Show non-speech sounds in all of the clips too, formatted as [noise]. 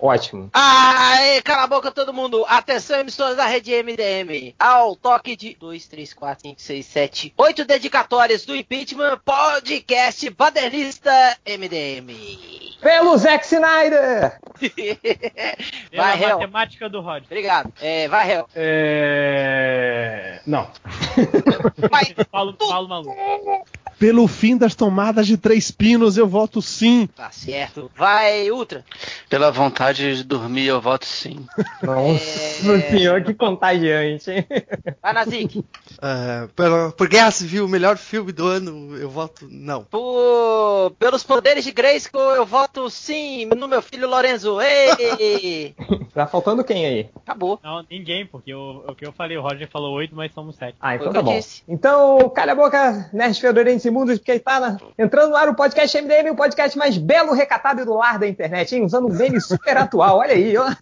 Ótimo. Aê, cala a boca todo mundo. Atenção, emissoras da rede MDM. Ao toque de 2, 3, 4, 5, 6, 7, 8 dedicatórias do impeachment podcast Badernista MDM. Pelo Zack Snyder! [laughs] vai, Pela Hel. matemática do Rod. Obrigado. É, vai, Hel. É... Não. Vai. Paulo, Paulo Maluco. [laughs] Pelo fim das tomadas de três pinos, eu voto sim. Tá certo. Vai, Ultra. Pela vontade de dormir, eu voto sim. Nossa É. senhora, que contagiante. hein? Vai, Nazik. É, pela- por Guerra Civil, o melhor filme do ano, eu voto não. Por... Pelos poderes de Grayskull, eu voto sim no meu filho Lorenzo. Ei! [laughs] Tá faltando quem aí? Acabou. Não, ninguém, porque o, o que eu falei, o Roger falou oito, mas somos sete. Ah, então Foi tá bom. disse. Então, calha a boca, Nerd Fedorentes Imundos, porque tá na- entrando no ar o podcast MDM, o podcast mais belo, recatado e do lar da internet, hein? Usando um meme super atual, olha aí, ó. [laughs]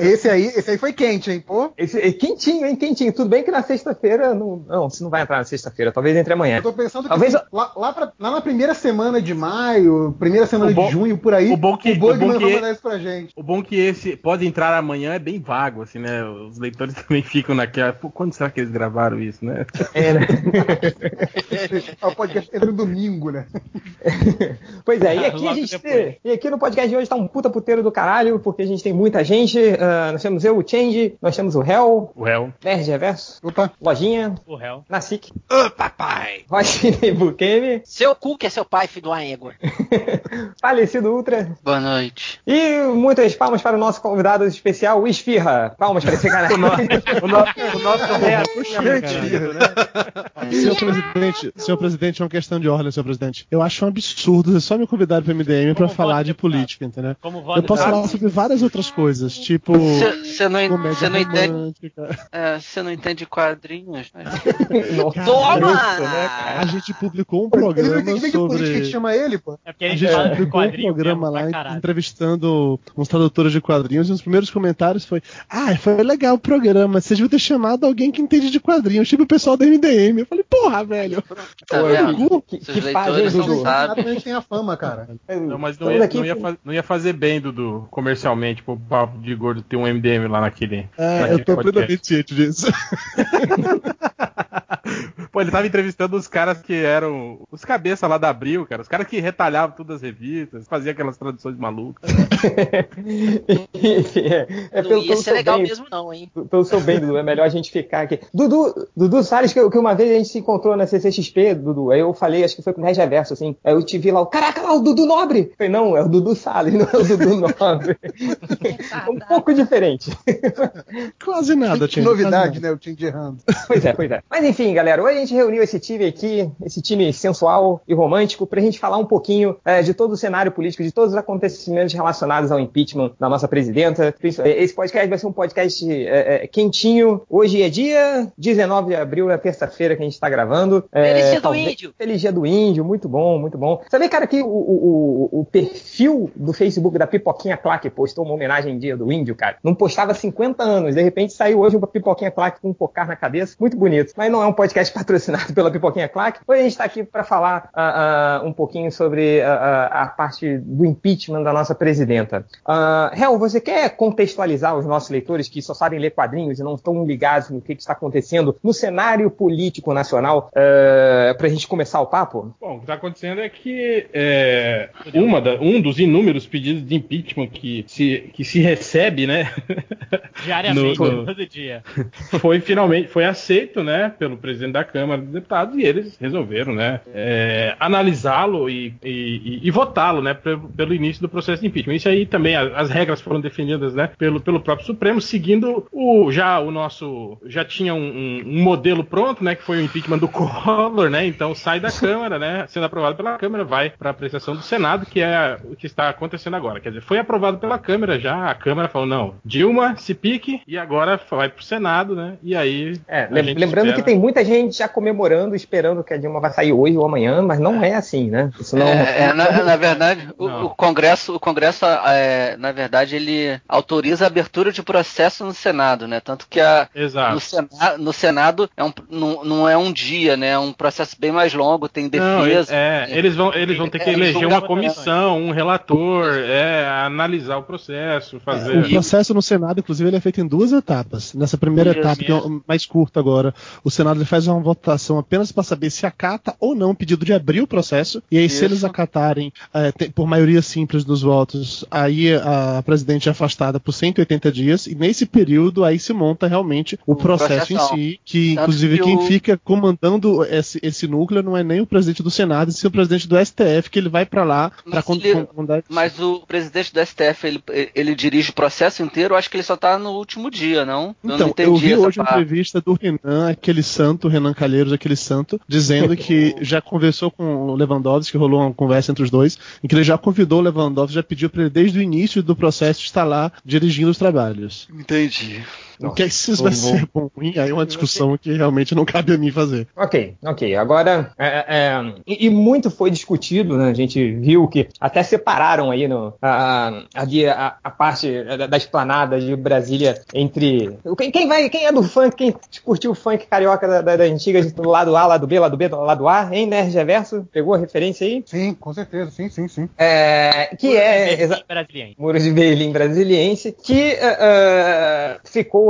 Esse aí, esse aí foi quente, hein, pô? Esse, é quentinho, hein? Quentinho. Tudo bem que na sexta-feira. Não, não, você não vai entrar na sexta-feira, talvez entre amanhã. Eu tô pensando que Talvez assim, lá, lá, pra- lá na primeira semana de maio, primeira semana bom- de junho, por aí, o bom que- o Bugman bom que- vai mandar isso pra gente. O bom que esse pode entrar amanhã é bem vago, assim, né? Os leitores [laughs] também ficam naquela. Pô, quando será que eles gravaram isso, né? É, né? Ah, O podcast entra no domingo, né? Pois é, e [laughs] aqui a gente tem, e aqui no podcast de hoje tá um puta puteiro do caralho, porque a gente tem muita gente. ah, nós temos eu, o Change, nós temos o Hell, O réu. Nerd Reverso, Opa, Lojinha, O réu. Nasik, Ô, papai! Rocinei Bukemi, Seu cu que é seu pai, filho do Aengor. [laughs] falecido Ultra. Boa noite. E muitas palmas para o nosso convidado especial, o Esfirra. Palmas para esse [laughs] cara. O, no, o, no, o nosso É, né? [laughs] Senhor presidente, senhor presidente, é uma questão de ordem, senhor presidente. Eu acho um absurdo você só me convidar para MDM pra Como falar de política, entendeu? Eu posso falar sobre várias outras coisas, tipo Você não, cê não entende. romântica. [laughs] é, Você não entende quadrinhos? né? [laughs] Nossa. Toma! né, A gente publicou um ele não programa que ver que sobre. chama ele, pô. É porque a A gente, gente fala de publicou um programa mesmo, lá entrevistando uns tradutores de quadrinhos e os primeiros comentários foi: Ah, foi legal o programa, vocês deviam ter chamado alguém que entende de quadrinhos, tipo o pessoal da MDM. Eu falei, porra, velho. Tá Pô, vendo? Que, que leitores não Dudu? gente tem a fama, cara. Não, mas não ia, não, ia faz- não ia fazer bem, Dudu, comercialmente, pro papo de gordo ter um MDM lá naquele. É, naquele eu tô podcast. plenamente ciente disso. [laughs] Pô, ele tava entrevistando os caras que eram os cabeças lá da Abril, cara. Os caras que retalhavam todas as revistas, faziam aquelas traduções malucas. [laughs] é, é não pelo, ia pelo ser legal bem, mesmo, não, hein? pelo seu bem, Dudu, é melhor a gente ficar aqui. Dudu, Dudu Salles, que, que uma vez a gente se encontrou na CCXP, Dudu, aí eu falei, acho que foi com o Nerd Reverso, assim, aí eu te vi lá, o caraca, lá, o Dudu Nobre! Eu falei, não, é o Dudu Salles, [laughs] não é o Dudu Nobre. [laughs] um pouco diferente. [laughs] Quase nada, tinha. novidade, né? O Tim de errando. Pois é, pois é. Mas enfim, galera, hoje a gente reuniu esse time aqui, esse time sensual e romântico, pra gente falar um pouquinho é, de todo o cenário político, de todos os acontecimentos relacionados ao impeachment da nossa presidenta. Esse podcast vai ser um podcast é, é, quentinho. Hoje é dia 19 de abril, é terça-feira que a gente tá gravando. É, Feliz dia do índio. Feliz dia do índio, muito bom, muito bom. Sabia, cara, que o, o, o, perfil do Facebook da Pipoquinha Claque postou uma homenagem em dia do índio, cara? Não postava há 50 anos, de repente saiu hoje uma Pipoquinha Claque com um pocar na cabeça, muito bonito. Mas não é um podcast [laughs] patrocinado pela Pipoquinha Claque. Hoje a gente tá aqui para falar ah, ah, um pouquinho sobre ah, a parte do impeachment da nossa presidenta. Uh, Hel, você quer contextualizar os nossos leitores que só sabem ler quadrinhos e não estão ligados no que, que está acontecendo no cenário político nacional uh, para a gente começar o papo? Bom, o que está acontecendo é que é, uma da- um dos inúmeros pedidos de impeachment que se, que se recebe, né? [laughs] Diariamente, No- no- todo dia. [laughs] foi finalmente foi aceito, né, pelo presidente da Câmara dos Deputados e eles resolveram, né, é, analisá-lo e, e- e- e votá-lo, né, pelo, pelo início do processo de impeachment. Isso aí também a- as regras foram definidas, né, pelo, pelo próprio Supremo, seguindo o já o nosso já tinha um, um- um modelo pronto, né, que foi o impeachment do Collor, né, então sai da Câmara, né, sendo aprovado pela Câmara, vai para apreciação do Senado, que é o que está acontecendo agora. Quer dizer, foi aprovado pela Câmara já, a Câmara falou não, Dilma se pique e agora vai pro Senado, né, e aí É, lem- lembrando espera- que tem muita gente já comemorando, esperando que a Dilma vai sair hoje ou amanhã, mas não é assim, né? Isso não. É, é, na, na verdade, o, o Congresso, o Congresso é, na verdade, ele autoriza a abertura de processo no Senado, né? Tanto que a, Exato. no, Sena- no Senado é um, não, não é um dia, né? É um processo bem mais longo, tem Não, defesa. é, eles vão, eles vão ter que É, eleger uma comissão, um relator, é, analisar o processo, O fazer. processo no Senado, inclusive, ele é feito em duas etapas. Nessa primeira etapa, que é o mais curta agora, o Senado ele faz uma votação apenas para saber se acata ou não o pedido de abrir o processo. E aí, se Isso. eles acatarem tem- por maioria simples dos votos, aí a presidente é afastada por 180 dias. E nesse período, aí se monta realmente o, O processo em si. Que, Tanto inclusive, que quem fica comandando esse, esse núcleo não é nem o presidente do Senado, e sim o presidente do STF, que ele vai para lá para comandar. Mas o presidente do STF, ele, ele dirige o processo inteiro, eu acho que ele só tá no último dia, não? eu não Então, entendi eu vi essa hoje uma entrevista do Renan, aquele santo, Renan Calheiros, aquele santo, dizendo que [laughs] já conversou com o Lewandowski, que rolou uma conversa entre os dois, em que ele já convidou o Lewandowski, já pediu para ele desde o início do processo estar lá dirigindo os trabalhos. Entendi. O que é que isso vai ser bom ou ruim? Aí é uma discussão que realmente não cabe a mim fazer. Ok, ok. Agora, é, é, e, e muito foi discutido, né? A gente viu que até separaram aí no, a, a, a, a parte da, da esplanada de Brasília entre. Quem, quem vai, quem é do funk, quem curtiu o funk carioca da, da, da antiga, do lado A, lado B, lado B, lado A, hein, né, Reverso? Pegou a referência aí? Sim, com certeza, sim, sim, sim. É, que é. exa- brasileiro. Muro de Berlim brasiliense, que eh, eh,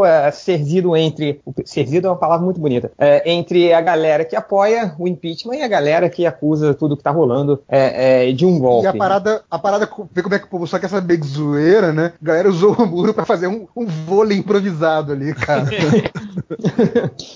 ficou eh, servido entre. Servido é uma palavra muito bonita. eh, entre a galera que apoia o impeachment e a galera que acusa tudo que tá rolando eh, eh, de um golpe. E a parada, a parada, vê como é que o povo só quer saber de zoeira, né? A galera usou o muro pra fazer um, um vôlei improvisado ali, cara. [laughs]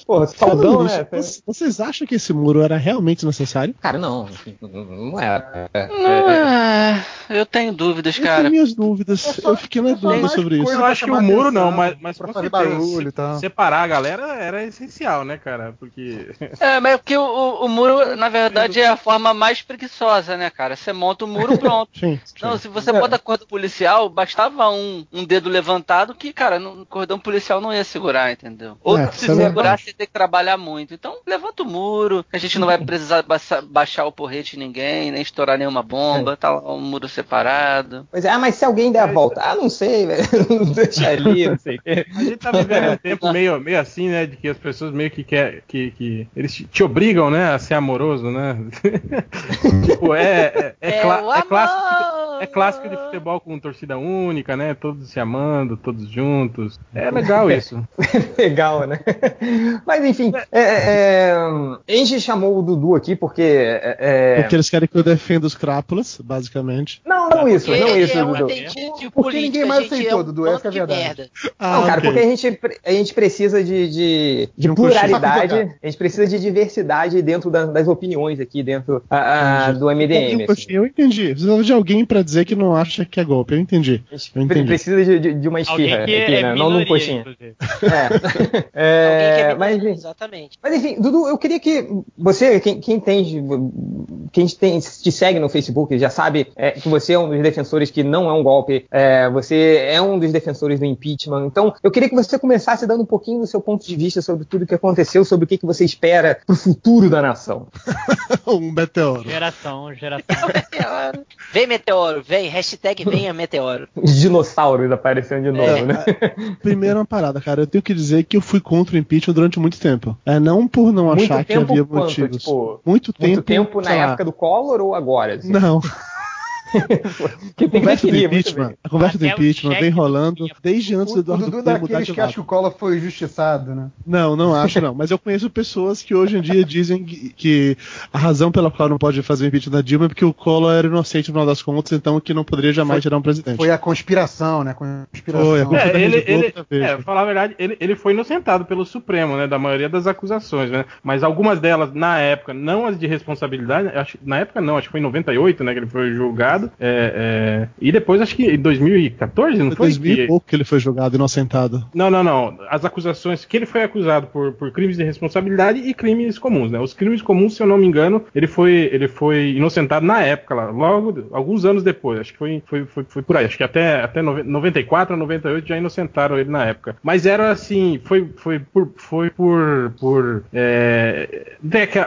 Pô, saudão, né? vocês- acham que esse muro era realmente necessário? Cara, não. Não é. Não, é, eu tenho dúvidas, Eu tenho cara. minhas dúvidas. É só- eu fiquei na é dúvida sobre isso. Eu acho que o muro não, mas, mas pra com fazer barulho se- e tal. separar a galera era essencial, né, cara? Porque [laughs] É, mas é porque o, o- muro, na verdade, é a forma mais preguiçosa, né, cara? Você monta o muro [laughs] pronto. Sim, sim. Não, se você bota cordão policial, bastava um, um dedo levantado que, cara, no cordão policial não ia segurar, entendeu? Ou É, se é segurar, você tem que trabalhar muito. Então, levanta o muro, a gente não vai precisar baixa- baixar o porrete de ninguém, nem estourar nenhuma bomba, tá lá um muro separado. Pois é, ah, mas se alguém der a volta. Ah, não sei, velho. [laughs] Deixa ali, não sei o quê. a gente tá vivendo um [laughs] tempo meio, meio assim, né? De que as pessoas meio que quer que, que eles te, te obrigam, né, a ser amoroso, né? [laughs] tipo, é, é, é, é clássico. É clássico de futebol com torcida única, né? Todos se amando, todos juntos. É legal isso. [laughs] Legal, né? Mas enfim, é, é, a gente chamou o Dudu aqui porque. é, é, Porque eles querem que eu defenda os crápulas, basicamente. Não, não isso, Porque não isso, é um Dudu. Porque ninguém mais aceitou, é um Dudu, essa é a de verdade. Não, cara, porque gente, a gente precisa de, de, de De pluralidade, a gente precisa de diversidade dentro da- das opiniões aqui dentro ah, ah, do MDM. Eu, assim. eu entendi. Precisa de alguém pra dizer que não acha que é golpe. Eu entendi. A Eu entendi. precisa de, de- de uma esfirra Alguém que aqui, é né? Não num coxinha. [laughs] [laughs] É. É, que é mas, Exatamente. Mas enfim, Dudu, eu queria que você, quem, quem entende, quem tem, te segue no Facebook, já sabe é, que você é um dos defensores que não é um golpe, é, você é um dos defensores do impeachment. Então, eu queria que você começasse dando um pouquinho do seu ponto de vista sobre tudo que aconteceu, sobre o que, que você espera pro futuro da nação. [laughs] um meteoro. Geração, geração. Meteoro. Vem meteoro, vem, hashtag venha meteoro. Os dinossauros aparecendo de novo, É. né? [laughs] Primeiro uma parada, cara. Eu tenho que dizer que eu fui contra o impeachment durante muito tempo. É não por não Muito achar que havia quanto? motivos. Tipo, muito tempo. Muito tempo na lá. época do Collor ou agora? assim? Não. [laughs] [laughs] Que A tem que conversa do definir muito impeachment, a conversa do impeachment vem do rolando desde antes do Eduardo Cunha mudar daqueles de que acha que o Collor foi injustiçado, né? Não, não acho não. Mas eu conheço pessoas que hoje em dia dizem que, que a razão pela qual não pode fazer o impeachment da Dilma é porque o Collor era inocente no final das contas, então que não poderia jamais tirar um presidente. Foi a conspiração, né? Conspiração. Foi, a É, ele, Rede Globo ele, Veja. é, falar a verdade, ele, ele foi inocentado pelo Supremo, né? Da maioria das acusações, né? Mas algumas delas, na época, não as de responsabilidade, acho, na época não, acho que foi em 98, né? Que ele foi julgado. Julgado. É, é, e depois, acho que em 2014, não Foi foi? 2000 que- e pouco que ele foi julgado inocentado. Não, não, não. As acusações que ele foi acusado por, por crimes de responsabilidade e crimes comuns, né? Os crimes comuns, se eu não me engano, ele foi, ele foi inocentado na época, lá, logo, alguns anos depois. Acho que foi, foi, foi, foi por aí. Acho que até, até nove- 94 ou 98 já inocentaram ele na época. Mas era assim, foi, foi por. Foi por, por é,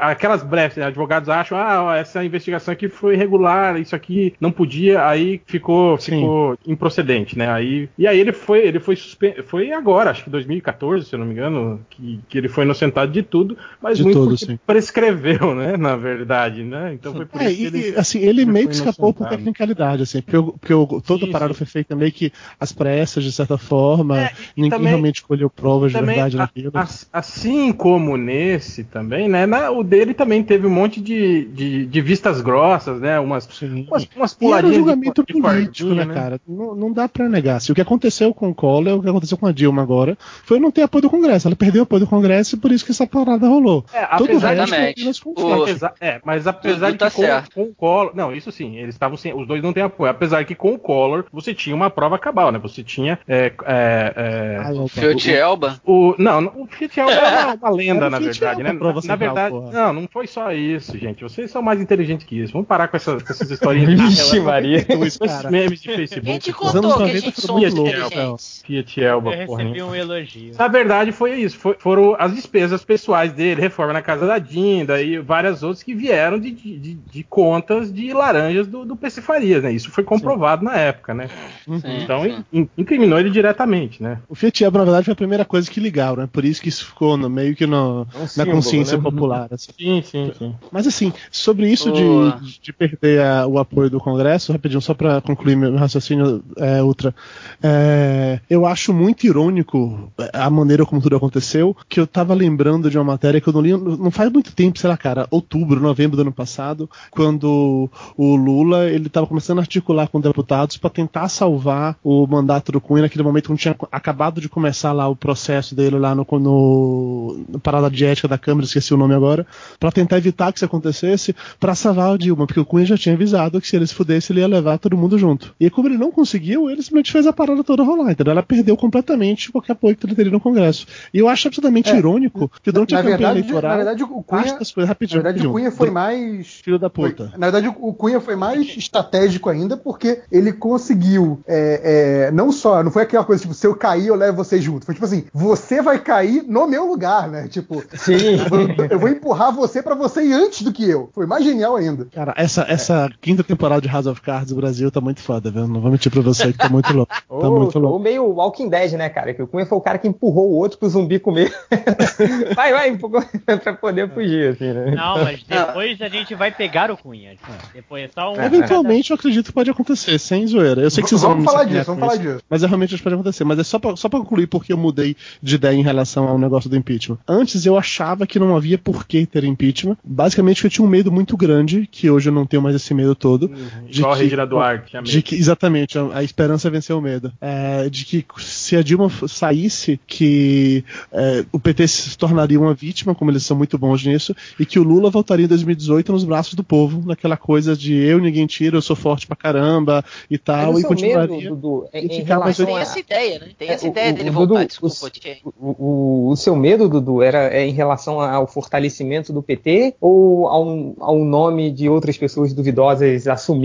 aquelas brefes, né? advogados acham, ah, essa investigação aqui foi irregular, isso aqui não podia, aí ficou, Sim. ficou improcedente, né? Aí, e aí ele foi, ele foi suspenso, foi agora, acho que 2014, se eu não me engano, que, que ele foi inocentado de tudo, mas De muito tudo, porque sim. prescreveu, né? Na verdade, né? Então foi por É, isso que e, ele. assim, ele ele meio que escapou por tecnicalidade, assim, porque, eu- porque eu- toda a parada foi feita meio que às pressas, de certa forma, É, ninguém também- realmente colheu provas de verdade a- naquilo. as- assim como nesse também, né? na- o dele também teve um monte de, de, de vistas grossas, né? Umas, Sim. umas, umas E era um puladinhas de julgamento de político, cordinha, né, cara? Não, não dá pra negar. Se o que aconteceu com o Collor, o que aconteceu com a Dilma agora, foi não ter apoio do Congresso. Ela perdeu o apoio do Congresso e por isso que essa parada rolou. É, Todo resto Exatamente. com O- Apesar- é, mas apesar Tudo de tá que com, com o Collor. Não, isso sim, eles estavam sem. Os dois não têm apoio. Apesar que com o Collor você tinha uma prova cabal, né? Você tinha. é, é, é, Ah, Fiat Elba. o, não, não, o Fiat Elba é uma, uma lenda, na verdade, né? Na, na verdade, porra. não, não foi só isso, gente. Vocês são mais inteligentes que isso. Vamos parar com, essa- com essas historinhas. [laughs] Vixe, Maria. Cara. memes de Facebook. Quem te contou que a 90 gente somos inteligentes? Fiat Elba, Eu porra. recebi um elogio. Na verdade, foi isso. Foi- foram as despesas pessoais dele, reforma na casa da Dinda e várias outras que vieram de, de- de- contas de laranjas do, do PC Farias, né? Isso foi comprovado na época, né? Sim, Então, sim. in- incriminou ele diretamente, né? O Fiat Elba, na verdade, foi a primeira coisa que ligaram, né? Por isso que isso ficou no- meio que no- É um na símbolo, consciência né? popular. assim. Sim, sim, sim. Mas assim, sobre isso de, de perder a- o apoio do Congresso, rapidinho, só para concluir meu raciocínio, é, Ultra, é, eu acho muito irônico a maneira como tudo aconteceu, que eu tava lembrando de uma matéria que eu não li, não faz muito tempo, sei lá, cara, outubro, novembro do ano passado, quando o Lula, ele tava começando a articular com deputados para tentar salvar o mandato do Cunha naquele momento quando tinha acabado de começar lá o processo dele lá no, no, no parada de ética da Câmara, esqueci o nome agora, para tentar evitar que isso acontecesse, para salvar o Dilma, porque o Cunha já tinha avisado que se ele se fudesse, ele ia levar todo mundo junto. E como ele não conseguiu, ele simplesmente fez a parada toda rolar, entendeu? Ela perdeu completamente qualquer apoio que ele teria no Congresso. E eu acho absolutamente É. irônico que durante Na a campanha verdade, eleitoral, na verdade, o Cunha, coisas na rapidinho, verdade, o. Cunha foi mais filho da Foi- puta. na verdade, o Cunha foi mais estratégico ainda, porque ele conseguiu. é, é, não só, não foi aquela coisa tipo, se eu cair, eu levo você junto. Foi tipo assim, você vai cair no meu lugar, né? Tipo, Sim. [laughs] eu, eu vou empurrar você pra você ir antes do que eu. Foi mais genial ainda. Cara, essa, essa quinta temporada de House of Cards do Brasil tá muito foda, viu? Não vou mentir pra você que tá muito louco. [laughs] Tá Ou, muito louco. ou meio Walking Dead, né, cara? Que o Cunha foi o cara que empurrou o outro pro zumbi comer. [laughs] vai, vai, empurrou [laughs] pra poder fugir, assim, né? Não, mas depois a gente vai pegar o Cunha. Depois é só um. Eventualmente eu acredito que pode acontecer, sem zoeira. Eu sei que vocês Vamos vão falar disso, vamos falar isso, disso. Mas eu realmente acho que pode acontecer. Mas é só pra, só pra concluir porque eu mudei de ideia em relação ao negócio do impeachment. Antes eu achava que não havia por que ter impeachment. Basicamente eu tinha um medo muito grande, que hoje eu não tenho mais esse medo todo. De Igual a que- Regina Duarte. amei. De que, exatamente, a, a esperança venceu o medo. É, de que se a Dilma saísse, que é, o PT se tornaria uma vítima, como eles são muito bons nisso, e que o Lula voltaria em 2018 nos braços do povo, naquela coisa de eu ninguém tira, eu sou forte pra caramba e tal, e continuaria. medo, Dudu, em, e ficar mais Tem essa ideia, né? Tem essa É, ideia o- dele o voltar. Dudu, Desculpa, o-. O, o- seu medo, Dudu, era é em relação ao fortalecimento do PT ou a um, a um nome de outras pessoas duvidosas assumindo,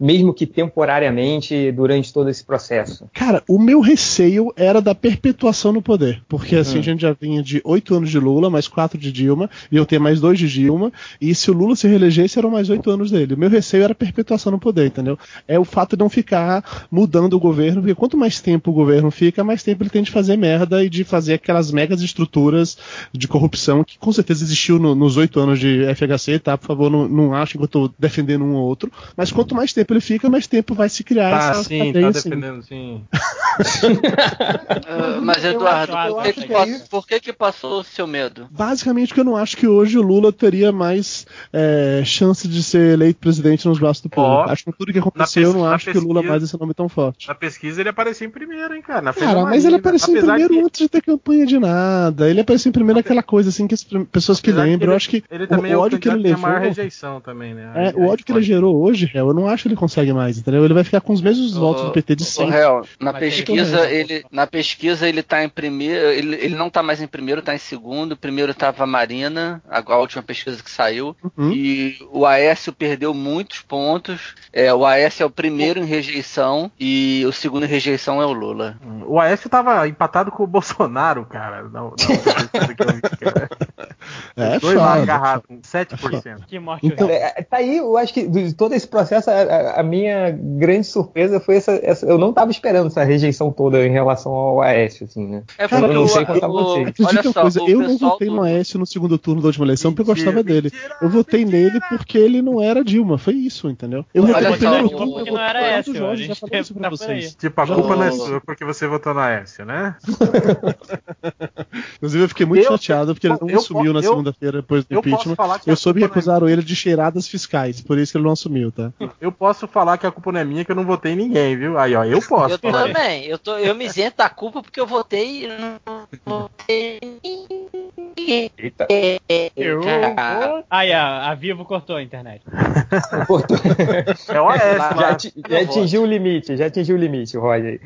mesmo que temporariamente, durante todo esse processo? Cara, o meu receio era da perpetuação no poder. Porque assim, Hum. a gente já vinha de oito anos de Lula, mais quatro de Dilma, e eu ter mais dois de Dilma, e se o Lula se reelegesse, eram mais oito anos dele. O meu receio era a perpetuação no poder, entendeu? É o fato de não ficar mudando o governo, porque quanto mais tempo o governo fica, mais tempo ele tem de fazer merda e de fazer aquelas megas estruturas de corrupção que com certeza existiu no- nos oito anos de FHC, tá? Por favor, não, não achem que eu tô defendendo um ou outro. Mas quanto mais tempo ele fica, mais tempo vai se criar Tá, essa sim, cadeia, tá assim. defendendo, sim. [laughs] Ah, mas, Eduardo, eu por, que acho que que por que que passou o seu medo? Basicamente porque eu não acho que hoje o Lula teria mais é, chance de ser eleito presidente nos braços do povo. Ó, acho que tudo que aconteceu, eu não acho que o Lula pesquisa- mais esse nome tão forte. Na pesquisa ele apareceu em primeiro, hein, cara. Na Cara, mas ele apareceu em primeiro que- antes de ter campanha de nada. Ele apareceu em primeiro aquela coisa assim que as pessoas que lembram. ele, eu acho que ele o, também o é o ódio que ele candidato tem a levou. maior rejeição também, né? É, o ódio que ele gerou hoje, eu não acho que ele consegue mais, entendeu? Ele vai ficar com os mesmos votos do PT de O sempre. réu, na Mas pesquisa, que- ele, na pesquisa ele tá em primeiro, ele, ele não tá mais em primeiro, tá em segundo. Primeiro tava a Marina, a, a última pesquisa que saiu. Uhum. E o Aécio perdeu muitos pontos. É, o Aécio é o primeiro em rejeição e o segundo em rejeição é o Lula. O Aécio tava empatado com o Bolsonaro, cara. Vi, cara. É dois lá agarrados, com 7%. Que morte Então, horrível. É, tá aí, eu acho que de todo esse processo, a, a- a minha grande surpresa foi essa, essa- Eu não tava esperando essa rejeição toda em relação ao Aécio, assim, né? É Cara, eu não sei o- quanto a o- você. Acredita olha só, coisa, eu não votei do- no Aécio no segundo turno da última eleição porque eu Mentira, gostava dele. mentira, Eu votei mentira. nele porque ele não era Dilma, foi isso, entendeu? Eu votei no primeiro turno, porque não era Jorge, a já falei isso pra vocês. Tipo, a culpa não é sua porque você votou no Aécio, né? [laughs] Inclusive, eu fiquei muito Eu- chateado porque ele não eu- assumiu na segunda-feira depois do impeachment. Eu soube é acusaram ele de cheiradas fiscais, por isso que ele não assumiu, tá? Eu posso falar que a culpa não é minha, que eu não votei em ninguém, viu? Aí, ó, eu posso Eu também, eu, tô, eu me isento da culpa porque eu votei. Não votei em ninguém. Eita, Eu Aí, a, a Vivo cortou a internet. [laughs] cortou. É o Aécio já, ati- já atingiu o limite, já atingiu o limite, Roger.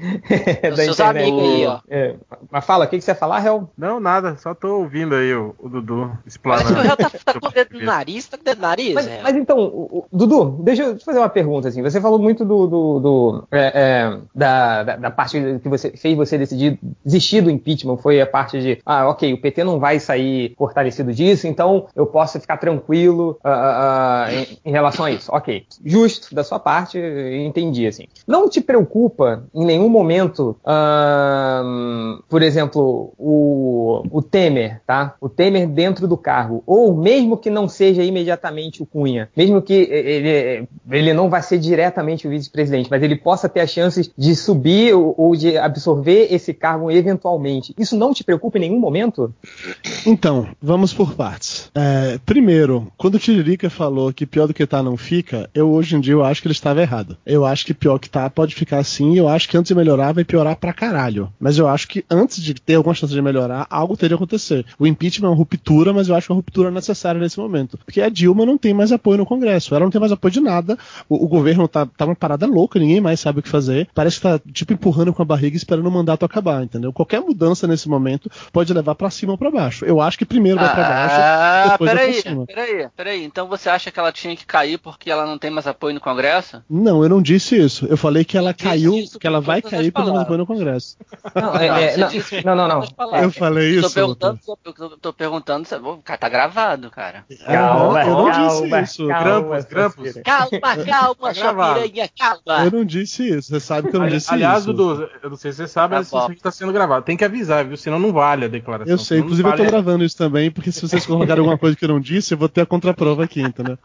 Os [laughs] seus amigos aí, ó. É, Mas fala, o que, que você ia falar, Hel? Não, nada, só tô ouvindo aí o, o Dudu explanando. que o réu tá, tá com o dedo no nariz, tá com o dedo no nariz, Mas, réu. mas então, o- o- Dudu, deixa eu te fazer uma pergunta assim. Você falou muito do, do- do, é, é, da, da, da parte que você fez você decidir desistir do impeachment. Foi a parte de, ah, ok, o PT não vai sair fortalecido disso, então eu posso ficar tranquilo ah, ah, em, em relação a isso. Ok, justo da sua parte, entendi assim. Não te preocupa em nenhum momento, ah, por exemplo, o, o Temer, tá? O Temer dentro do cargo, ou mesmo que não seja imediatamente o Cunha, mesmo que ele, ele não vai ser diretamente o vice-presidente, mas ele possa ter as chances de subir ou, ou de absorver esse cargo eventualmente. Isso não te preocupa em nenhum momento? [clears throat] Então, vamos por partes. É, primeiro, quando o Tiririca falou que pior do que tá não fica, eu hoje em dia eu acho que ele estava errado. Eu acho que pior que tá pode ficar assim, eu acho que antes de melhorar vai piorar pra caralho. Mas eu acho que antes de ter alguma chance de melhorar, algo teria que acontecer. O impeachment é uma ruptura, mas eu acho que uma ruptura necessária nesse momento. Porque a Dilma não tem mais apoio no Congresso, ela não tem mais apoio de nada, o, o governo tá, tá uma parada louca, ninguém mais sabe o que fazer. Parece que tá tipo empurrando com a barriga esperando o mandato acabar, entendeu? Qualquer mudança nesse momento pode levar pra cima ou pra baixo. Eu acho que primeiro vai pra baixo, Ah, depois vai peraí, pra cima. peraí, peraí. Então você acha que ela tinha que cair porque ela não tem mais apoio no Congresso? Não, eu não disse isso. Eu falei que ela caiu, que ela vai cair porque não palavras. apoio no Congresso. Não, é- é- não, disse não, não, não. Eu falei Tô isso. perguntando, tô, tô- tô perguntando, se- Ô, cara, tá gravado, cara. Calma, eu não calma, disse isso. calma, Grampos, grampos. Calma, [laughs] calma, Tá sua gravado. piranha, calma. Eu não disse isso. Você sabe que eu não disse Aliás, isso. Dudu, eu não sei se você sabe, Tá mas isso aqui tá sendo gravado. Tem que avisar, viu? Senão não vale a declaração. Eu sei, inclusive eu tô vale- gravando isso também, porque se vocês colocarem alguma coisa que eu não disse, eu vou ter a contraprova aqui, entendeu?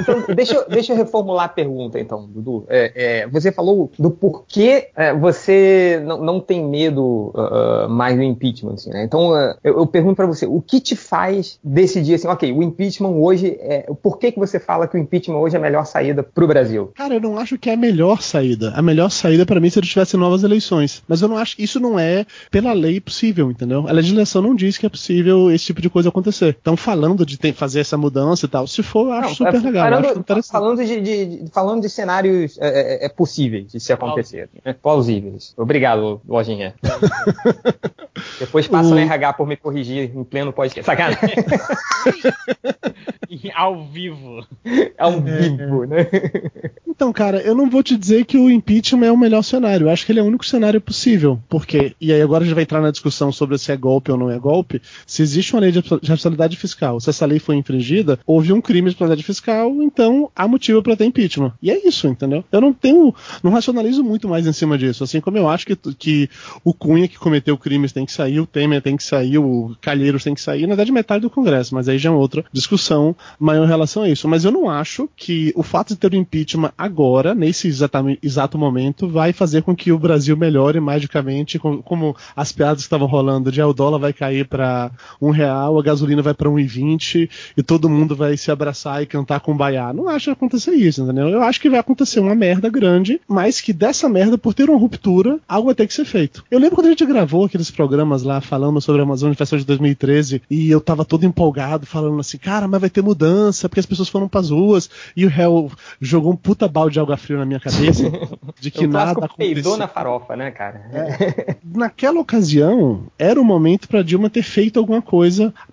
Então, deixa, eu- deixa eu reformular a pergunta, então, Dudu. É, é, você falou do porquê é, você não, não tem medo ah, mais do impeachment, assim, né? Então, ah, eu, eu pergunto pra você, o que te faz decidir assim, ok, o impeachment hoje, é, por que, que você fala que o impeachment hoje é a melhor saída pro Brasil? Cara, eu não acho que é a melhor saída. A melhor saída pra mim seria se tivesse novas eleições. Mas eu não acho isso não é pela lei possível, entendeu? A legislação não diz que é possível esse tipo de coisa acontecer. Então, falando de ter- fazer essa mudança e tal, se for, eu acho Não, super é, legal. Falando, acho interessante. falando de, de- de- falando de cenários é, é, é, possíveis de se acontecer, né? plausíveis. Obrigado, Lojinha. [laughs] Depois passa O- no RH por me corrigir em pleno podcast. Sacanagem. [laughs] Ao vivo. É um vivo, né? Então, cara, eu não vou te dizer que o impeachment é o melhor cenário. Eu acho que ele é o único cenário possível. Porque, e aí agora a gente vai entrar na discussão sobre se é golpe ou não é golpe. Se existe uma lei de responsabilidade fiscal, se essa lei foi infringida, houve um crime de responsabilidade fiscal, então há motivo para ter impeachment. E é isso, entendeu? Eu não tenho, não racionalizo muito mais em cima disso. Assim como eu acho que, que o Cunha que cometeu crimes tem que sair, o Temer tem que sair, o Calheiros tem que sair, na verdade metade do Congresso, mas aí já é outra discussão maior em relação a isso. Mas eu não acho que o fato de ter o impeachment agora, nesse exato momento, vai fazer com que o Brasil melhore magicamente, com- como as piadas que estavam rolando de ah, o dólar vai cair para um real, a gasolina vai para 1,20 e todo mundo vai se abraçar e cantar com baiá. Não acho que vai acontecer isso, entendeu? Eu acho que vai acontecer uma merda grande, mas que dessa merda, por ter uma ruptura, algo vai ter que ser feito. Eu lembro quando a gente gravou aqueles programas lá falando sobre a Amazônia Festival de 2013 e eu tava todo empolgado falando assim, cara, mas vai ter mudança porque as pessoas foram pras ruas e o réu jogou um puta balde de água fria na minha cabeça [laughs] de que clássico nada peidou aconteceu. na farofa, né, cara? Naquela ocasião, era o momento pra Dilma ter feito alguma coisa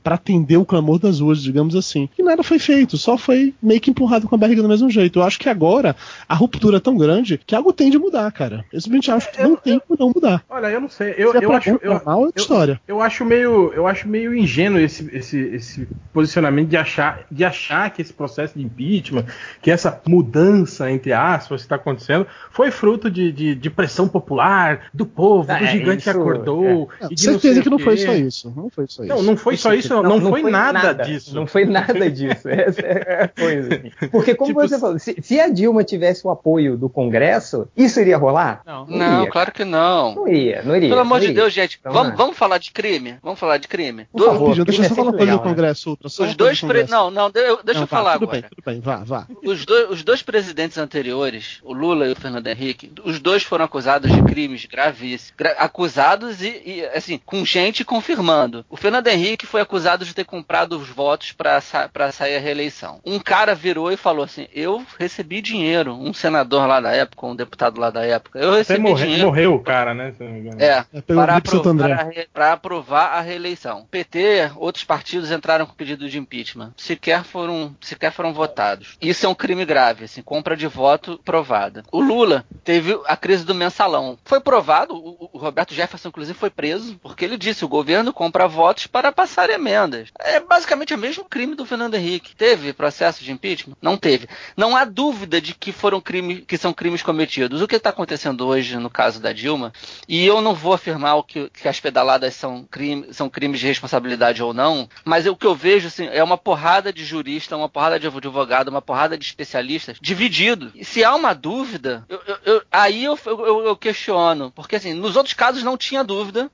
pra atender o clamor das ruas, digamos assim. E nada foi feito, só foi meio que empurrado com a barriga do mesmo jeito. Eu acho que agora a ruptura é tão grande que algo tem de mudar, cara. Eu simplesmente acho que não tem como não mudar. Olha, eu não sei. Eu, Se é eu pra acho. bom, pra Eu, mal, é eu- história. eu acho meio, eu acho meio ingênuo esse, esse, esse posicionamento de achar, de achar que esse processo de impeachment, que essa mudança, entre aspas, que está acontecendo, foi fruto de, de, de pressão popular, do povo, Ah, do é, gigante que isso, acordou. Não, e de não certeza sei que não foi só isso. Não foi só isso. Não, não foi só isso, não, não, foi, nada, disso. Não foi nada disso. [laughs] Essa é a coisa. assim. Porque, como Tipo, você falou, se, se a Dilma tivesse o apoio do Congresso, isso iria rolar? Não. Não, ia, claro que não. Não ia, não iria. Pelo amor não de. Deus, gente, Então, vamos, vamos falar de crime? Vamos falar de crime? Por Do- favor. Rapidinho, deixa eu só é falar uma coisa do né? Congresso, Ultra. só Os dois do pre... Congresso. Não, não, de- deixa Não, eu tá, falar tudo agora. bem, tudo bem, vá, vá. Os dois, os dois presidentes anteriores, o Lula e o Fernando Henrique, os dois foram acusados de crimes gravíssimos. Gra- acusados e, e, assim, com gente confirmando. O Fernando Henrique foi acusado de ter comprado os votos para sa sair a reeleição. Um cara virou e falou assim: Eu recebi dinheiro. Um senador lá da época, um deputado lá da época. Eu Até recebi morre- dinheiro. morreu o cara, né? se não me engano. É, É, para aprovar, para aprovar a reeleição. PT, outros partidos entraram com pedido de impeachment. Sequer foram, sequer foram votados. Isso é um crime grave, assim, compra de voto provada. O Lula teve a crise do mensalão. Foi provado, o, o Roberto Jefferson, inclusive, foi preso, porque ele disse: o governo compra votos para passar emendas. É basicamente o mesmo crime do Fernando Henrique. Teve processo de impeachment? Não teve. Não há dúvida de que foram crimes, que são crimes cometidos. O que está acontecendo hoje no caso da Dilma, e eu não vou afirmar que, que as pedaladas são, crime, são crimes de responsabilidade ou não, mas o que eu vejo assim, é uma porrada de jurista, uma porrada de advogado, uma porrada de especialistas dividido. E se há uma dúvida, eu- eu- eu- aí eu, questiono, porque assim, nos outros casos não tinha dúvida,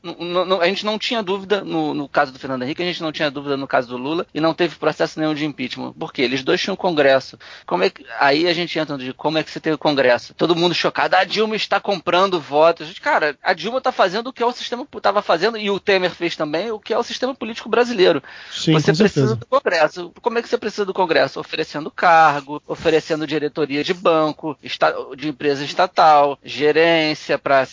a gente não tinha dúvida no, no caso do Fernando Henrique, a gente não tinha dúvida no caso do Lula, e não teve processo nenhum de impeachment, porque eles dois tinham congresso. Como é que, aí a gente entra de como é que você tem o congresso? Todo mundo chocado, a Dilma está comprando votos. Cara, a Dilma está fazendo o que é o sistema estava fazendo, e o Temer fez também, o que é o sistema político brasileiro. Sim, você precisa certeza. do Congresso. Como é que você precisa do Congresso? Oferecendo cargo, oferecendo diretoria de banco, de empresa estatal, gerência para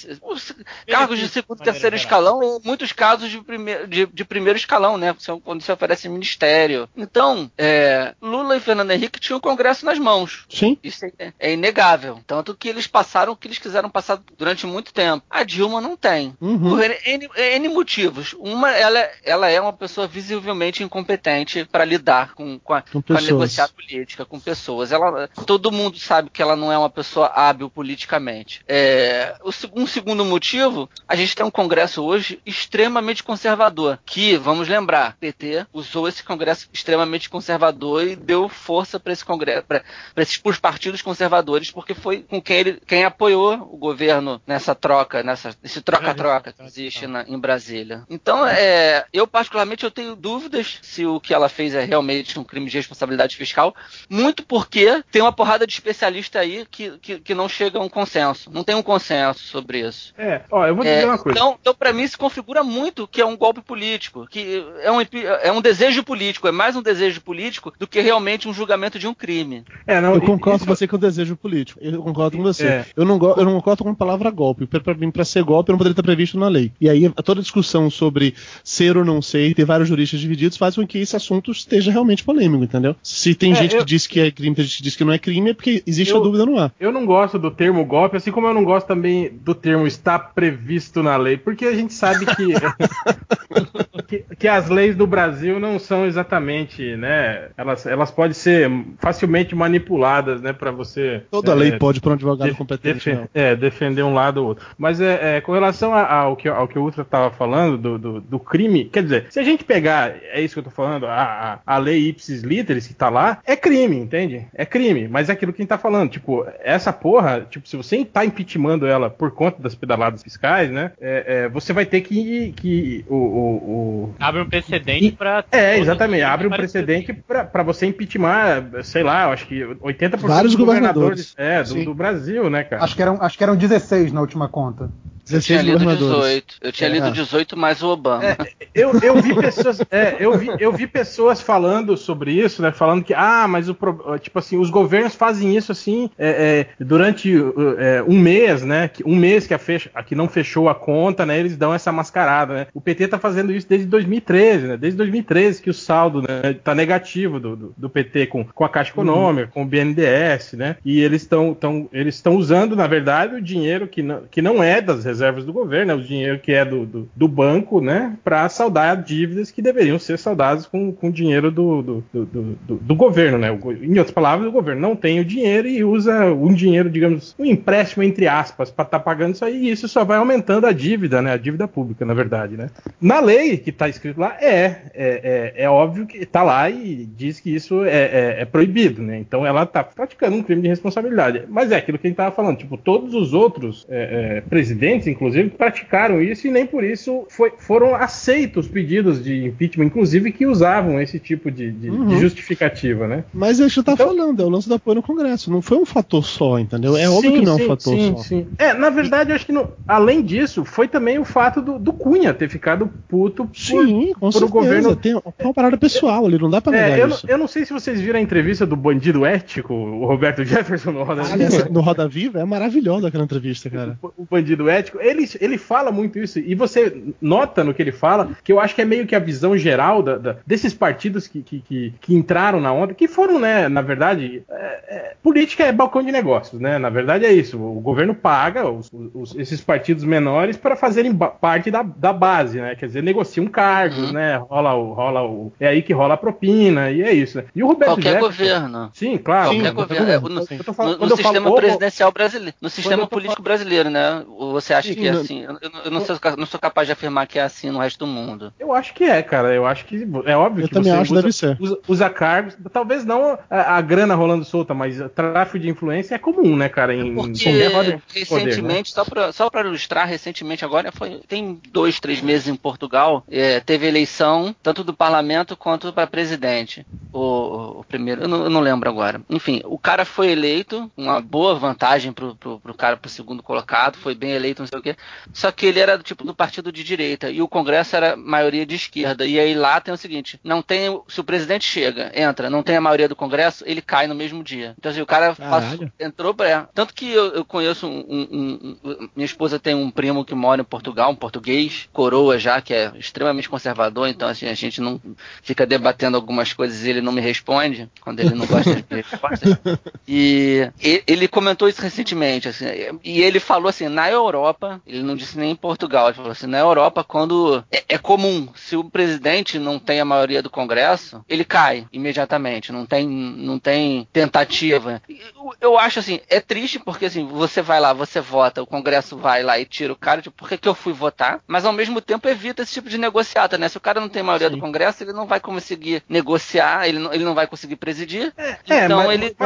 cargos de segundo, maneira terceiro escalão, ou muitos casos de, prime- de- de primeiro escalão, né? Quando se oferece ministério. Então, é, Lula e Fernando Henrique tinham o Congresso nas mãos. Sim. Isso é, é inegável. Tanto que eles passaram o que eles quiseram passar durante muito tempo. A Dilma não tem. Uhum. Por N, N motivos. Uma, ela, ela é uma pessoa visivelmente incompetente para lidar com, com, a, Com com a negociar política, com pessoas. Ela, todo mundo sabe que ela não é uma pessoa hábil politicamente. É, um segundo motivo, a gente tem um Congresso hoje extremamente conservador, que, vamos lembrar, o PT usou esse Congresso extremamente conservador e deu força para esse Congresso, para esses pros partidos conservadores, porque foi com quem ele quem apoiou o governo nessa troca, nessa, nesse troca-troca que existe na- em Brasília. Então, é, eu particularmente eu tenho dúvidas se o que ela fez é realmente um crime de responsabilidade fiscal, muito porque tem uma porrada de especialista aí que, que, que não chega a um consenso. Não tem um consenso sobre isso. É, ó, eu vou É, dizer uma coisa. então, então para mim, se configura muito que é um golpe político, que é um, é um desejo político, é mais um desejo político do que realmente um julgamento de um crime. É, não, Eu concordo isso- com você que é um desejo político. Eu concordo com você. É. Eu, não go- eu não concordo com a palavra golpe. Pra, pra mim, pra ser golpe, não poderia estar previsto na lei. E aí, toda a discussão sobre ser ou não ser, e ter vários juristas divididos, faz com que esse assunto esteja realmente polêmico, entendeu? Se tem É, gente eu- que diz que é crime, tem gente que diz que não é crime, é porque existe Eu- a dúvida no ar. Eu não gosto do termo golpe, assim como eu não gosto também do termo está previsto na lei, porque a gente sabe que [laughs] que, que as leis do Brasil não são exatamente, né? Elas, elas podem ser facilmente manipuladas, né? Para você. Toda é, lei pode por um advogado def- competente. defen- é, defender um lado ou outro. Mas é, é, com relação a- ao que, ao que o Ultra estava falando, do, do, do crime, quer dizer, se a gente pegar, é isso que eu tô falando, a, a, a lei ipsis literis que tá lá, é crime, entende? É crime, mas é aquilo que a gente tá falando, tipo, essa porra, tipo, se você tá impeachmentando ela por conta das pedaladas fiscais, né, é, é, você vai ter que, que o, o, o- Abre um precedente pra. é, exatamente. Abre um precedente para você impeachment, sei lá, acho que 80% Vários dos governadores. é, do, do Brasil, né, cara? Acho que, eram, acho que eram 16 na última conta. Eu tinha 16 lido governadores. 18. Eu tinha É. lido 18 mais o Obama. Eu, eu vi pessoas, é, eu vi, eu vi pessoas falando sobre isso, né? Falando que, ah, mas o tipo assim, os governos fazem isso assim é, é, durante é, um mês, né? Um mês que a, fecha, a que não fechou a conta, né? Eles dão essa mascarada, né? O PT tá fazendo isso desde 2013, né? Desde 2013 que o saldo né, tá negativo do, do, do PT com, com a Caixa Econômica, com o BNDES, né? E eles estão tão, eles estão usando, na verdade, o dinheiro que não, que não é das reservas do governo, é o dinheiro que é do, do, do banco, né? Para saldar dívidas que deveriam ser saldadas com, com dinheiro do, do, do, do- governo, né? Em outras palavras, o governo não tem o dinheiro e usa um dinheiro, digamos, um empréstimo entre aspas, para estar pagando isso aí, e isso só vai aumentando a dívida, né? A dívida pública, na verdade, né? Na lei que está escrito lá, é, é, é, é óbvio que está lá e diz que isso é, é- é proibido, né? Então ela está praticando um crime de responsabilidade. Mas é aquilo que a gente estava falando, tipo, todos os outros é, é, presidentes, inclusive, praticaram isso e nem por isso foi- foram aceitos os pedidos de impeachment, inclusive que usavam esse tipo de, de- de Uhum. justificativa, né? Mas é isso que eu tava Então- falando, é o lance do apoio no Congresso. Não foi um fator só, entendeu? É óbvio Sim, que não é um fator sim, só. sim. É, na verdade, eu acho que no- além disso, foi também o fato do, do Cunha ter ficado puto por, Sim, com por o governo. Tem uma parada pessoal ali, não dá pra negar É, eu, não- isso. eu não sei se vocês viram a entrevista do bandido ético, o Roberto Jefferson no Roda Aliás, Viva. no Roda Viva é maravilhosa aquela entrevista, cara. [laughs] o bandido ético, ele, ele fala muito isso, e você nota no que ele fala, que eu acho que é meio que a visão geral da- da- desses partidos que, que, que, que entraram na onda, que foram, né, na verdade, é, é, política é balcão de negócios, né, na verdade é isso, o governo paga os- os- esses partidos menores para fazerem parte da, da base, né, quer dizer, negociam cargos, Uhum. né, rola o, rola o, é aí que rola a propina, e é isso, né. E o Roberto Qualquer Jefferson- governo. Sim, claro. Qualquer governo. É, no, falando- falo sistema presidencial brasileiro. No sistema político brasileiro, né? Você acha Sim, que é assim? Eu, eu- eu não, sou, não sou capaz de afirmar que é assim no resto do mundo. Eu acho que é, cara. Eu acho que é óbvio Eu que também você acho que usa, deve ser. Usa, usa cargos, talvez não a, a grana rolando solta, mas tráfico de influência é comum, né, cara? Em, em Porque roda de poder, né? recentemente, só pra só para ilustrar, recentemente agora, foi, tem dois, três meses em Portugal, é, teve eleição tanto do parlamento quanto para presidente. O, o- o primeiro, eu não, eu não lembro agora. Enfim, o cara foi eleito, uma boa vantagem pro, pro, pro cara, pro segundo colocado, foi bem eleito, não sei o quê. Só que ele era do tipo do partido de direita e o Congresso era maioria de esquerda. E aí lá tem o seguinte: não tem. Se o presidente chega, entra, não tem a maioria do Congresso, ele cai no mesmo dia. Então assim, o cara passou- entrou pra. Tanto que eu, eu conheço um, um- um- Minha esposa tem um primo que mora em Portugal, um português, coroa já, que é extremamente conservador, então assim, a gente não fica debatendo algumas coisas e ele não me responde, quando ele não gosta de [laughs] respostas. E- ele comentou isso recentemente, assim, e ele falou assim, na Europa, ele não disse nem em Portugal, ele falou assim, na Europa, quando é, é comum, se o presidente não tem a maioria do Congresso, ele cai imediatamente, não tem, não tem tentativa. Eu, eu acho assim, é triste porque assim, você vai lá, você vota, o Congresso vai lá e tira o cara, tipo, por que, que eu fui votar? Mas ao mesmo tempo evita esse tipo de negociata, né? Se o cara não tem maioria do Congresso, ele não vai conseguir negociar, ele não, ele não vai conseguir presidir. É, então mas- ele.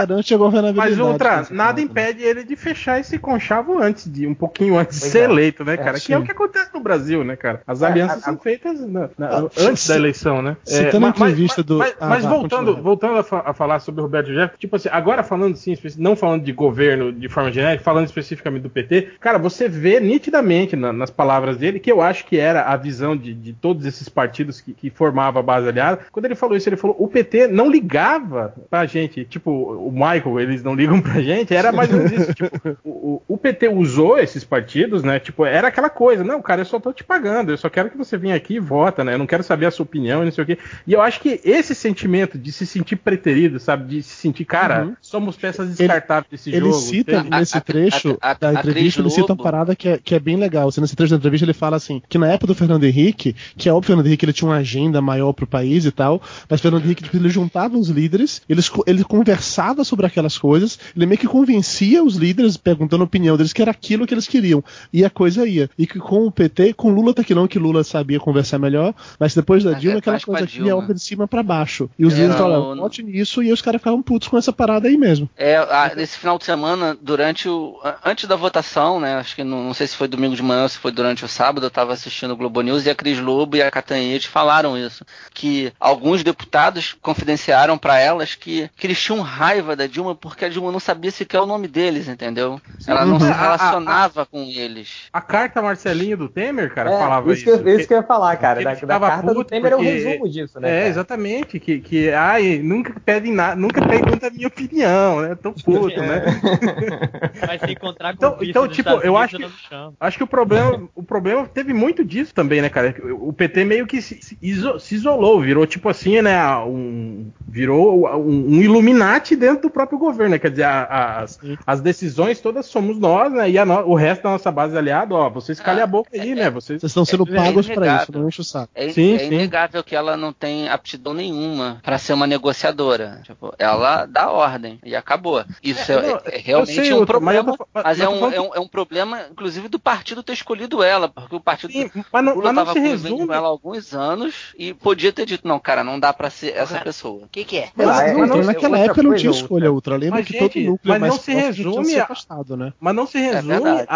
Governabilidade. Mas outra, nada né? impede ele de fechar esse conchavo antes de um pouquinho antes de Pois ser é. eleito, né, cara? É, que é o sim. que acontece no Brasil, né, cara? As É, alianças a- são a- feitas na- na- Ah, antes ci- da eleição, né? citando a ma- mas- entrevista do- Mas, Ah, mas voltando, continua. voltando a, fa- a falar sobre o Roberto Jefferson, tipo assim, agora falando espe- não falando de governo de forma genérica, falando especificamente do PT, cara, você vê nitidamente na- nas palavras dele que eu acho que era a visão de, de todos esses partidos que, que formavam a base aliada. Quando ele falou isso, ele falou: o PT não ligava pra gente, tipo, o Michael, eles não ligam pra gente, era mais ou menos isso. tipo, o- o PT usou esses partidos partidos, né? Tipo, era aquela coisa, não, cara, eu só tô te pagando, eu só quero que você venha aqui e vota, né? Eu não quero saber a sua opinião e não sei o quê. E eu acho que esse sentimento de se sentir preterido, sabe? De se sentir, cara, Uhum. somos peças descartáveis desse Ele jogo. cita entende? nesse A- a- trecho a- a- da entrevista, ele cita uma parada que é, que é bem legal. Assim, nesse trecho da entrevista ele fala assim, que na época do Fernando Henrique, que é óbvio que o Fernando Henrique ele tinha uma agenda maior pro país e tal, mas o Fernando Henrique tipo, ele juntava os líderes, eles, co- ele conversava sobre aquelas coisas, ele meio que convencia os líderes, perguntando a opinião deles, que era aquilo que eles queriam. E a coisa ia. E que com o PT, com Lula até que não, que Lula sabia conversar melhor, mas depois da Mas Dilma, é aquela coisa que ia de cima pra baixo. E os É, líderes não, falavam, não- vote nisso, e os caras ficavam putos com essa parada aí mesmo. É, a- nesse final de semana, durante o. Antes da votação, né? Acho que não, não sei se foi domingo de manhã ou se foi durante o sábado, eu tava assistindo o Globo News e a Cris Lobo e a Catanhete falaram isso. Que alguns deputados confidenciaram pra elas que, que eles tinham raiva da Dilma porque a Dilma não sabia sequer o nome deles, entendeu? Ela não Uhum. se A- a- relacionava com eles. A carta Marcelinho do Temer, cara, É, falava isso, isso. que, eu- isso que eu ia falar, cara. Da, da carta do Temer é o porque- resumo disso, né? É, cara? exatamente. Que, que ai, nunca pedem nada, nunca pergunta a minha opinião, né? Tô puto, É. né? [laughs] Vai se encontrar com Então- o então, tipo, eu acho que-. Acho que o problema, o problema teve muito disso também, né, cara? O PT meio que se, iso- se isolou, virou tipo assim, né? Um, virou um, um Illuminati dentro do próprio governo, né? Quer dizer, a- as, as decisões todas somos nós, né? E a no- o resto da nossa base aliada, ó, vocês calem Ah, a boca aí, né? Vocês. Vocês estão sendo É pagos pra inegável. isso, não enche o saco. É, Sim, é sim. inegável que ela não tem aptidão nenhuma pra ser uma negociadora. Tipo, ela dá ordem e acabou. Isso É, é, não, é realmente sei, um Ultra, mas problema. tô Mas, mas é, um, falando- é, um, é um problema, inclusive, do partido ter escolhido ela. Porque o partido Sim, mas não, Lula mas não tava se resume. com ela há alguns anos e podia ter dito, não, cara, não dá pra ser essa pessoa. O que, que é? Mas, é- não, é- é naquela outra época não tinha escolha, Ultra. Lembra Mas, que gente, todo núcleo mas mais não se resume afastado, né? Mas não se resume verdade.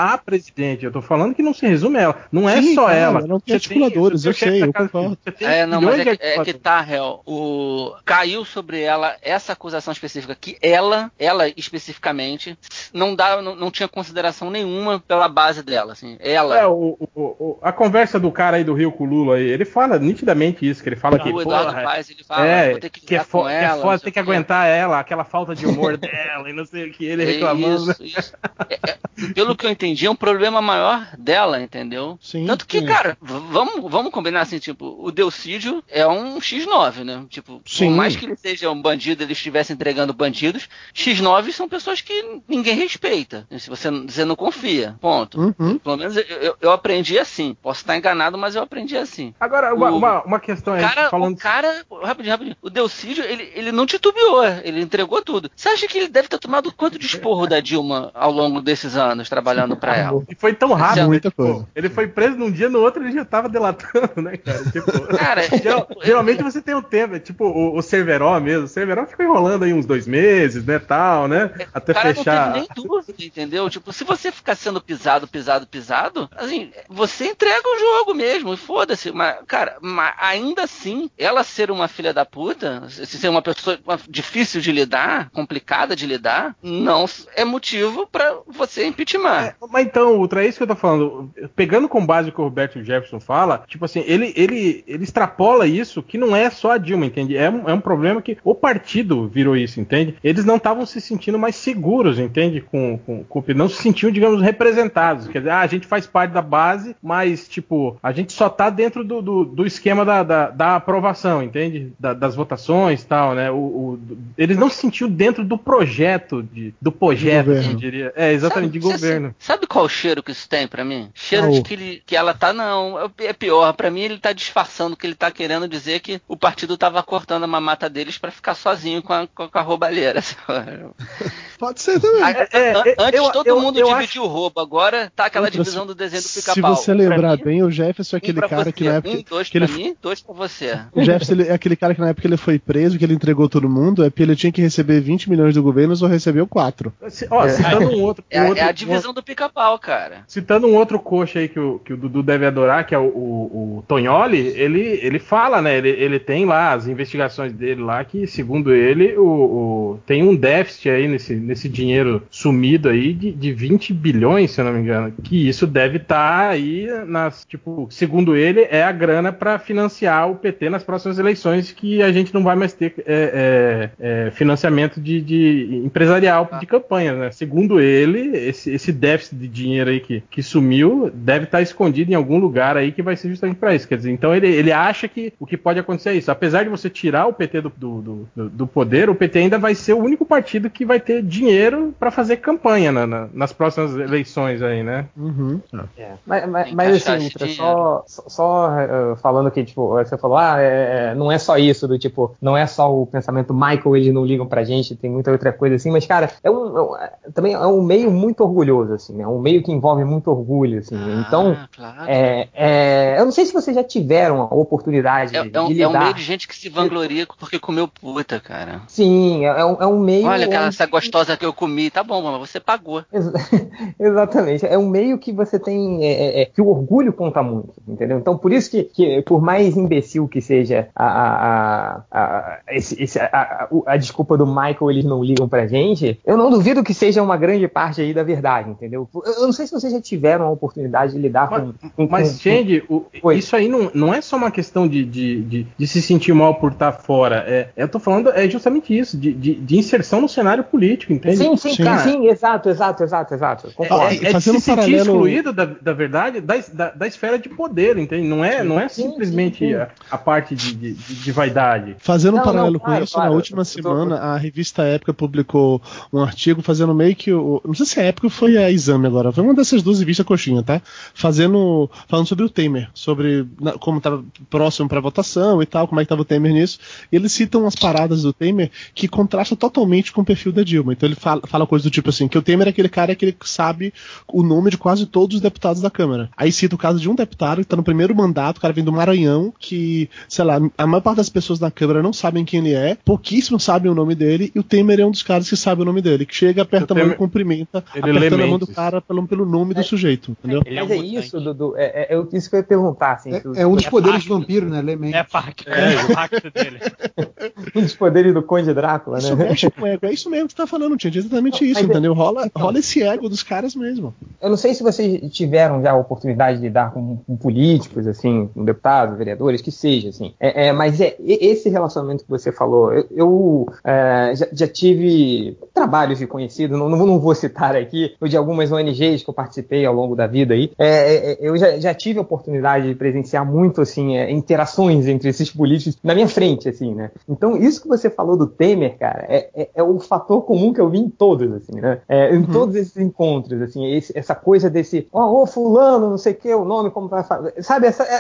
Presidente. Eu tô falando que não se resume a ela. Não é Sim, só claro, ela. não tem articuladores, eu sei, eu concordo. É, não, mas é que, é que tá, Hel. O... Caiu sobre ela essa acusação específica que ela, ela especificamente, não dá, não, não tinha consideração nenhuma pela base dela, assim. Ela. É, o, o- o- a conversa do cara aí do Rio com o Lula aí, ele fala nitidamente isso, que ele fala que, o Eduardo porra, Paes, ele fala, é, vou ter que que é, lidar fo com que ela. é foda, tem que quê. aguentar ela, aquela falta de humor [laughs] dela e não sei o que, ele É reclamando. Isso, isso. É, é, pelo que eu entendi, é um problema maior dela, entendeu? Sim, Tanto que, sim. cara, vamos, vamos combinar assim, tipo, o Delcídio é um X9, né? Tipo, Sim. por mais que ele seja um bandido, ele estivesse entregando bandidos, X9 são pessoas que ninguém respeita. Se você, você não confia. Ponto. Uhum. Pelo menos eu, eu- eu aprendi assim. Posso estar enganado, mas eu aprendi assim. Agora, uma, O- uma, uma questão aí, cara, falando o cara, rapidinho, rapidinho. O Delcídio, ele, ele não titubeou, ele entregou tudo. Você acha que ele deve ter tomado quanto de esporro da Dilma ao longo desses anos trabalhando pra ela? E foi tão rápido, é né? muita Tipo, coisa. ele foi preso num dia, no outro ele já tava delatando, né, cara? Tipo, Cara, [laughs] geral- geralmente você tem um tempo, tipo o, o Cerveró mesmo. O Cerveró ficou enrolando aí uns dois meses, né, tal, né? Até o cara fechar. não teve nem dúvida, entendeu? Tipo, se você ficar sendo pisado, pisado, pisado, assim, você entrega o jogo mesmo, e foda-se. Mas, cara, mas ainda assim, ela ser uma filha da puta, se ser uma pessoa difícil de lidar, complicada de lidar, não é motivo pra você impeachment. É, mas então, Ultra, é isso que eu tô falando. Pegando com base o que o Roberto Jefferson fala, tipo assim, ele, ele, ele extrapola isso que não é só a Dilma, entende? É um, é um problema que o partido virou isso, entende? Eles não estavam se sentindo mais seguros, entende? Com, com, com- não se sentiam, digamos, representados. Quer dizer, ah, a gente faz parte da base, mas, tipo, a gente só tá dentro do, do, do esquema da, da, da aprovação, entende? Da- das votações e tal, né? O, o- eles não se sentiam dentro do projeto, de, do projeto, governo. eu diria. É, exatamente, de Sabe- governo. Sabe, sabe qual o cheiro que isso tem pra mim? Cheiro Qual? de que, ele- que ela tá, não, é pior. Pra mim ele tá disfarçando que ele tá querendo dizer que o partido tava cortando a mamata deles pra ficar sozinho com a, com a roubalheira. [laughs] Pode ser também. A- É, é, an- é, Antes eu- todo eu- mundo eu dividia o roubo, agora tá aquela Outra, divisão do desenho do Se pica-pau. você lembrar mim, bem, o Jefferson é um aquele pra cara você, que na época. um, dois que pra ele, mim, dois pra você. o Jefferson ele- é aquele cara que na época ele foi preso, que ele entregou todo mundo, é porque ele tinha que receber 20 milhões do governo, só recebeu 4. Se- Ó, citando um outro. É, um a- outro- é a divisão do pica-pau, cara. Citando um outro coxa aí que o, que o Dudu deve adorar, que é o, o, o Tonholi, ele, ele fala, né? Ele, ele tem lá as investigações dele lá, que, segundo ele, o, o- tem um déficit aí nesse, nesse dinheiro sumido aí de, de 20 bilhões, se eu não me engano. Que isso deve estar aí nas. Tipo, segundo ele, é a grana para financiar o PT nas próximas eleições, que a gente não vai mais ter é, é, é, financiamento de, de empresarial de campanha, né? Segundo ele, esse, esse déficit de dinheiro dinheiro aí que, que sumiu deve estar escondido em algum lugar aí que vai ser justamente para isso. Quer dizer, então ele, ele acha que o que pode acontecer é isso. Apesar de você tirar o PT do, do, do, do poder, o PT ainda vai ser o único partido que vai ter dinheiro para fazer campanha na, na, nas próximas eleições aí, né? Uhum. É. Mas, mas, mas que assim, dinheiro. só, só, uh, falando que, tipo, você falou, ah, é, é, não é só isso, do tipo, não é só o pensamento Michael, eles não ligam pra gente, tem muita outra coisa assim, mas, cara, é um, é um- é- também é um meio muito orgulhoso, assim, né? Um meio que envolve muito orgulho, assim. então, Ah, claro. é, é, eu não sei se vocês já tiveram a oportunidade É, de é um, é lidar. um meio de gente que se vangloria porque comeu puta, cara. Sim, é, é um, é um meio. Olha aquela onde- essa gostosa que eu comi, tá bom, mas você pagou. Ex- [laughs] Exatamente. É um meio que você tem. é, é, é, que o orgulho conta muito, entendeu? Então, por isso que, que, por mais imbecil que seja a, a, a, a- esse- esse- a- a- desculpa do Michael, eles não ligam pra gente, eu não duvido que seja uma grande parte aí da verdade, entendeu? Eu eu não sei se vocês já tiveram a oportunidade de lidar com. com- Mas, com- Change, o- Oi. isso aí não, não é só uma questão de, de, de, de se sentir mal por estar fora. É, eu tô falando é justamente isso, de, de, de inserção no cenário político, entende? Sim, sim, Cara, sim, exato, exato, exato, exato. Concordo. É, é de Fazendo se um sentir paralelo- excluído da, da verdade, da, da, da esfera de poder, entende? Não é, não é Sim, simplesmente sim, sim. A, a parte de, de, de- de vaidade. Fazendo um Não, paralelo não, com claro, isso, claro. na última tô- semana a revista Época publicou um artigo fazendo meio que o. Não sei se a Época ou foi a Exame agora, foi uma dessas duas revistas coxinha, tá? Fazendo. Falando sobre o Temer, sobre na- como estava próximo para votação e tal, como é que estava o Temer nisso. E eles citam umas paradas do Temer que contrastam totalmente com o perfil da Dilma. Então ele fala, fala coisa do tipo assim, que o Temer é aquele cara que ele sabe o nome de quase todos os deputados da Câmara. Aí cita o caso de um deputado que está no primeiro mandato, o cara vem do Maranhão, que, sei lá, a maior parte das pessoas na Câmara não sabem quem ele é, pouquíssimos sabem o nome dele, e o Temer é um dos caras que sabe o nome dele, que chega, aperta a mão e cumprimenta, lê apertando a mão do cara pelo, pelo nome do sujeito, entendeu? Ele é Mas um é isso, Dudu. É, é, é isso que eu ia perguntar, assim. É, é um dos É poderes pacto. do vampiro, né? Lemente. É pacto, é, o pacto dele. [laughs] um dos poderes do Conde Drácula, Isso né? mexe com o ego. É isso mesmo que você tá falando, Tinha. É exatamente isso, é- entendeu? Rola, então. rola esse ego dos caras mesmo. Eu não sei se vocês tiveram já a oportunidade de lidar com, com políticos, assim, com deputados, vereadores, que seja, assim. É, é, mas é esse relacionamento que você falou, eu, eu, é, já, já tive trabalhos de conhecido, não, não, vou- não vou citar aqui, ou de algumas ONGs que eu participei ao longo da vida aí. É, é, é, eu já, já tive a oportunidade de presenciar muito, assim, é, interações entre esses políticos na minha frente, assim, né? Então, isso que você falou do Temer, cara, é, é, é o fator comum que eu vi em todos, assim, né? É, em todos esses encontros, assim, esse- essa coisa desse, ó, ô, fulano, não sei o que, o nome, como vai fazer, sabe? Essa, é,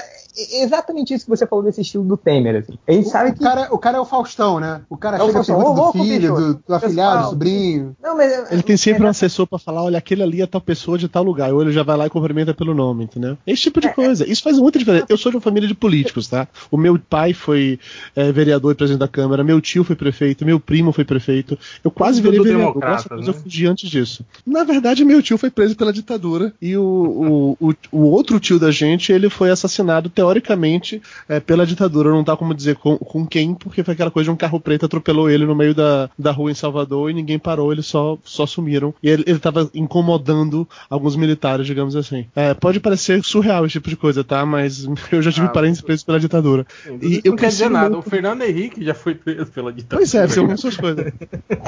é exatamente isso que você falou desse estilo do Temer, assim. A gente O, sabe o que... cara, o cara é o Faustão, né? O cara É o chega Faustão. pergunta do filho, bicho, do, do afilhado, do sobrinho. Não, mas, Ele tem sempre é, um assessor pra falar, olha, aquele ali é tal pessoa de tal lugar. Ou ele já vai lá e cumprimenta pelo nome, entendeu? Esse tipo de coisa. Isso faz muita diferença. Eu sou de uma família de políticos, tá? O meu pai foi é, vereador e presidente da Câmara, meu tio foi prefeito, meu primo foi prefeito. Eu quase virei vereador, a Deus eu né? fugi antes disso. Na verdade, meu tio foi preso pela ditadura e o, o, o, o outro tio da gente, ele foi assassinado, teoricamente, é, pela ditadura. Não dá como dizer com, com quem, porque foi aquela coisa de um carro preto atropelou ele no meio da, da rua em Salvador e ninguém parou, eles só, só sumiram. E ele, ele tava incomodando alguns militares, digamos assim. É, pode parecer surreal esse tipo de coisa, tá? Mas eu já tive Ah, parentes presos pela ditadura. E eu não quer dizer nada. muito- O Fernando Henrique já foi preso pela ditadura. Pois é, são essas coisas.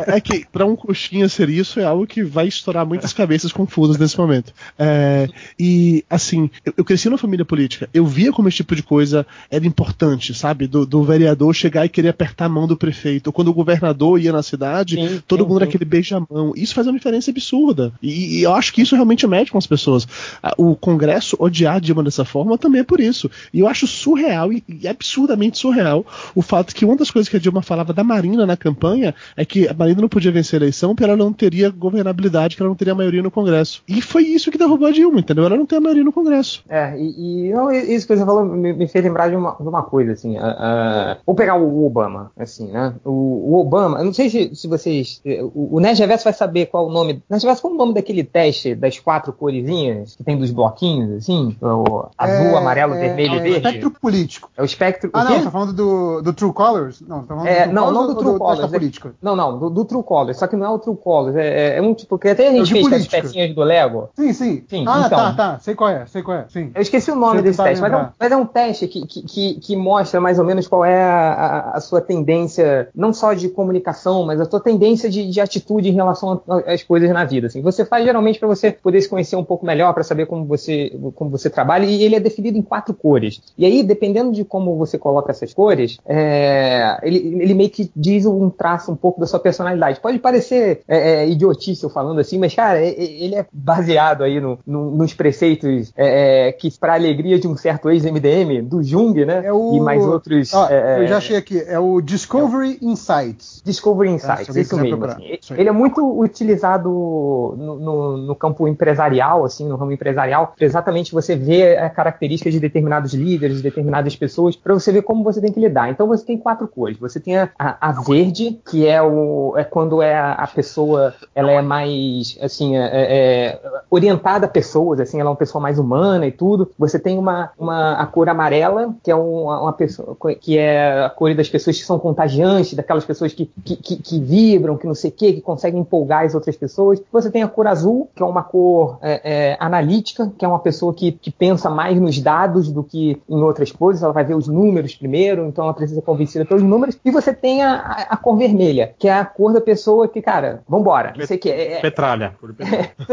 É que pra um coxinha ser isso é algo que vai estourar muitas cabeças confusas nesse momento. É, e assim, eu, eu cresci numa família política. Eu via como esse tipo de coisa era importante, sabe? Do, do vereador chegar e querer apertar a mão do prefeito. Ou quando o governador ia na cidade, Sim, todo sim, mundo sim. naquele beijamão. Isso faz uma diferença absurda. E, e eu acho que isso realmente mexe com as pessoas. Ah, O Congresso odiar Dilma dessa forma também é por isso. E eu acho surreal e, absurdamente surreal o fato que uma das coisas que a Dilma falava da Marina na campanha é que a Marina não podia vencer a eleição porque ela não teria governabilidade, que ela não teria maioria no Congresso. E foi isso que derrubou a Dilma, entendeu? Ela não tem a maioria no Congresso. É, e, e não, isso que você falou me, me fez lembrar de uma, de uma coisa, assim. ah, ah, vou pegar o Obama, assim, né? O, o Obama, eu não sei se, se vocês. eh, O, o Nerd Reverso vai saber qual o nome. Nerd Reverso, qual o nome daquele teste quatro coresinhas que tem dos bloquinhos, assim? O azul, É, amarelo, é, vermelho é e verde? espectro político. É o espectro. Ah, o não, tá falando do, do True Colors? Não, tá falando É, do não, não do True do Colors. é-? Não, não, do, do True Colors. Só que não é o True Colors. É, é, é um tipo. Que até a gente fez as pecinhas do Lego. Sim, sim. Sim, ah, então. tá, tá. Sei qual é, sei qual é. Sim. Eu esqueci o nome eu desse tentar teste, mas é, um, mas é um teste que, que, que, mostra mais ou menos qual é a, a- a sua tendência, não só de comunicação, mas a sua tendência de, de atitude em relação às coisas na vida. Assim. Você faz geralmente para você poder se conhecer um pouco melhor, para saber como você, como você trabalha, e ele é definido em quatro cores. E aí, dependendo de como você coloca essas cores, é, ele, ele meio que diz um traço um pouco da sua personalidade. Pode parecer é, é, idiotice eu falando assim, mas, cara, ele é baseado aí no, no- nos preceitos é, é, que, para alegria de um certo ex-MDM, do Jung, né? É o- E mais outros. É, eu já achei aqui, é o Discovery Insights. Discovery Insights, isso mesmo. assim. Ele é muito utilizado no, no- no campo empresarial, assim, no ramo empresarial, para exatamente você ver a característica de determinados líderes, de determinadas pessoas, para você ver como você tem que lidar. Então você tem quatro cores. Você tem a, a- verde, que é o é quando é a, pessoa, ela é mais assim, é- é- orientada a pessoas, assim, ela é uma pessoa mais humana e tudo. Você tem uma, uma a cor amarela, que é uma, uma pessoa que é a cor das pessoas que são contagiantes, daquelas pessoas que, que, que- que vibram, que não sei o que, que conseguem empolgar as outras pessoas. Você tem a cor azul, que é uma cor é, é, analítica, que é uma pessoa que, que pensa mais nos dados do que em outras coisas, ela vai ver os números primeiro, então ela precisa ser convencida pelos números. E você tem a, a, a cor vermelha, que é a cor da pessoa que, cara, vambora, não sei que. É, é, Petralha. [laughs] Por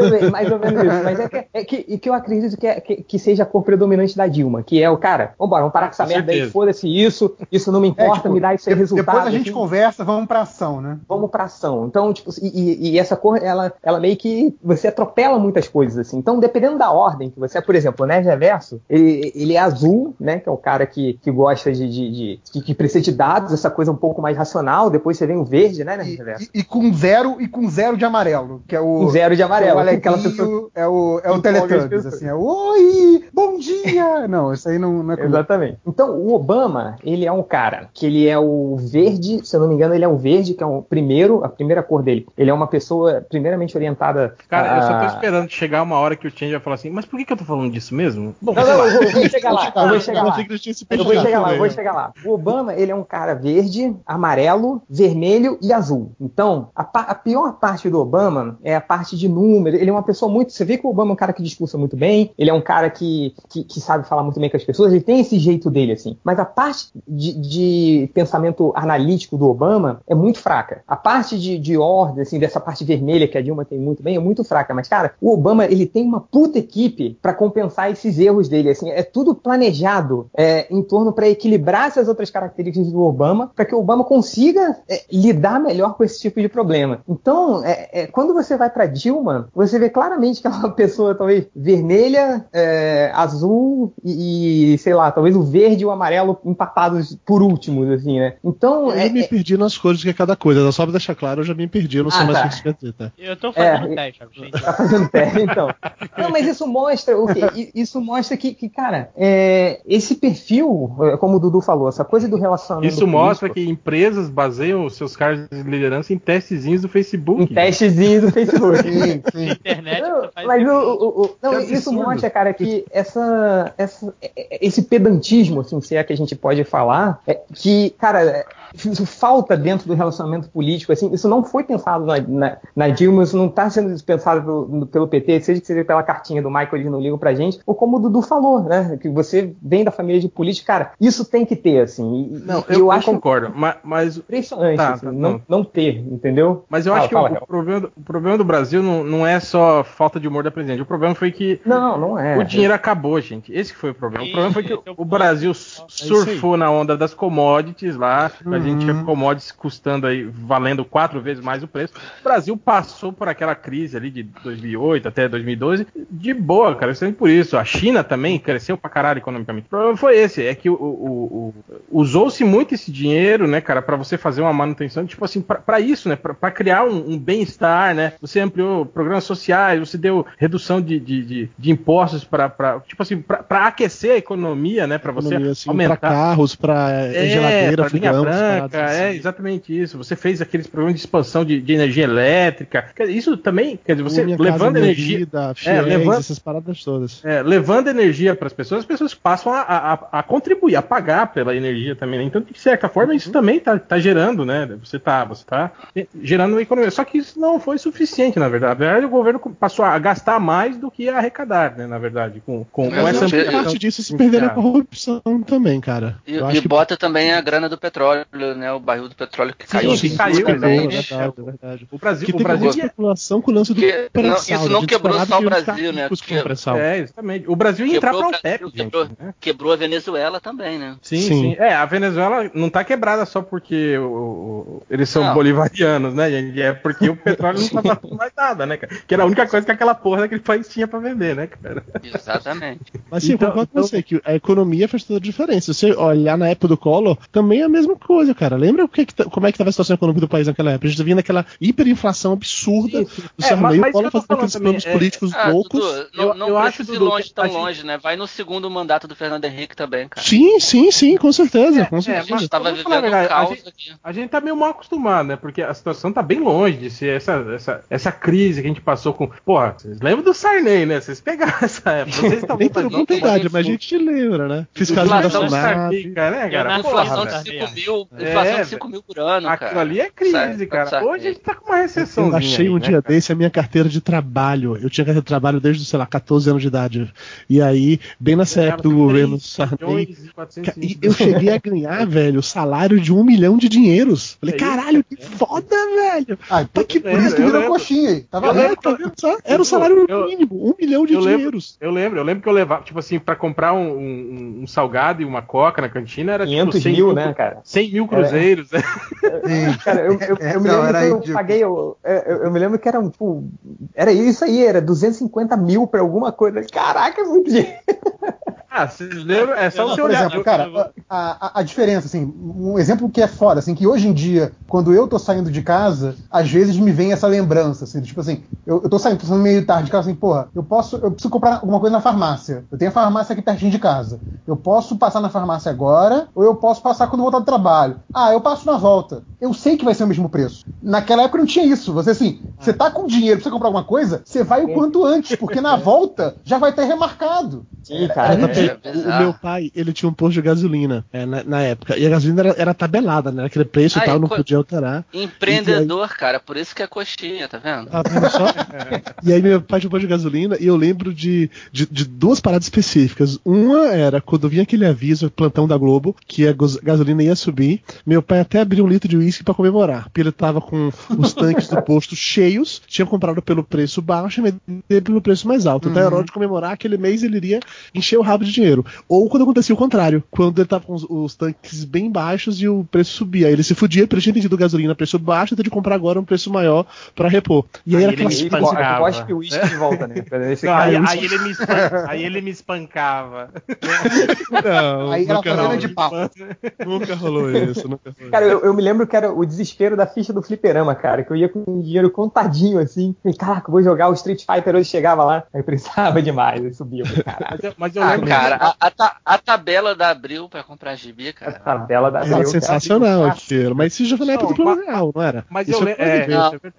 bem, mais ou menos isso. Mas é que, é que, e que eu acredito que, é- que, que seja a cor predominante da Dilma, que é o cara, vambora, vamos parar com essa Com merda aí, certeza. foda-se isso, isso não me É, importa, tipo, me dá isso aí de- resultado. Depois a gente assim, conversa, vamos pra ação, né? vamos pra ação. Então, tipo, e, e- e essa cor, ela, ela meio que você atropela muitas coisas, assim. Então, dependendo da ordem que você é, por exemplo, o Nerd Reverso, ele, ele é azul, né? Que é o cara que, que gosta de, de, de- que, que precisa de dados, essa coisa um pouco mais racional. Depois você vem o verde, né, Nerd E, Reverso? e- e com zero e com zero de amarelo, que é o Um zero de amarelo, que é o aquela pessoa- é o é o Teletubbies, assim, é oi, bom dia. [laughs] Não, isso aí não, não é comigo. Exatamente. Então, o Obama, ele é um cara que ele é o verde, se eu não me engano, ele é o verde, que é o primeiro, a primeira cor dele. Ele é uma pessoa primeiramente orientada. Cara, eu só tô a- esperando chegar uma hora que o Change vai falar assim, mas por que, que eu tô falando disso mesmo? Bom, Não, não, lá. eu vou, eu vou chegar lá, eu vou chegar lá. achei que ele tinha se Eu vou chegar lá, vou chegar lá. O Obama, ele é um cara verde, amarelo, vermelho e azul. Então, a, pa- a pior parte do Obama é a parte de número. Ele é uma pessoa muito. Você vê que o Obama é um cara que discursa muito bem, ele é um cara que, que, que sabe falar muito bem com as pessoas, ele tem esse jeito dele, assim. Mas a parte de, de pensamento analítico do Obama é muito fraca. A parte de, de ordem, assim, dessa parte vermelha que a Dilma tem muito bem, é muito fraca. Mas, cara, o Obama, ele tem uma puta equipe pra compensar esses erros dele, assim. É tudo planejado é, em torno pra equilibrar essas outras características do Obama, pra que o Obama consiga é, lidar melhor com esse tipo de problema. Então, é, é, quando você vai pra Dilma, você vê claramente que ela é uma [laughs] pessoa, talvez, vermelha, é, azul e, e, sei lá, talvez o verde e o amarelo empatados por últimos, assim, né? Então, Eu é, me é- perdi nas cores que é cada coisa. Só pra deixar claro, eu já me perdi. Eu não sei Ah, mais tá. o que dizer, tá? Eu tô fazendo É, teste, gente. Tá fazendo teste, então. Não, mas isso mostra o quê? Isso mostra que, que, cara, é, esse perfil, é, como o Dudu falou, essa coisa do relacionamento. Isso mostra político, que empresas baseiam os seus cargos de liderança em testezinhos do Facebook. Em testezinho do Facebook. Sim, sim. Internet Não, mas o, o- o- não, isso absurdo. mostra, cara, que essa, essa- esse pedantismo, assim, se é que a gente pode falar, é que, cara, isso falta dentro do relacionamento político, assim, isso não foi pensado na, na, na Dilma, isso não está sendo pensado pelo, pelo PT, seja que seja pela cartinha do Michael, eles não ligam pra gente, ou como o Dudu falou, né, que você vem da família de político, cara, isso tem que ter, assim, e, Não, eu, eu acho concordo, mas, mas impressionante, Tá, assim, tá, não, não. não ter, entendeu? Mas eu Fala, acho que fala, o, Real. o problema, do- o problema do Brasil não, não é só falta de humor da presidente. O problema foi que Não, não é. o dinheiro acabou, gente. Esse que foi o problema. O problema foi que o o. Brasil surfou na onda das commodities lá. A gente Uhum. tinha commodities custando aí, valendo quatro vezes mais o preço. O Brasil passou por aquela crise ali de 2008 até 2012 de boa, cara. Isso por isso. A China também cresceu pra caralho economicamente. O problema foi esse, é que o, o- o- usou-se muito esse dinheiro, né, cara, pra você fazer uma manutenção, tipo assim, pra- pra isso, né, pra, pra criar um, um bem-estar, né. Você ampliou programas sociais, você deu redução de, de, de- de impostos pra, pra, tipo assim, pra aquecer a economia, né, pra você assim, aumentar pra carros, pra é, geladeira, pra fogão, branca, paradas é assim. exatamente isso. Você fez aqueles programas de expansão de, de energia elétrica. Isso também, quer dizer, você Casa levando energia, Vida, Fiéis, levando- essas paradas todas. é, levando energia para as pessoas, as pessoas passam a, a- a contribuir, a pagar pela energia também. Né? Então, de certa forma, isso também está gerando, né? Você está você tá gerando uma economia. Só que isso não foi suficiente, na verdade. Na verdade, o governo passou a gastar mais do que a arrecadar, né? Na verdade, com, com, com essa que ampliação Parte disso é se perder na inicial. corrupção também, cara. E, Eu e que bota também a grana do petróleo, né? O barril do petróleo que caiu. Sim, que caiu, Caiu, é exatamente. verdade, é verdade. O Brasil, Que o Brasil especulação com o lance do Porque, não, pré-sal, isso não quebrou só o Brasil, né? com. É, exatamente. O Brasil ia entrar pra o gente. quebrou. né? Quebrou a Venezuela também, né? Sim, Sim. sim, É, a Venezuela não tá quebrada só porque o- o- eles são Não. bolivarianos, né, gente? É porque o petróleo não tava dando mais nada, né, cara? Que era a única coisa que aquela porra daquele país tinha pra vender, né, cara? Exatamente. Mas sim, Então- eu concordo com então- você, que a economia faz toda a diferença. Se você olhar na época do Collor, também é a mesma coisa, cara. Lembra o que tá- como é que estava a situação econômica do país naquela época? A gente vinha naquela hiperinflação absurda do É, Sarney, mas- o Collor fazendo aqueles falando planos também, é- políticos Ah, loucos. Dudu, não, Eu- não eu acho, Dudu, longe que tão a gente- longe, né? Vai no segundo mandato do Fernando Henrique também, cara. Sim, sim, sim, com certeza. É, com é, certeza. A gente tava vamos falar a vivendo um verdade, a caos gente- aqui. A gente tá meio mal acostumado, né? Porque a situação tá bem longe de ser essa, essa, essa crise que a gente passou com. Porra, vocês lembram do Sarney, né? Vocês pegaram [laughs] essa época. Vocês estão Nem todo mundo idade, mas a gente lembra, né? Fiscalismo da cara, né, cara? Inflação de velho. 5 mil, inflação de 5 mil por ano, cara. Aquilo ali é crise, Sabe, cara. Hoje a gente tá com uma recessão. Eu achei um dia desse a minha carteira de trabalho. Eu tinha carteira de trabalho desde, sei lá, 14 anos de idade. E aí, bem nessa época do governo Sarney, E eu cheguei a ganhar, velho, o salário de um milhão de dinheiros. Falei, É isso, caralho, que foda, velho. Ah, Tá que por isso que virou lembro. coxinha aí. Tava lembro. É, tá vendo só? Era o salário Eu- mínimo, um milhão de eu lembro, dinheiros. eu lembro, eu lembro que eu levava, tipo assim, pra comprar um, um- um salgado e uma coca na cantina era 500 tipo 100 mil, né, cara? 100 mil cruzeiros. né? [laughs] Cara, eu, eu, eu me lembro que eu ridículo. paguei. Eu me lembro que era um, tipo. Era isso aí, era 250 mil pra alguma coisa. Caraca, é muito dinheiro. Ah, vocês lembram? É só você Por olhar. exemplo, eu- cara, eu- a, a- a diferença, assim, um exemplo que é foda, assim, que hoje em dia, quando eu tô saindo de casa, às vezes me vem essa lembrança, assim, tipo assim, eu, eu tô saindo, tô saindo meio tarde de casa, assim, porra, eu posso, eu preciso comprar alguma coisa na farmácia. Eu tenho a farmácia aqui pertinho de casa. Eu posso passar na farmácia agora, ou eu posso passar quando voltar do trabalho. Ah, eu passo na volta. Eu sei que vai ser o mesmo preço. Naquela época não tinha isso. Você assim, você tá com dinheiro pra você comprar alguma coisa, você vai o quanto antes, porque na [laughs] volta já vai ter remarcado. Sim, Era cara. é o- meu pai, ele tinha um posto de gasolina é, na, na época. E a gasolina era, era tabelada, né? Aquele preço Ah, e tal, e não podia alterar. Empreendedor, cara, por isso que é coxinha, tá vendo? Vendo só? e aí meu pai tinha um posto de gasolina e eu lembro de, de, de duas paradas específicas. Uma era quando vinha aquele aviso, plantão da Globo, que a gasolina ia subir. Meu pai até abriu um litro de uísque pra comemorar. Porque ele tava com os tanques do posto cheios, tinha comprado pelo preço baixo e vendeu pelo preço mais alto. Então era hora de comemorar, aquele mês ele iria encher o rabo de dinheiro. Ou quando acontecia o contrário, quando ele tava com os, os tanques bem baixos e o preço subia. Aí ele se fudia, porque ele tinha entendido gasolina a preço baixo, então de comprar agora um preço maior pra repor. E aí Aí era aquela E espancava. gosta que o uísque de volta, né? Não, [laughs] aí, é aí ele me [laughs] espan- aí ele me espancava. Não, Aí era nunca fazenda rolou, de pau. nunca rolou isso, nunca rolou Cara, eu, eu me lembro que era o desespero da ficha do fliperama, cara, que eu ia com o dinheiro contadinho, assim. Falei, caraca, vou jogar o Street Fighter hoje chegava lá. Aí precisava [laughs] demais, aí subia. Mas eu, mas eu Ah, lembro cara, que- a, a a tabela da Abril pra comprar gibi, a cara. tabela da Era Abril, cara. sensacional aquilo, mas isso já foi na época do plano real, não era? Mas Isso eu lembro. É,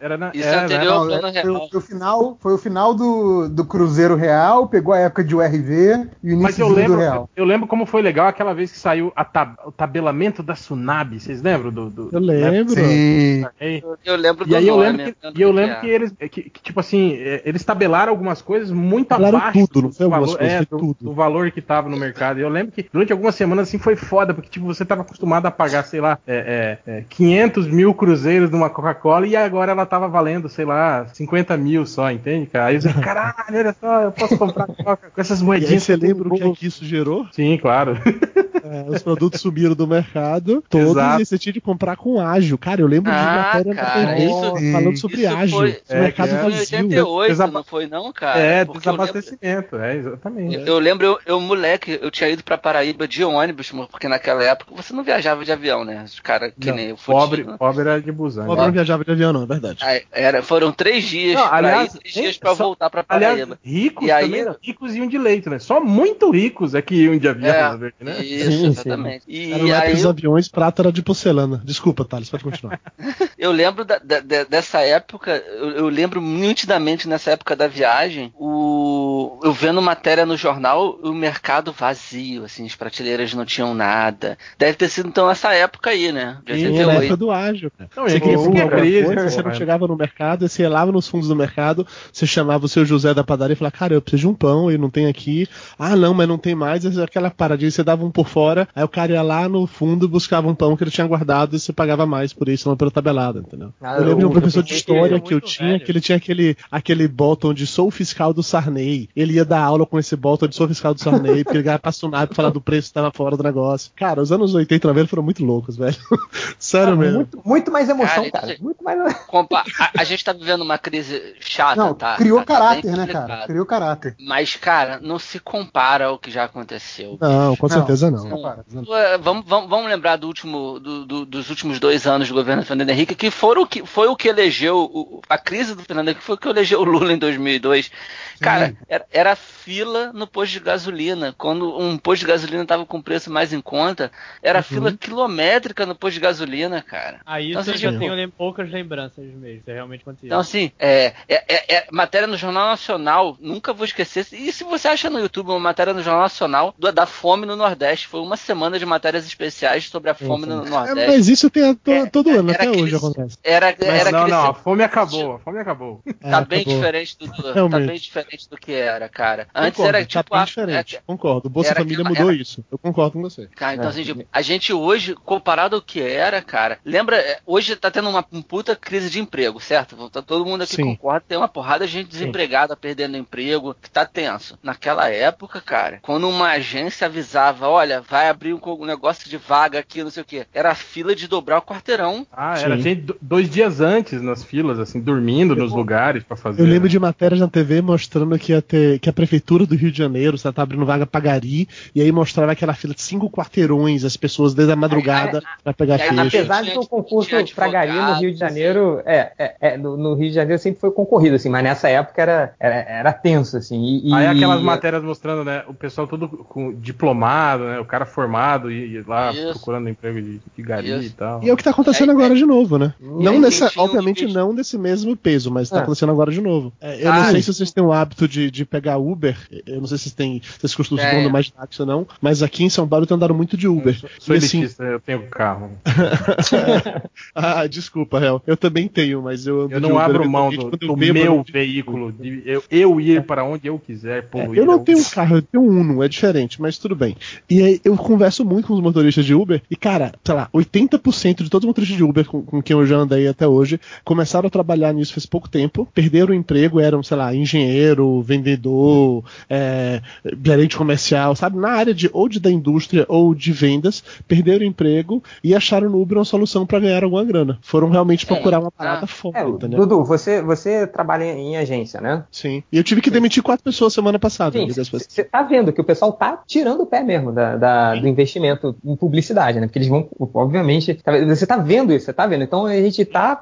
era na, Isso era, é né? anterior ao plano é, foi, real. foi o final, foi o final do, do Cruzeiro Real, pegou a época de URV e o Mas início eu do lembro, Real. eu lembro como foi legal aquela vez que saiu a tab- o tabelamento da Tsunami. Vocês lembram do. do Eu lembro. Sim. É, Eu, eu lembro do E aí eu nome, lembro que, lembro e eu do lembro é. que eles, que, que, tipo assim, é, eles tabelaram algumas coisas muito Tabelaram abaixo tudo, algumas valor, coisas, é, do, do valor que tava no mercado. E eu lembro que durante algumas semanas assim foi foda, porque tipo, você tava acostumado a pagar, sei lá, é, é, é, 500 mil cruzeiros numa Coca-Cola e agora ela tava valendo, sei lá, 50 mil só, entende, cara? Aí falei, [laughs] caralho, olha só, eu posso comprar Coca com essas E aí moedinhas. você lembra o que, é que isso gerou? Sim, claro. [laughs] É, os produtos subiram do mercado, todos, Exato. e você tinha de comprar com ágil. Cara, eu lembro de Ah, matéria cara, isso- falando sobre isso ágil. foi- é, mercado é- Foi em vazio. 88, Desaba- não foi não, cara? é, Porque eu lembro- desabastecimento, é, exatamente. Eu, eu lembro, eu, eu, moleque, eu tinha ido pra Paraíba de ônibus, porque naquela época você não viajava de avião, né? Os caras que Não, nem eu pobre, fudido. pobre era de busão. Pobre não viajava de avião, não, é verdade. Aí, era, foram três dias Não, pra aliás, ir, três dias é, pra só- voltar pra Aliás, Paraíba. ricos E aí- também, ricos iam de leito, né? Só muito ricos é que iam de avião, É, né? né? Isso, Sim, exatamente. E Era na época aí dos eu, aviões, prata era de porcelana. Desculpa, Thales, pode continuar. [laughs] eu lembro da- da- dessa época, eu, eu lembro nitidamente nessa época da viagem, o, eu vendo matéria no jornal, o mercado vazio, assim, as prateleiras não tinham nada. Deve ter sido então essa época aí, né? De E 88. na época do ágil, cara. Não, você queria alguma crise, coisa, você não é. chegava no mercado, você ia lá nos fundos do mercado, você chamava o seu José da padaria e falava, cara, eu preciso de um pão e não tem aqui. Ah, não, mas não tem mais. Aquela paradinha, você dava um por fora, aí o cara ia lá no fundo buscava um pão que ele tinha guardado e você pagava mais por isso, não pela tabelada, entendeu? Ah, eu lembro de um professor de pensei história que- que eu tinha, velho. que ele tinha aquele, aquele bottom de sou fiscal do Sarney. Ele ia dar aula com esse bottom de sou fiscal do Sarney, porque ele pra Sunab pra falar do preço que tava fora do negócio. Cara, os anos 80 e 90 foram muito loucos, velho. [laughs] Sério mesmo. Muito, muito mais emoção, Cara, cara. isso- Muito mais. Compa- a, a gente tá vivendo uma crise chata, Não, tá? criou Tá- tá caráter, né, complicado. cara? Criou caráter. Mas, cara, não se compara ao que já aconteceu. Não, com Não, certeza não. não não. Ué, Vamos, vamos, vamos lembrar do último, do- do- dos últimos dois anos do governo Fernando Henrique, que, foram o que foi o que elegeu o- a crise do Fernando Henrique, foi o que elegeu o Lula em 2002. Cara, era, era fila no posto de gasolina. Quando um posto de gasolina estava com preço mais em conta, era fila quilométrica no posto de gasolina, cara. Ah, isso Então, eu assim, já tipo, tenho lem- poucas lembranças mesmo. Isso é realmente acontecia. Então, assim, é, é- é- é matéria no Jornal Nacional, nunca vou esquecer. E se você acha no YouTube uma matéria no Jornal Nacional do- da fome no Nordeste? Foi uma semana de matérias especiais sobre a fome no É, Nordeste. mas isso tem a to- É, todo ano, era até aquele- hoje acontece. Era, Mas era não, aquele- não, a fome acabou, a fome acabou. Tá É, bem acabou. diferente do, [laughs] tá bem diferente do que era, cara. Antes Concordo, era tipo tá bem a- diferente. é- Concordo. O Bolsa era Família aquela- mudou era- isso. Eu concordo com você. Cara, então É. assim, tipo, a gente hoje, comparado ao que era, cara, lembra, é, hoje tá tendo uma um puta crise de emprego, certo? Tá- Todo mundo aqui Sim. concorda, tem uma porrada de gente desempregada, perdendo emprego, que tá tenso. Naquela época, cara, quando uma agência avisava, olha, vai abrir um, negócio de vaga aqui, não sei o quê, era a fila de dobrar o quarteirão. Ah, era Sim. gente do- dois dias antes nas filas, assim, dormindo nos lugares pra fazer. Eu lembro de matérias na TV mostrando que ia ter que a prefeitura do Rio de Janeiro está abrindo vaga pra Gari, e aí mostrava aquela fila de cinco quarteirões, as pessoas desde a madrugada pra pegar aí, ficha. Apesar de que o concurso pra Gari no Rio de Janeiro, é, é, é, no, no Rio de Janeiro sempre foi concorrido, assim, mas nessa época era, era, era tenso, assim. E, e- Aí aquelas matérias mostrando, né, o pessoal todo com diplomado, né, o cara formado e, e lá Isso. procurando emprego de, de gari Isso. e tal. E é o que tá acontecendo É, agora de novo, né? Não aí nessa, obviamente não desse mesmo peso, mas tá É. acontecendo agora de novo. É, eu não sei se vocês têm o hábito de, de pegar Uber, eu não sei se vocês têm, se vocês costumam É. é. mais táxi ou não, mas aqui em São Paulo tenho andado muito de Uber. Eu sou E assim, elitista, eu tenho carro. [laughs] ah, desculpa, Real. Eu também tenho, mas eu ando Eu de não Uber, abro mão do, do bebo, eu meu não- veículo, de eu, eu ir para onde eu quiser, É, eu não É tenho um carro, eu tenho um Uno, é diferente, mas tudo bem. E aí eu converso muito com os motoristas de Uber, e cara, sei lá, 80% de todos os motoristas de Uber com, com quem eu já andei até hoje começaram a trabalhar nisso faz pouco tempo, perderam o emprego, eram, sei lá, engenheiro, vendedor, é, gerente comercial, sabe? Na área de ou de, da indústria ou de vendas, perderam o emprego e acharam no Uber uma solução para ganhar alguma grana. Foram realmente procurar uma parada Ah. foda, É, entendeu? Dudu, você, você trabalha em agência, né? Sim. E eu tive que demitir quatro pessoas semana passada. Você tá vendo que o pessoal tá tirando o pé mesmo da, da- do investimento em publicidade, né? Porque eles vão, obviamente, tá- você tá vendo isso, você tá vendo. Então a gente tá,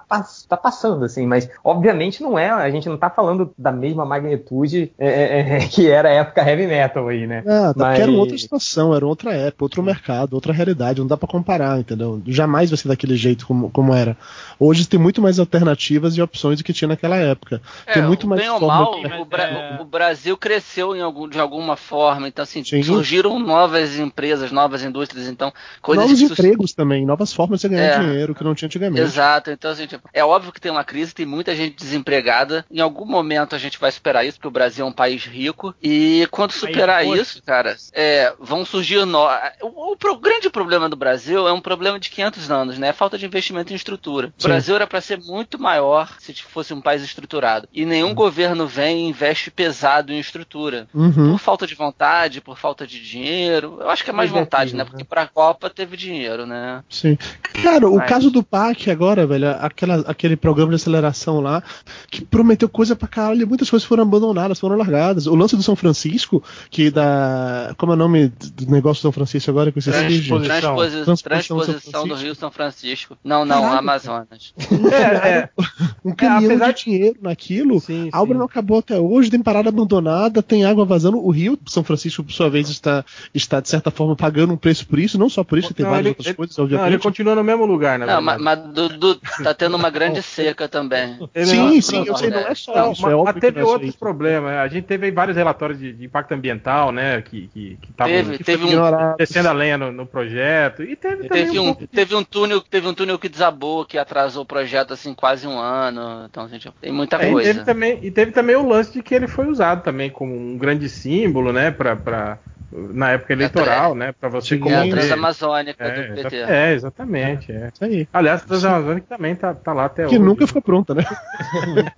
tá passando, assim, mas obviamente não é, a gente não tá falando da mesma magnitude é, é, é, que era a época heavy metal aí, né? Ah, tá, porque era Mas- outra situação, era outra época, outro mercado, outra realidade, não dá pra comparar, entendeu? Jamais vai ser daquele jeito como, como era. Hoje tem muito mais alternativas e opções do que tinha naquela época. tem muito mais É, bem ou mal, mas o, Bra- é- o Brasil cresceu em algum, de alguma forma, então assim, Sim. surgiram novas empresas, novas indústrias, então coisas Novos que empregos também, novas formas de ganhar É. dinheiro que não tinha antigamente. Exato, então assim, tipo, é óbvio que tem uma crise, tem muita gente desempregada. Em algum momento a gente vai superar isso, porque o Brasil é um país rico. E quando superar poxa. isso, cara, é, vão surgir no... o, o pro- grande problema do Brasil é um problema de 500 anos, né? Falta de investimento em estrutura. O Sim. Brasil era para ser muito maior se fosse um país estruturado. E nenhum governo vem e investe pesado em estrutura. Uhum. Por falta de vontade, por falta de dinheiro. Eu acho que é mais Mas é vontade, aquilo, né? né? Porque pra Copa teve dinheiro, né? Sim. Cara, o Mas- caso do PAC agora, velho, aquela, aquele programa de aceleração lá, que prometeu coisa pra caralho, e muitas coisas foram abandonadas, foram largadas. O lance do São Francisco, que da. Como é o nome do negócio do São Francisco agora que gente? Transposição. Transposi- Transposição Transposição São do Francisco. Rio São Francisco. Não, não, Caralho, Amazonas. É, é. [laughs] Um caminhão apesar de dinheiro naquilo. Sim, A obra sim. não acabou até hoje, tem parada abandonada, tem água vazando. O Rio, São Francisco, por sua vez, está, está de certa forma pagando um preço por isso, não só por isso, tem Não, várias ele- outras ele- coisas, Não, ele obviamente. continua no mesmo lugar, Não, mas, verdade. mas Dudu, tá tendo uma grande [laughs] seca também. Ele sim, sim, eu sei, não é só Não, isso, mas, é óbvio mas teve é outros problemas. A gente teve aí vários relatórios de, de impacto ambiental, né? Que que que estavam Teve- que teve um- descendo a lenha no, no projeto e teve também Teve um um, de- teve um túnel, teve um túnel que desabou, que atrasou o projeto assim quase um ano. Então, gente, tem muita É, e, coisa. teve também, e teve também o lance de que ele foi usado também como um grande símbolo, né, pra, pra, na época eleitoral, né, para você É a. Transamazônica É, do PT. é, exatamente. É. Isso aí. Aliás, a Transamazônica também tá, tá lá até Que hoje. nunca ficou pronta, né?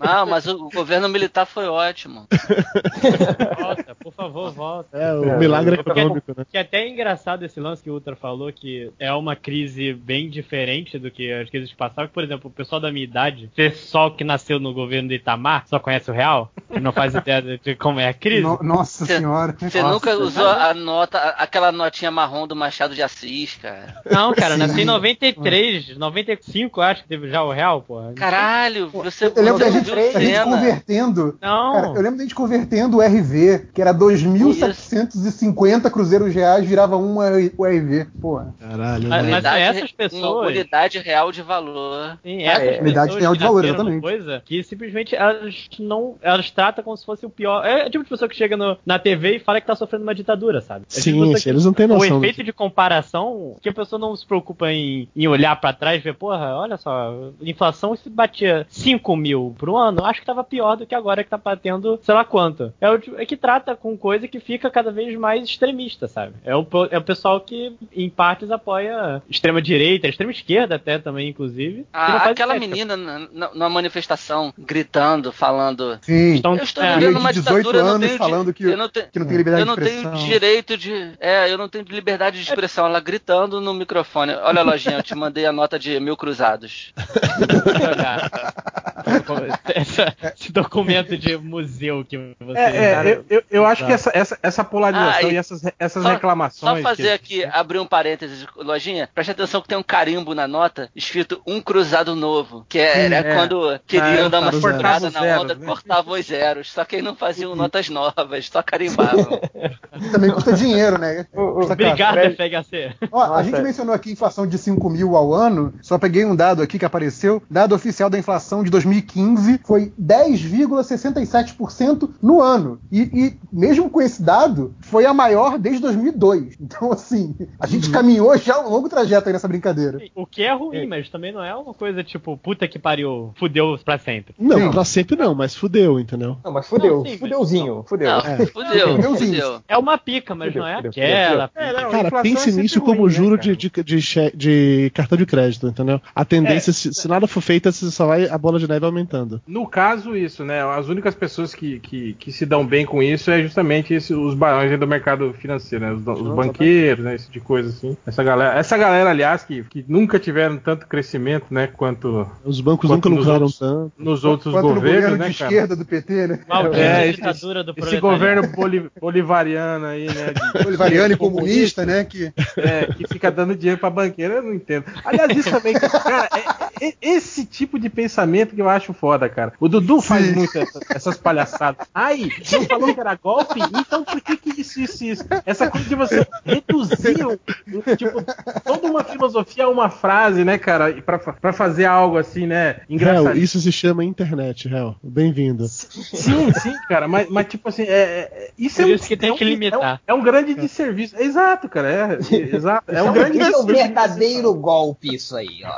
Não, [laughs] mas o, o governo militar foi ótimo. [laughs] Volta, por favor, volta. É, o milagre Porque- econômico, né? Que até é engraçado esse lance que o Ultra falou, que é uma crise bem diferente do que as crises que passavam. Por exemplo, o pessoal da minha idade, pessoal que nasceu no governo do Itamar, só conhece o real, e não faz ideia de como é a crise. No- nossa Cê- senhora. Você nunca usou a nota, a- aquela notinha marrom do Machado de Assis, cara. Não, cara, nasci em 93, 95, acho que teve já o real, porra. Caralho, você, Eu lembro da gente, da gente convertendo. Não. Cara, eu lembro da gente convertendo o RV, que era 2.750 cruzeiros reais, virava um o RV. Porra. Caralho. Mas- mas essas uma pessoas- unidade real de valor. Sim, Ah, essas é, unidade real de valor, exatamente. Coisa que simplesmente elas não. Elas tratam como se fosse o pior. É o tipo de pessoa que chega no- na TV e fala que tá sofrendo uma ditadura, sabe? O tipo de Sim, pessoa sim, que- eles não têm O noção. efeito de comparação, que a pessoa não se preocupa em, em olhar pra trás e ver, porra, olha só, inflação se batia 5 mil por ano, acho que tava pior do que agora que tá batendo sei lá quanto. É, o, é que trata com coisa que fica cada vez mais extremista, sabe? É o, é o pessoal que, em partes, apoia extrema direita, extrema esquerda até também, inclusive. Ah, aquela estética. menina na, manifestação gritando, falando. Sim. Estão- Eu estou é, vivendo de uma 18 ditadura, eu não anos tenho falando que- eu não tenho, Que não tem liberdade eu não de tenho expressão. Direito de. É, eu não tenho liberdade de expressão. Ela gritando no microfone. Olha, lojinha, eu te mandei a nota de mil cruzados. Essa- esse documento de museu que você. É, é, eu, eu, eu acho que essa, essa, essa polarização Ah, e e essas, essas só- reclamações. Só fazer que- aqui, abrir um parênteses, lojinha, preste atenção que tem um carimbo na nota escrito um cruzado novo, que é, era é. quando queriam Ah, dar uma os segurada zeros, na né? onda, cortavam os zeros. Só que aí não faziam notas novas, só carimbavam. Também custa dinheiro, né? [laughs] Obrigado, Fred. FHC. Ó, a gente mencionou aqui inflação de 5 mil ao ano, só peguei um dado aqui que apareceu. Dado oficial da inflação de 2015 foi 10,67% no ano. E, e mesmo com esse dado, foi a maior desde 2002. [laughs] Então, assim, a gente caminhou já um longo trajeto aí nessa brincadeira. O que é ruim, mas também não é uma coisa tipo, puta que pariu, fudeu pra sempre. Não, Sim. pra sempre não, mas fudeu, entendeu? Não, mas fudeu, Não, sim, fudeuzinho, fudeu. Não, É. fudeu, Fudeuzinho. fudeu. É uma pica, mas não é aquela. É, não, Cara, pense é nisso ruim, como né, juro cara? de, de, de, che- de cartão de crédito, entendeu? A tendência, se, se nada for feito, você só vai a bola de neve aumentando. No caso, isso, né? As únicas pessoas que, que, que se dão bem com isso é justamente esse- os barões do mercado financeiro, né? Os, os banqueiros, né? Esse tipo de coisa assim. Essa galera, essa galera aliás, que, que nunca tiveram tanto crescimento, né? Quanto Os bancos Quanto nunca nos lucraram outros- tanto. nos outros Quanto no governos, governo né, de cara? esquerda do PT, né? Maldita É, ditadura do Esse governo boli- bolivariano aí, né? de- Bolivariano e comunista, né? Que É, que fica dando dinheiro pra banqueiro, eu não entendo. Aliás, isso também, cara, é- é- esse tipo de pensamento que eu acho foda, cara. O Dudu faz Sim. muito essa- essas palhaçadas. Ai, não falou que era golpe? Então por que que isso, isso, isso? Essa coisa de você reduzir, tipo, toda uma filosofia a uma frase, né, cara, pra, pra fazer algo assim, né, Hell, engraçado. isso se chama internet, Hell. Bem-vindo. Sim, sim, cara, mas, mas tipo assim, é, é- isso Por é um, que tem é um- que limitar. É um, é um grande desserviço. Exato, cara, é, [laughs] é- exato. É um grande Esse é o desserviço. verdadeiro golpe, isso aí, ó.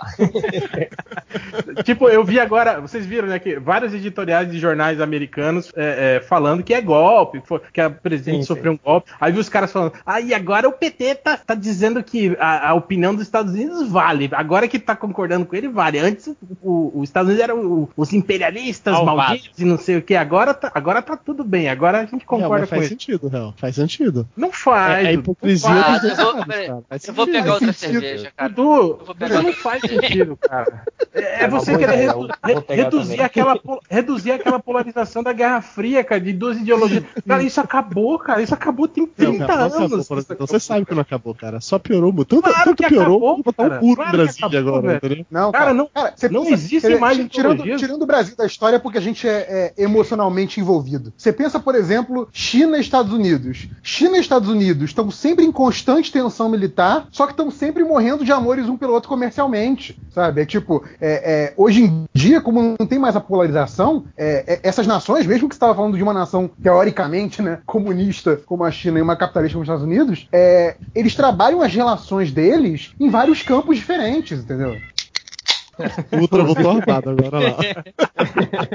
[laughs] Tipo, eu vi agora, vocês viram, né, que vários editoriais de jornais americanos é, é, falando que é golpe, que a presidente Sim, sim. sofreu um golpe. Aí vi os caras falando, ah, e agora o PT tá, tá dizendo que a, a opinião dos Estados Unidos vale. Agora que tá concordando com ele, vale. Antes, os Estados Unidos eram o- os imperialistas Malvado. malditos e não sei o que. Agora tá, agora tá tudo bem. Agora a gente Hell, concorda mas com faz ele. sentido, Hell. Faz sentido. Não faz. É, é hipocrisia não Ah, faz. dos eu vou- cara. Eu vou sentido. pegar outra sentido. cerveja, cara. Dudu, vou pegar. não faz sentido, cara. É, é É uma você querer redu- pegar reduzir, também. aquela, [laughs] reduzir aquela polarização da Guerra Fria, cara, de duas ideologias. Cara, isso acabou, cara. Isso acabou tem Não, 30 cara, não anos. acabou, exemplo. Você sabe que não acabou, cara. Só piorou muito. Tanto, Claro tanto que piorou, acabou, botar um cara. cu no Claro acabou, agora, entendeu? Não, Cara, cara, não- você não pensa- existe você- mais tirando, tirando o Brasil da história porque a gente é, é emocionalmente envolvido. Você pensa, por exemplo, China e Estados Unidos. China e Estados Unidos estão sempre em constante tensão militar, só que estão sempre morrendo de amores um pelo outro comercialmente, sabe? É tipo, é, é, hoje em dia, como não tem mais a polarização, é, é, essas nações, mesmo que você estava falando de uma nação teoricamente, né, comunista como a China e uma capitalista como os Estados Unidos, é, eles trabalham as relações deles em vários campos diferentes, entendeu? O [laughs] Ultra voltou armado agora lá. [laughs]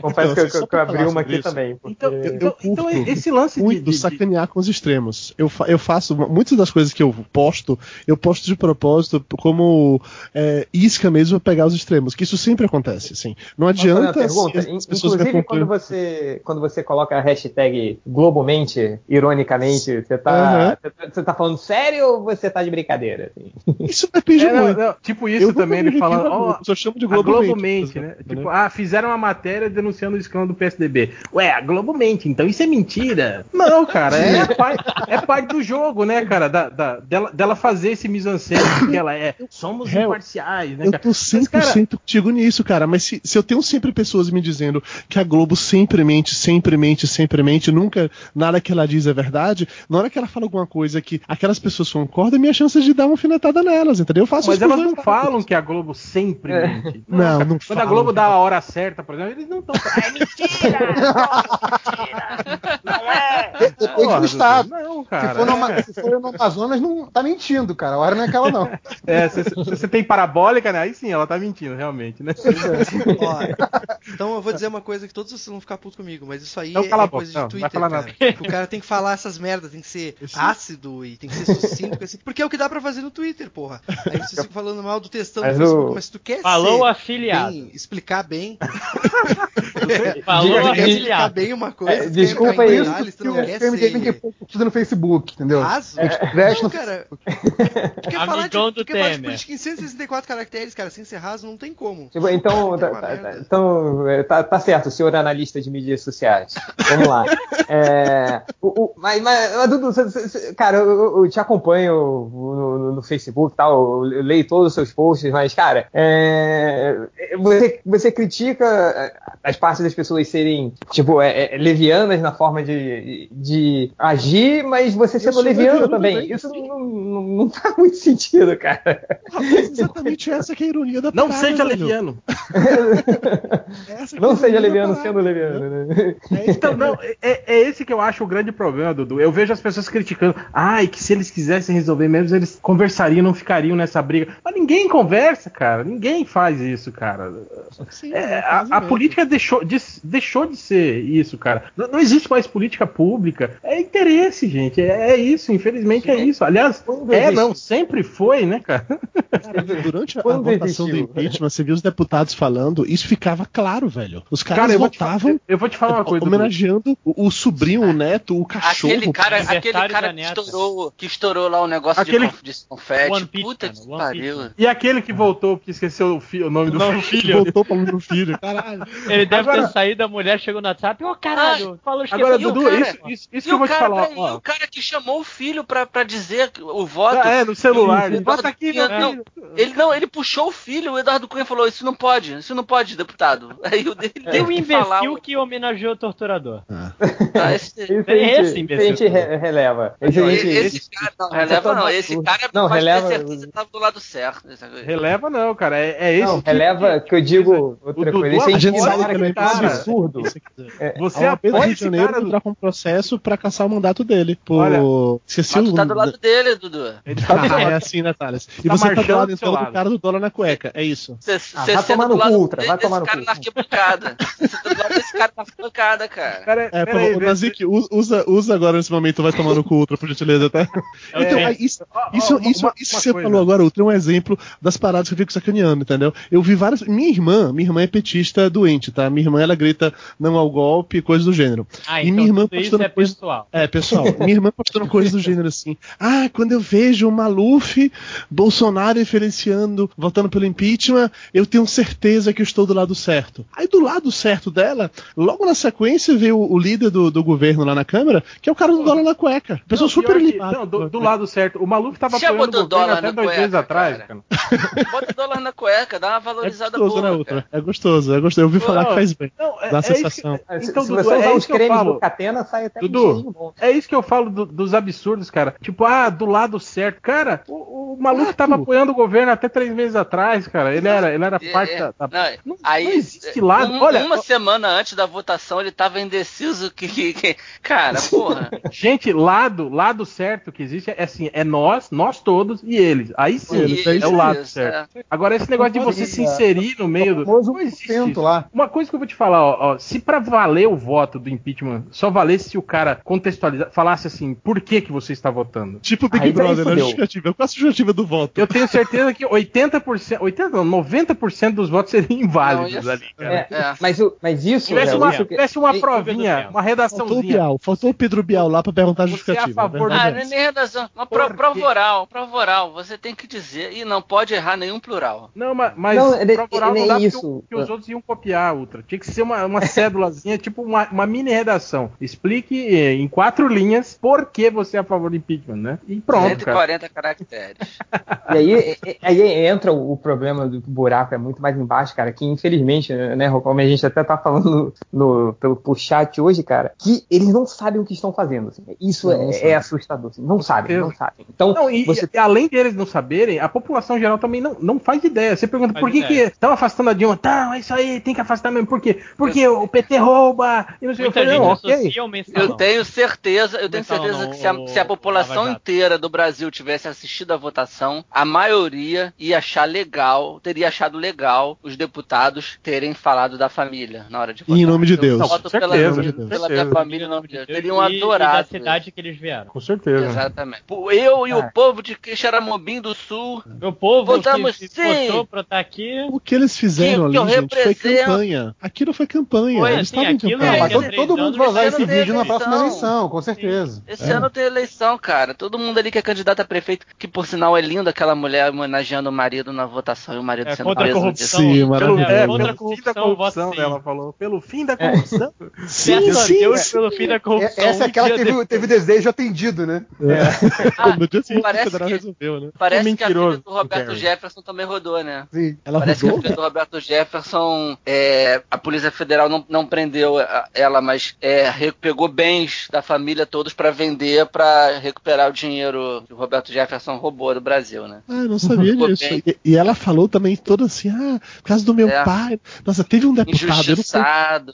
Confesso que, eu- que eu abri uma aqui isso. também. porque- Então, eu então, curto então esse lance de, muito de- de- sacanear com os extremos. Eu, fa- eu faço muitas das coisas que eu posto, eu posto de propósito como é, isca mesmo pra pegar os extremos, que isso sempre acontece, assim. Não adianta pergunta? as Inclusive, quando você, quando você coloca a hashtag Globomente, ironicamente, você tá, você tá- você tá falando sério ou você tá de brincadeira? assim? Isso depende É, não, muito. não, tipo Eu isso nunca também, ele fala, ó, só chamo de Globo Globo Mente, né? Tipo, né? ah, fizeram uma matéria denunciando o escândalo do PSDB. Ué, a Globo mente, então isso é mentira? Não, cara, é, parte, é parte do jogo, né, cara? Da, da- dela, dela fazer esse mise-en-scène que ela é. Somos imparciais, né, Eu cara? tô 100% cara- contigo nisso, cara. Mas se, se eu tenho sempre pessoas me dizendo que a Globo sempre mente, sempre mente, sempre mente, nunca nada que ela diz é verdade, na hora que ela fala alguma coisa que aquelas pessoas concordam, minha chance é de dar uma alfinetada nelas, entendeu? Eu faço Mas elas não falam que a Globo sempre É. mente. Não, cara. não Quando a. Globo dá a hora certa, por exemplo, eles não estão. É [laughs] [laughs] mentira! Não é! Depende Porra, do estado. Não, Se cara. for, no, é. Se for no Amazonas, não tá mentindo, cara. A hora não é aquela, não. É, se, se você tem parabólica, né? Aí sim, ela tá mentindo, realmente, né? Ó, então eu vou dizer uma coisa que todos vocês vão ficar putos comigo, mas isso aí Não, é, é boca, coisa de não, não Twitter, vai falar cara. O cara tem que falar essas merdas, tem que ser ácido e tem que ser sucinto, assim, porque é o que dá pra fazer no Twitter, porra. Aí vocês ficam falando mal do textão Mas o- mas se tu quer Falou afiliado. bem, explicar bem, [laughs] Falou Diga o que- quer explicar afiliado. bem uma coisa, É, desculpa aí. detalhes, tu não quer tem pouco curtida no Facebook, entendeu? raso. No Não, cara. Tu quer falar de, tu do quer falar de Temer. política em 164 caracteres, cara, sem ser raso, não tem como. Tipo, então, tá, tá- então é, tá, tá certo, senhor analista de mídias sociais. Vamos lá. É, o- o- mas, mas, mas, Dudu, cê- cê- cê- cara, eu, te acompanho no, no- no Facebook e tal, eu leio todos os seus posts, mas, cara, é, você, você critica as partes das pessoas serem, tipo, é, é, levianas na forma de, de agir, mas você sendo leviano leviano também. também, Isso não, não, não faz muito sentido, cara. Rapaz, exatamente essa que é a ironia da Não parada, seja leviano. [laughs] É Não seja leviano sendo leviano, né? É, Então, não, é, é esse que eu acho o grande problema, Dudu. Eu vejo as pessoas criticando. Ai, que se eles quisessem resolver mesmo, eles conversariam, não ficariam nessa briga. Mas ninguém conversa, cara. Ninguém faz isso, cara. Sim, É, é, a, a política deixou de, deixou de ser isso, cara. Não, não existe mais política pública. É interesse, gente. É, é isso, infelizmente é isso. Aliás, Quando é, existe- não, sempre foi, né, cara? Cara, durante a Quando votação do existiu? impeachment, você viu os deputados falando, isso ficava claro, velho. Os caras Cara, votavam eu, vou te falar uma coisa. Dudu. homenageando o, o sobrinho, o neto, o cachorro. Aquele cara, aquele cara que estourou, que estourou lá o negócio Aquele- de, conf, de confete. Puta que pariu. E aquele que voltou, porque esqueceu o, fi- o nome do Não, filho. [laughs] voltou pra meu filho. Caralho. Ele deve Agora- ter saído, a mulher chegou no WhatsApp, ô caralho, falou esqueceu. Agora, E o Dudu, cara- isso, isso, isso E que eu o vou te cara, falar. peraí, ó. o cara que chamou o filho pra, pra dizer o voto. Ah, é, no celular. Ele, Bota aqui, meu não, filho. ele não, ele puxou o filho, o Eduardo Cunha falou: Isso não pode, isso não pode, deputado. [laughs] Aí o dele Tem teve um que falar. imbecil que homenageou o torturador. Ah, esse, Isso a É esse, isso a imbecil. gente re- releva. Esse gente- esse cara, não, releva não, esse cara Não, pode releva- ter certeza que tava do lado certo. essa coisa. Releva não, cara. É, é esse Não, que- releva que eu digo outra Dudu coisa. Isso esse que é um cara. absurdo. É, Você do apoia esse Janeiro cara. entrar com um processo pra caçar o mandato dele. Por... Olha, Esqueci Mas o tu tá do lado dele, Dudu. Ele tá Ah, é lado. assim, né, Thales? E Tá você tá do lado do então do lado. cara do dólar na cueca. É isso. Você Ah, vai tomar do no lado cu, Ultra, vai tomar desse no cara cu. na arquibancada. Você sendo do lado desse cara na arquibancada, cara. Cara, É, pô, o Nazik, usa, agora nesse momento, vai tomar no cu, Ultra, por gentileza, tá? Então, É. isso, que você falou agora, Ultra, é um exemplo das paradas que eu fico sacaneando, entendeu? Eu vi várias. Minha irmã, minha irmã é petista doente, tá? Minha irmã, ela grita não ao golpe, coisa do gênero. Ah, E então minha irmã tudo isso postando é coisa- pessoal. É, pessoal, minha irmã postando coisas do gênero assim. Ah, quando eu vejo o Maluf, Bolsonaro referenciando, votando pelo impeachment, eu tenho certeza que eu estou do lado certo. Aí do lado certo dela, logo na sequência veio o, líder do, do governo lá na Câmara, que é o cara do dólar na cueca. Pessoa Não, super limpada. Não, do, do lado certo. O Maluf tava Chama apoiando do o governo dólar até na dois cueca, meses atrás, cara. cara. [laughs] Bota o dólar na cueca, dá uma É valorizada gostoso, boa. né, cara. É gostoso, é gostoso. Eu ouvi falar que faz bem. Não, é, Dá é isso que- sensação. Se- Então, se Dudu, você usar é os isso que eu cremes falo. do Catena, sai até Dudu, um bom. É isso que eu falo do- dos absurdos, cara. Tipo, ah, do lado certo. Cara, o, o maluco Exato. tava apoiando o governo até três meses atrás, cara. Ele era, ele era É, parte é. da. da- Não, Não, aí, não existe lado. um- Olha, uma semana antes da votação ele tava indeciso que, que- que- cara, [laughs] porra. gente, lado, lado certo que existe é assim, é nós, nós todos e eles. Aí sim, Eles, é, é o lado isso, certo. é. Agora, esse negócio de você se inserir no meio do. O famoso Não existe 1% isso. lá. Uma coisa que eu vou te falar, ó, ó, se pra valer o voto do impeachment só valesse se o cara contextualizar, falasse assim, por que que você está votando? Tipo Big Aí Brother, né? Justificativa. Qual a justificativa do voto? Eu tenho certeza que 80%, 80 não, 90% dos votos seriam inválidos Não, ia- ali, cara. É, É. Mas, o- mas isso, Tivesse uma, tivesse uma provinha, uma Faltou o redaçãozinha. Bial, faltou o Pedro Bial lá pra perguntar a Você é a justificativa. favor né? Ah, não é nem redação. Uma prova oral, prova oral. Você tem que dizer. E não pode errar nenhum plural. Não, ma- mas Não, oral ele não é dá isso. porque os outros iam copiar, Ultra. Tinha que ser uma, uma [laughs] cédulazinha, tipo uma, uma mini redação. Explique eh, em quatro linhas por que você é a favor do impeachment, né? E pronto, cara. 140 caracteres. [laughs] E aí, e- aí entra o, o problema do buraco, é muito mais embaixo, cara, que infelizmente, né, como a gente até tá falando no, pelo por chat hoje, cara, que eles não sabem o que estão fazendo. assim. Isso Não, não é, sabem. é assustador. assim. Não sabem, não sabem. Então, Não, e, você e além deles não saberem, a população geral também não, não faz ideia. Você pergunta Faz por que ideia. que estão afastando a Dilma? Tá, é isso aí, tem que afastar mesmo. Por quê? Porque o PT rouba e não sei o que. Muita gente Não, ok. Eu tenho certeza, eu tenho certeza não, que se a, se a população inteira do Brasil tivesse assistido a votação, a maioria ia achar legal, teria achado legal os deputados terem falado da família na hora de votar. em nome de Eu Deus. voto Com pela, certeza, pela certeza. minha família em nome de Deus. Teriam E- E da adorado. cidade que eles vieram. Com certeza. Exatamente. Eu e Cara. o povo de Quixaramobim do Sul. Meu povo Votamos se sim. votou pra estar aqui. O que eles fizeram Que- que eu ali, gente, foi campanha. Aquilo foi campanha. Foi, eles assim, estavam em campanha. é- Mas todo, todo mundo vai usar esse vídeo na próxima eleição. com certeza. Esse ano tem eleição, cara. Todo mundo ali que é candidato a prefeito, que por sinal é lindo aquela mulher homenageando o marido na votação e o marido É, sendo preso. corrupção. Sim, Pelo, maravilhoso. é, Contra a pelo fim da corrupção, corrupção, voto sim. ela falou. Pelo fim da corrupção. Sim, sim. Deus pelo fim da É- corrupção. Essa é aquela que teve, desejo atendido, né? Ah, [laughs] no dia seguinte, o parece federal que- resolveu, né? Parece que a filha do Roberto. Jefferson também rodou, né? Sim. Ela Parece que a rodou? filha do Roberto Jefferson, é, a Polícia Federal não, não prendeu ela, mas é, pegou bens da família todos pra vender pra recuperar o dinheiro que o Roberto Jefferson roubou do Brasil, né? Ah, eu não sabia disso. E, e ela falou também toda assim, ah, por causa do meu É. pai. Nossa, teve um deputado, eu não sei,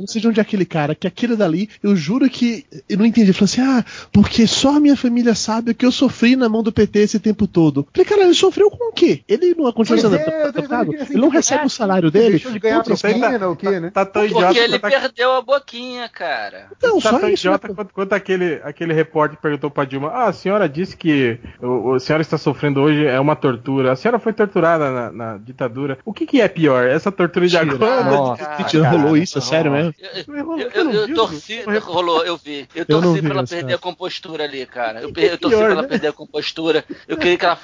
não sei de onde é aquele cara, que aquele dali, eu juro que eu não entendi. Ele falou assim, ah, porque só a minha família sabe o que eu sofri na mão do PT esse tempo todo. Falei, cara, ele sofreu com o quê? Ele não continua Pois sendo é, assim, Ele não recebe o salário dele? Deixou de ganhar Putz, propina o quê, né? Tá tão idiota Porque ele a- perdeu a boquinha, cara. Não, tá só tão isso. idiota né? quanto, quanto aquele, aquele repórter que perguntou pra Dilma: Ah, a senhora disse que o, a senhora está sofrendo hoje é uma tortura. A senhora foi torturada na, na ditadura. O que, que é pior? Essa tortura de agora? [laughs] Rolou isso, é sério mesmo? Eu, Eu, eu, eu eu, não eu vi, torci, rolou, eu vi. Eu torci vi pra ela isso, perder a compostura ali, cara. Eu, torci pra ela né? perder a compostura. Eu queria que ela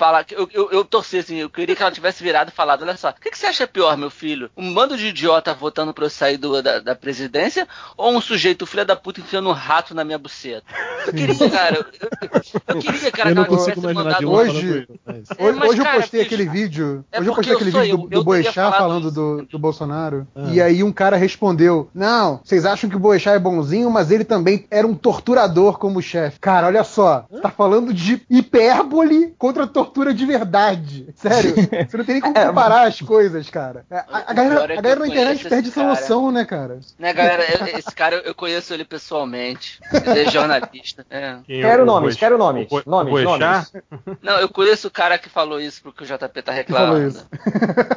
eu, eu torci assim, eu queria que ela tivesse virado e falado: olha só, o que, que você acha pior, meu filho? Um bando de idiota votando pra eu sair do- da, da presidência ou um sujeito filho da puta enfiando um rato na minha buceta? Eu queria, cara. Eu, eu- eu queria, cara, eu que não ela consigo tivesse mandado hoje- É, Hoje, mas, hoje eu postei bicho, aquele vídeo. é hoje eu postei aquele vídeo do, do Boechat falando do, do Bolsonaro. Ah. E aí um cara respondeu: Não, vocês acham que o Boechat é bonzinho, mas ele também era um torturador como chefe. Cara, olha só. Você tá falando de hipérbole contra tortura de verdade. Sério. [laughs] Você não tem nem como comparar as coisas, cara. A, a- a galera, é a galera na internet perde essa noção, né, cara? Né, galera? eu- Esse cara, eu- conheço ele pessoalmente. Ele é jornalista. É. Quero o nomes, quero nomes. O Bo- o Nomes, nomes. Não, eu conheço o cara que falou isso porque o JP tá falou reclamando. isso?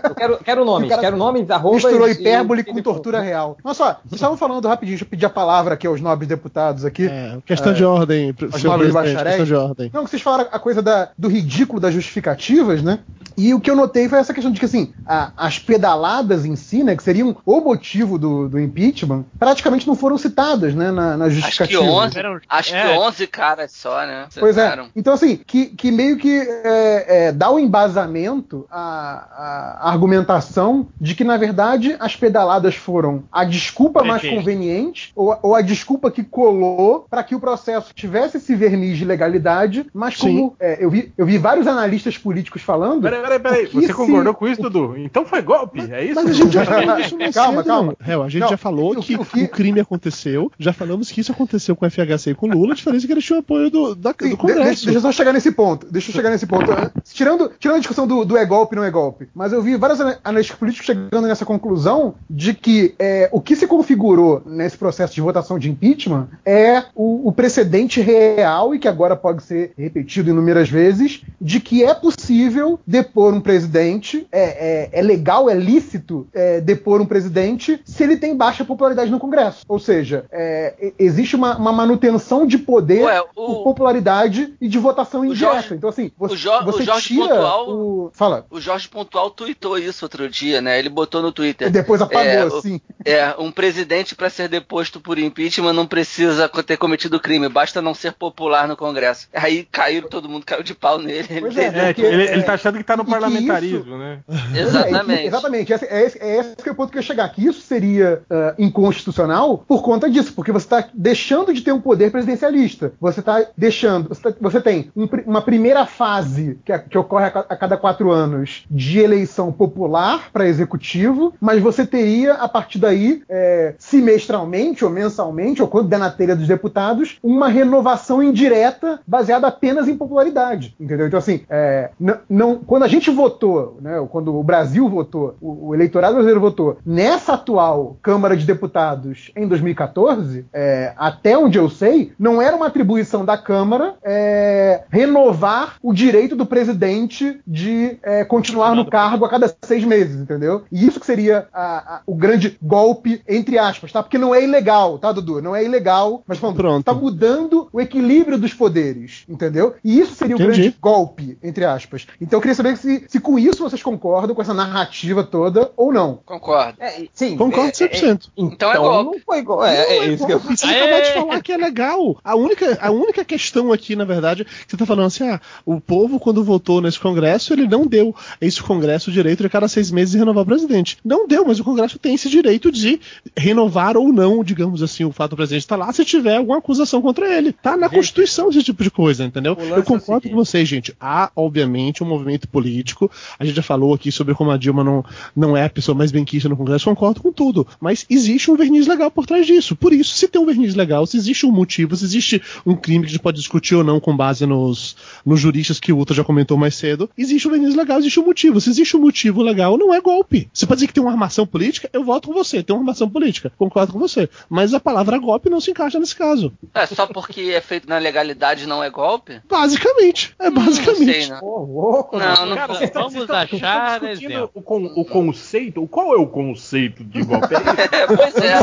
Eu quero, quero nomes, quero nomes, arroba. Misturou e- hipérbole e- com tortura real. Olha só, vocês estavam falando rapidinho, deixa eu pedir a palavra aqui aos nobres deputados aqui. É, questão de ordem, Os senhor nobres bacharéis. questão de ordem. Não, que vocês falaram a coisa da- do ridículo das justificativas, né? E o que eu notei foi essa questão de que, assim, a- as pedaladas em si, né, que seriam o motivo do, do impeachment, praticamente não foram citadas, né, na, na Acho que justificativa. 11, Eram- acho é. que 11 caras só, né? Pois é. Então, assim, que, que meio que é, é, dá o embasamento à, à argumentação de que, na verdade, as pedaladas foram a desculpa mais conveniente ou, ou a desculpa que colou para que o processo tivesse esse verniz de legalidade, mas como é, eu, vi, eu vi vários analistas políticos falando. Peraí, peraí, peraí. Você se- concordou com isso, Dudu? Então foi golpe, é isso? Mas a gente já [laughs] falou disso mais Calma, cedo, calma. Hel, a gente Não, já falou que, o que- o crime aconteceu, já falamos que isso aconteceu com o FHC e com o Lula, a diferença é que eles tinham apoio do, da- Sim, do Congresso. deixa, deixa eu só chegar nesse ponto. Deixa eu chegar nesse ponto. Tirando, tirando a discussão do, do é golpe não é golpe, mas eu vi vários ana- analistas políticos chegando nessa conclusão de que é, o que se configurou nesse processo de votação de impeachment é o, o precedente real e que agora pode ser repetido inúmeras vezes de que é possível depor um presidente, é, é- é legal, é lícito é, depor um presidente se ele tem baixa popularidade no Congresso. Ou seja, é, e- existe uma, uma manutenção de poder Ué, por o, popularidade e de votação indireta. Jorge- então, assim, você, o Jo- o você Jorge tira Pontual- o. Fala. o Jorge Pontual tweetou isso outro dia, né? Ele botou no Twitter. Depois apagou, É, o- assim. É, um presidente para ser deposto por impeachment não precisa ter cometido crime, basta não ser popular no Congresso. Aí caíram, todo mundo caiu de pau nele. Pois é, É, porque, ele, é, ele tá achando que tá no e que parlamentarismo, né? [laughs] Exatamente. É, exatamente. Esse, é, esse, é esse que é o ponto que eu ia chegar. Que isso seria ah, inconstitucional por conta disso, porque você está deixando de ter um poder presidencialista. Você está deixando. Você, tá- você tem um uma primeira fase que, a- que ocorre a, a cada quatro anos de eleição popular para executivo, mas você teria, a partir daí, é, semestralmente ou mensalmente, ou quando der na telha dos deputados, uma renovação indireta baseada apenas em popularidade. Entendeu? Então, assim, é, n- não, quando a gente votou, né, ou quando o Brasil votou, o, o eleitorado brasileiro votou nessa atual Câmara de Deputados em 2014, é, até onde eu sei, não era uma atribuição da Câmara é, renovar o direito do presidente de é, continuar no cargo a cada seis meses, entendeu? E isso que seria a- a- o grande golpe, entre aspas, tá? Porque não é ilegal, tá, Dudu? Não é ilegal, mas falando, Pronto. tá mudando o equilíbrio dos poderes, entendeu? E isso seria o Entendi. grande golpe, entre aspas. Então eu queria saber se, se com isso vocês concordam com essa narrativa toda ou não. Concordo. É, sim, Concordo é, 100%. Então é então golpe. não foi golpe. É, é isso que eu você acabou de falar que é legal. A única, a única questão aqui, na verdade, que você tá falando assim, ah, o povo, quando votou nesse Congresso, ele não deu a esse Congresso o direito de cada seis meses renovar o presidente. Não deu, mas o Congresso tem esse direito de renovar ou não, digamos assim, o fato do presidente estar lá, se tiver alguma acusação contra ele. Tá na Constituição esse tipo de coisa, entendeu? é Eu o concordo com vocês, gente. Há, obviamente, um movimento político. A gente já falou aqui sobre como a Dilma não, não é a pessoa mais benquista no Congresso, concordo com tudo. Mas existe um verniz legal por trás disso. Por isso, se tem um verniz legal, se existe um motivo, se existe um crime que a gente pode discutir ou não com base nos, nos juristas que o Uta já comentou mais cedo, existe um verniz legal, existe um motivo. Se existe um motivo legal, não é golpe. Você pode dizer que tem uma armação política, eu voto com você. Tem uma armação política, concordo com você. Mas a palavra golpe não se encaixa nesse caso. É só porque é feito na legalidade não é golpe? Basicamente. É Não basicamente. sei, não. Pô, louco, Não, não Cara, vou. Vamos vocês estão- vocês estão achar discutindo exemplo. o, con- o conceito. Qual é o conceito de [laughs] golpe? É, pois é.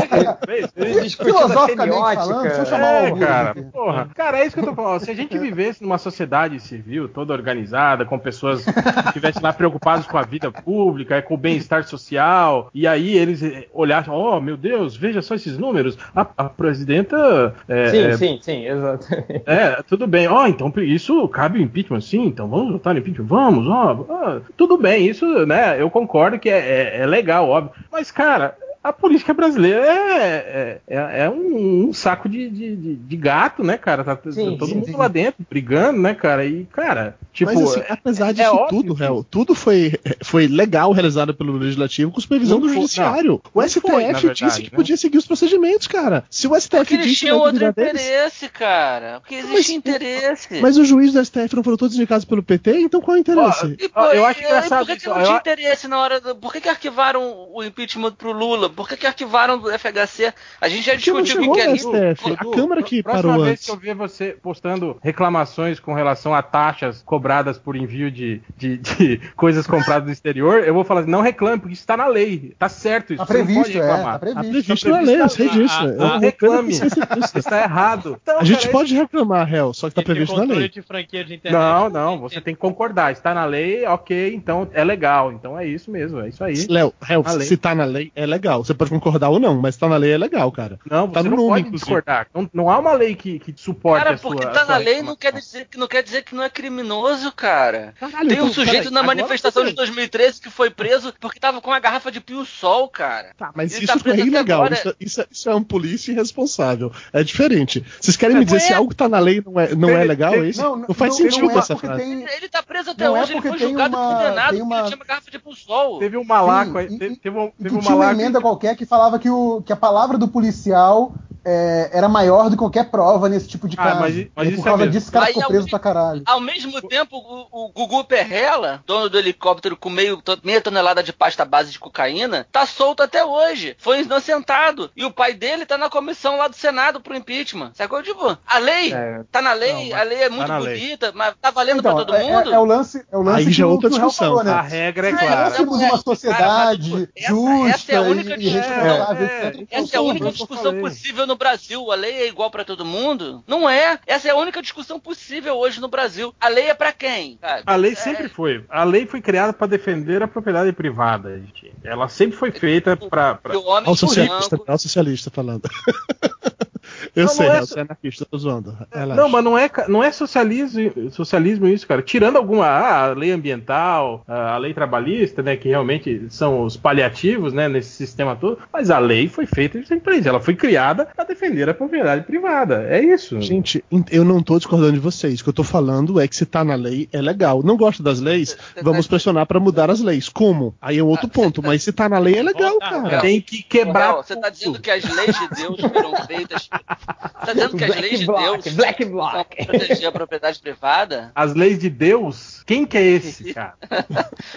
É isso? Ele discutindo semiótica. falando, deixa eu chamar É, o Augusto cara, [laughs] porra. Cara, é isso que eu tô falando. Se a gente vivesse numa sociedade civil toda organizada, com pessoas que estivessem lá preocupadas com a vida pública, com o bem-estar social, e aí eles eh, olhassem, oh, meu Deus, veja só esses números. A, a presidenta. é, Sim, é, sim, sim, exato. É, tudo bem. Ó, então isso cabe o impeachment, sim, então vamos votar no impeachment? Vamos, ó. ó, tudo bem, isso, né, eu concordo que é, é- é legal, óbvio. Mas, cara, a política brasileira é, é, é- é um, um saco de, de, de- de gato, né, cara? Tá, Sim, todo sim, mundo sim. lá dentro brigando, né, cara? E, cara, tipo. Mas assim, apesar é disso óbvio tudo, que- Hel, tudo foi, foi legal realizado pelo Legislativo com supervisão Não do foi- Judiciário. o não STF foi, na disse verdade, que né? podia seguir os procedimentos, cara. Se o STF Porque disse tinham vai outro cuidar deles- interesse, cara. Porque Mas- existe interesse. Mas os juízes do STF não foram todos indicados pelo PT, então qual é o interesse? E, Ó, eu acho e- engraçado Por que, que isso, não tinha interesse na hora do. Por que, que arquivaram o impeachment pro Lula? Por que, que arquivaram do FHC? A gente já discutiu o que, que é isso. STF. A Câmara que próxima parou vez antes. que eu ver você postando reclamações com relação a taxas cobradas por envio de, de, de [laughs] coisas compradas do exterior, eu vou falar assim, não reclame, porque isso está na lei. Tá certo isso. Tá você não pode previsto, é. reclamar. Tá Tá previsto. previsto na lei, eu sei disso. [laughs] Ah, Eu Não não reclame. disso. Está errado. Então, A gente cara, pode reclamar, réu, só que tá tem previsto na lei. de franquia de internet. Não, não, você tem que concordar. Está na lei, ok, então é legal. Então é isso mesmo, é isso aí. Léo, réu, se tá na lei, é legal. Você pode concordar ou não, mas tá na lei é legal, cara. Não, Tá você no não nome, pode inclusive. discordar. Não, não há uma lei que, que suporte Cara, a sua porque a tá na lei não quer, dizer, que- não quer dizer que não é criminoso, cara. Caralho, Tem um então, sujeito peraí, na manifestação de 2013 que foi preso porque tava com uma garrafa de pio-sol, cara. Tá, mas Ele isso tá não é ilegal. agora. Isso, isso é- isso é um polícia irresponsável. É diferente. Vocês querem me Mas dizer é- se algo tá na lei não é, não é legal? teve- Isso não, não, faz não- sentido não é essa porque frase. tem- Ele, tá preso até Não é hoje, ele porque foi julgado e uma- condenado porque uma- ele tinha uma garrafa de pio-sol. Teve um malaco, Sim, e- teve, teve um, teve que tinha uma malaco. Qualquer que falava que, o, que a palavra do policial é, era maior do que qualquer prova nesse tipo de Ah, caso. mas- mas e isso por é causa mesmo. disso, o cara Aí ficou é preso pra caralho. Ao mesmo tempo, o, o Gugu Perrella, dono do helicóptero com meio, to- meia tonelada de pasta base de cocaína, tá solto até hoje. Foi inocentado. E o pai dele tá na comissão lá do Senado pro impeachment. Sacou? Tipo, a lei É. tá na lei, Não, a lei é muito na lei. bonita, mas tá valendo Então, pra todo é, mundo? é- é o lance, é o lance Aí que, já é outra discussão. falou, né? A regra é clara. fôssemos é, uma sociedade cara, essa- justa essa é a única e, é, etc. Essa é a única mas discussão possível no Brasil. A lei é igual pra todo mundo? Não é. Essa é a única discussão possível hoje no Brasil. A lei é pra quem? sabe? A lei É- sempre foi. A lei foi criada para defender a propriedade privada, gente. Ela sempre foi feita para. E o homem Olha o socialista, branco. olha o socialista falando. [laughs] Eu Não, sei, não é so- você é anarquista, tô zoando. Relaxa. Não, mas não é, não é socialismo, socialismo isso, cara. Tirando alguma ah, a lei ambiental, a lei trabalhista, né, que realmente são os paliativos, né, nesse sistema todo. Mas a lei foi feita pra isso. Ela foi criada para defender a propriedade privada. É isso. Gente, eu não tô discordando de vocês. O que eu tô falando é que se tá na lei, é legal. Não gosto das leis, vamos pressionar pra mudar as leis. Como? Aí é um outro ponto. Mas se tá na lei, é legal, cara. Tem que quebrar. Não, você tá dizendo que as leis de Deus foram feitas. Tá dizendo que as Black leis de bloc, Deus black são bloc. pra proteger a propriedade privada? As leis de Deus? Quem que é esse, [laughs] cara?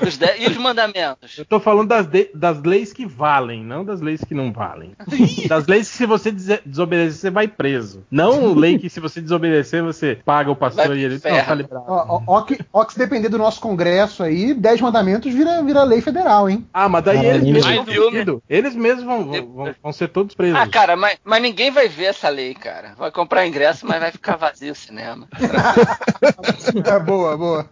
Os de- E os mandamentos? Eu tô falando das, de- das leis que valem, não das leis que não valem. das leis que se você desobedecer, você vai preso. Não lei que se você desobedecer, você paga o pastor Vai e ele. Não, tá liberado. Ó, ó, ó que, ó que se depender do nosso Congresso aí, 10 mandamentos vira, vira lei federal, hein? Ah, mas daí eles mesmos vão ser Eles mesmos vão, vão, vão- vão ser todos presos. Ah, cara, mas, mas ninguém vai ver essa lei, cara. Vai comprar ingresso, mas vai ficar vazio o cinema. [laughs] É boa, boa.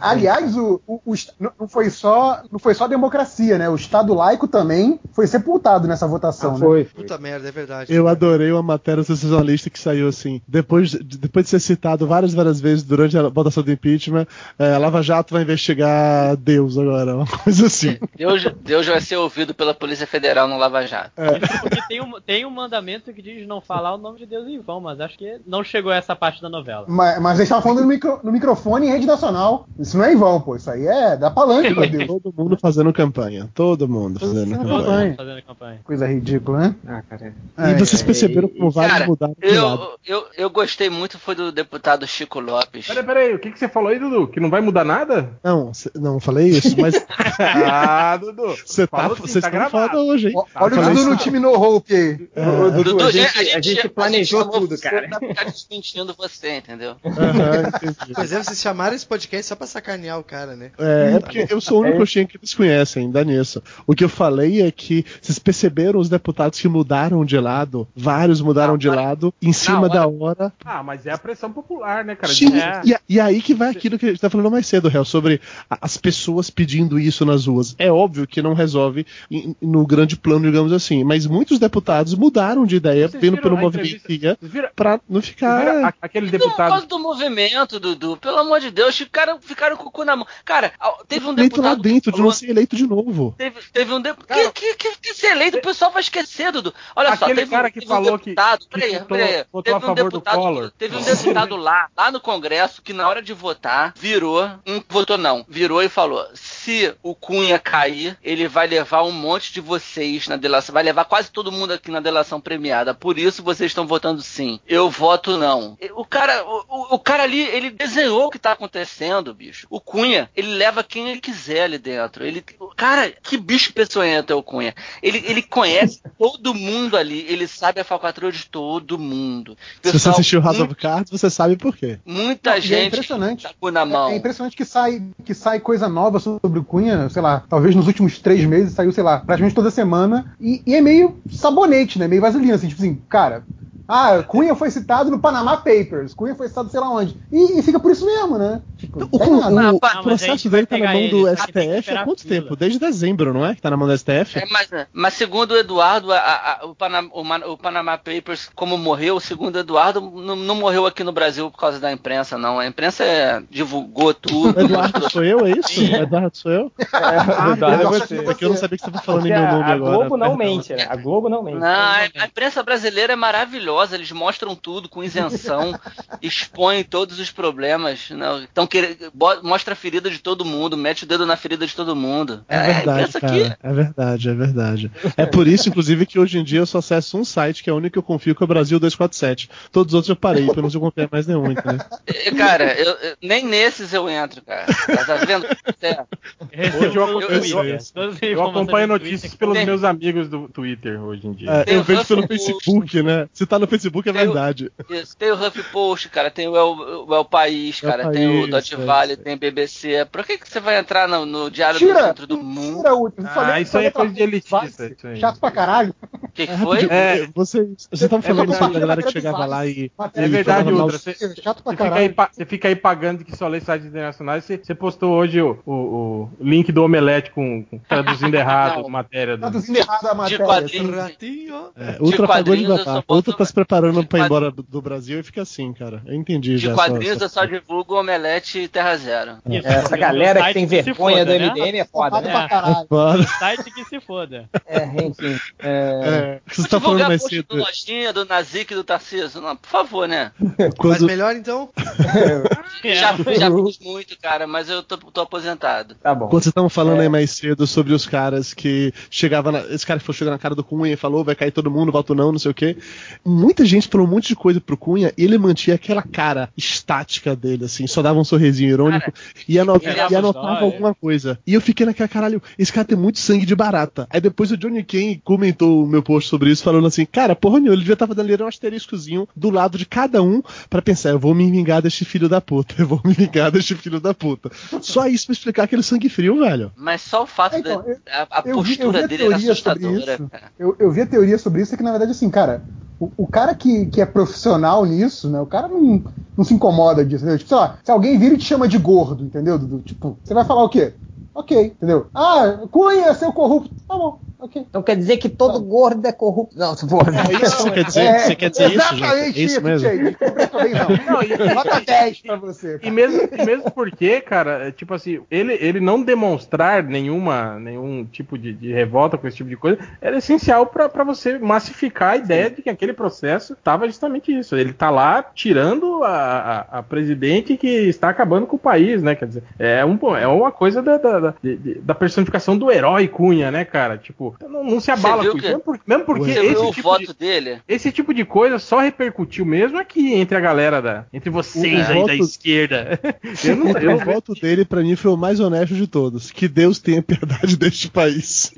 Aliás, o, o- o não foi só não foi só a democracia, né? O Estado laico também foi sepultado nessa votação, né? Foi, foi. Puta merda, é verdade. Eu adorei uma matéria sensacionalista que saiu assim. Depois de, depois de ser citado várias, várias vezes durante a votação do impeachment, é, a Lava Jato vai investigar Deus agora. Uma coisa assim. Deus, Deus vai ser ouvido pela Polícia Federal no Lava Jato. Isso porque tem um, tem um mandamento que diz não falar o nome de Deus em vão, mas acho que não chegou a essa parte da novela. Mas, mas eles estavam falando no, micro- no microfone em rede nacional. Isso não é em vão, pô. Isso aí é da palanque pra Deus. Todo mundo fazendo campanha. Todo mundo fazendo Todo campanha. fazendo campanha. Coisa ridícula, né? Ah, cara. E vocês É, perceberam como vários Cara, mudaram de lado. Eu, eu, eu gostei muito foi do deputado Chico Lopes. Peraí, peraí, o que, que você falou aí, Dudu? Que não vai mudar nada? Não, cê- não falei isso, mas [laughs] [laughs] Ah, Dudu. você tá, tá estão gravado. foda hoje, hein? Olha o Falei Dudu no time no hope aí. Ô, Dudu, Dudu, a, gente, a gente planejou chamou tudo, você cara. Pra ficar desmentindo você, entendeu? [laughs] Entendi. Pois é, vocês chamaram esse podcast só pra sacanear o cara, né? É, é porque eu sou o único coxinha que eles conhecem, dá nisso. O que eu falei é que vocês perceberam os deputados que mudaram de lado, vários mudaram Não, de lado, em cima da hora. Ah, mas é a pressão popular, né, cara? Sim, É. e, e aí que vai aquilo que a gente tá falando mais cedo, Réu, sobre a- as pessoas pedindo isso nas ruas. É óbvio que não resolve no grande plano, digamos assim, mas muitos deputados mudaram de ideia, Vocês vindo pelo movimento que viram, pra não ficar. a- aquele Então, Por causa deputado. do movimento, Dudu, pelo amor de Deus, ficaram, ficaram com o cu na mão. Cara, teve um lá deputado. que dentro, de falou- não ser eleito de novo. Teve, teve um deputado. Que, que, que, que ser eleito, o pessoal vai esquecer, Dudu. Olha só, Aquele teve, cara um- que teve falou um que- deputado. que peraí, votou- peraí. Teve um deputado. Teve um deputado lá, lá no Congresso, que na hora de votar, virou. Um votou não. Virou e falou: se o Cunha cair, ele vai levar um monte de vocês na delação. Vai levar quase todo mundo aqui na delação premiada. Por isso vocês estão votando sim. Eu voto não. O cara, o, o- cara ali, ele desenhou o que tá acontecendo, bicho. O Cunha, ele leva quem ele quiser ali dentro. Ele, cara, que bicho peçonhento é o Cunha. Ele, ele conhece [laughs] todo mundo ali, ele sabe a falcatrua de todo mundo. Se você Pessoal, assistiu House muito- of Cards, você sabe por quê. Muita Não, é gente impressionante. tá com na mão. É impressionante que sai, que sai coisa nova sobre o Cunha, sei lá, talvez nos últimos três meses saiu, sei lá, praticamente toda semana. E, e é meio sabonete, né? Meio vaselina, assim, tipo assim, cara. Ah, Cunha foi citado no Panama Papers, Cunha foi citado sei lá onde. E, e fica por isso mesmo, né? O, o- nada. o Não, processo dele tá na mão do STF há quanto tempo? Desde dezembro, não é? Que tá na mão do STF? É, mas, mas segundo o Eduardo, a- a- o, Panama, o Ma- o Panama Papers, como morreu, segundo o Eduardo, não, não morreu aqui no Brasil por causa da imprensa, não. A imprensa é, divulgou tudo. Eduardo sou eu, é isso? Eduardo sou eu? É, Eduardo é eu você. acho É que eu não sabia que você tava falando Porque em meu nome a agora. Globo não mente, né? A Globo não mente. Não, a, a imprensa brasileira é maravilhosa, eles mostram tudo com isenção, [laughs] expõem todos os problemas, não, então, quer- bo- mostra a ferida de todo mundo, mete o dedo na ferida de todo mundo. É verdade, imprensa cara. É verdade, é verdade. É por isso, inclusive, que hoje em dia eu só acesso um site, que é o único que eu confio, que é o Brasil 247. Todos os outros eu parei, porque eu não sei confiar em mais nenhum, entendeu? É, Cara, eu- eu- nem nesses eu entro, cara. Tá vendo? É. Hoje eu- eu- acompanho Twitter. notícias pelos Tem- meus amigos do Twitter hoje em dia. É, eu o vejo pelo Hufflepuff. Facebook, né? Se tá no Facebook é Tem o- verdade. Isso, tem o HuffPost, cara, tem o El, o El País, El cara, tem o País, Dodge é aí. tem BBC. Por que, que você vai entrar no, no Diário do Tira, Centro do Mundo? tira o. Ah, falei- isso aí é coisa de elitista, isso aí. Chato pra caralho. O que, que É, foi? [laughs] É. Você, você tava falando verdade. sobre a galera que chegava do lá e. É verdade, Ultra. Você, Chato pra você fica aí, caralho. pa- você fica aí pagando que só lê sites internacionais. Você, você postou hoje o, o- o link do Omelete com, com- traduzindo [laughs] errado a matéria. Do... Traduzindo errado a matéria. quadrinhos. Ratinho. É, Ultra pagou de quadrinhos, boto- Ultra tá se preparando de pra ir embora do- do Brasil e fica assim, cara. Eu entendi De já. quadrinhos sua- eu só divulgo Omelete Terra Zero. Isso, Essa porque galera que tem se vergonha foda, do né? MDM é foda, Chato né? pra caralho. [laughs] Foda. O site que se foda. É, enfim. É, É, você Vou tá falando mais cedo. do Lojinha, do Nazik e do Tarcísio. Não, por favor, né? [laughs] Mas melhor então? É. [laughs] Já, já fiz muito, cara, mas eu tô, tô aposentado. Tá bom. Quando vocês estavam falando É. aí mais cedo sobre os caras que chegavam na, esse cara que foi chegar na cara do Cunha e falou, vai cair todo mundo, voto não, não sei o quê. Muita gente falou um monte de coisa pro Cunha e ele mantinha aquela cara estática dele, assim, só dava um irônico e, ano- ele e é anotava história. alguma coisa. E eu fiquei naquela, caralho, esse cara tem muito sangue de barata. Aí depois o Johnny Kane comentou o meu post sobre isso, falando assim, cara, porra nenhuma, ele devia estar fazendo ali um asteriscozinho do lado de cada um pra pensar, eu vou me vingar deste filho da puta, [laughs] eu vou me vingar deste filho da puta. Só isso pra explicar aquele sangue frio, velho. Mas só o fato Então, da eu- a, a eu vi- eu postura vi a dele era teoria sobre assustadora, isso. cara. Eu, eu vi a teoria sobre isso, é que na verdade, assim, cara, o, cara que, que é profissional nisso, né? O cara não, não se incomoda disso, entendeu? Tipo, sei lá, se alguém vira e te chama de gordo, entendeu, Dudu? Tipo, você vai falar o quê? Ok, entendeu? Ah, Cunha, seu corrupto. Tá bom, ok. Então quer dizer que todo gordo é corrupto. Não, se for. É isso que você quer dizer? você quer dizer isso, gente? É Exatamente isso mesmo? Não. Não, e- Nota 10 pra você. E mesmo, e mesmo porque, cara, é, tipo assim, ele, ele não demonstrar nenhuma, nenhum tipo de, de revolta com esse tipo de coisa era essencial pra pra você massificar a ideia de que aquele processo tava justamente isso. Ele tá lá tirando a, a, a presidente que está acabando com o país, né? Quer dizer, é, um, é uma coisa da, da, da, da personificação do herói Cunha, né, cara? Tipo, não, não se abala com isso. Mesmo, por- mesmo porque esse o tipo, voto de, dele? esse tipo de coisa só repercutiu mesmo aqui entre a galera da. Entre vocês O aí da voto- esquerda. [laughs] Eu não, eu, O voto dele, pra mim, foi o mais honesto de todos. Que Deus tenha piedade deste país.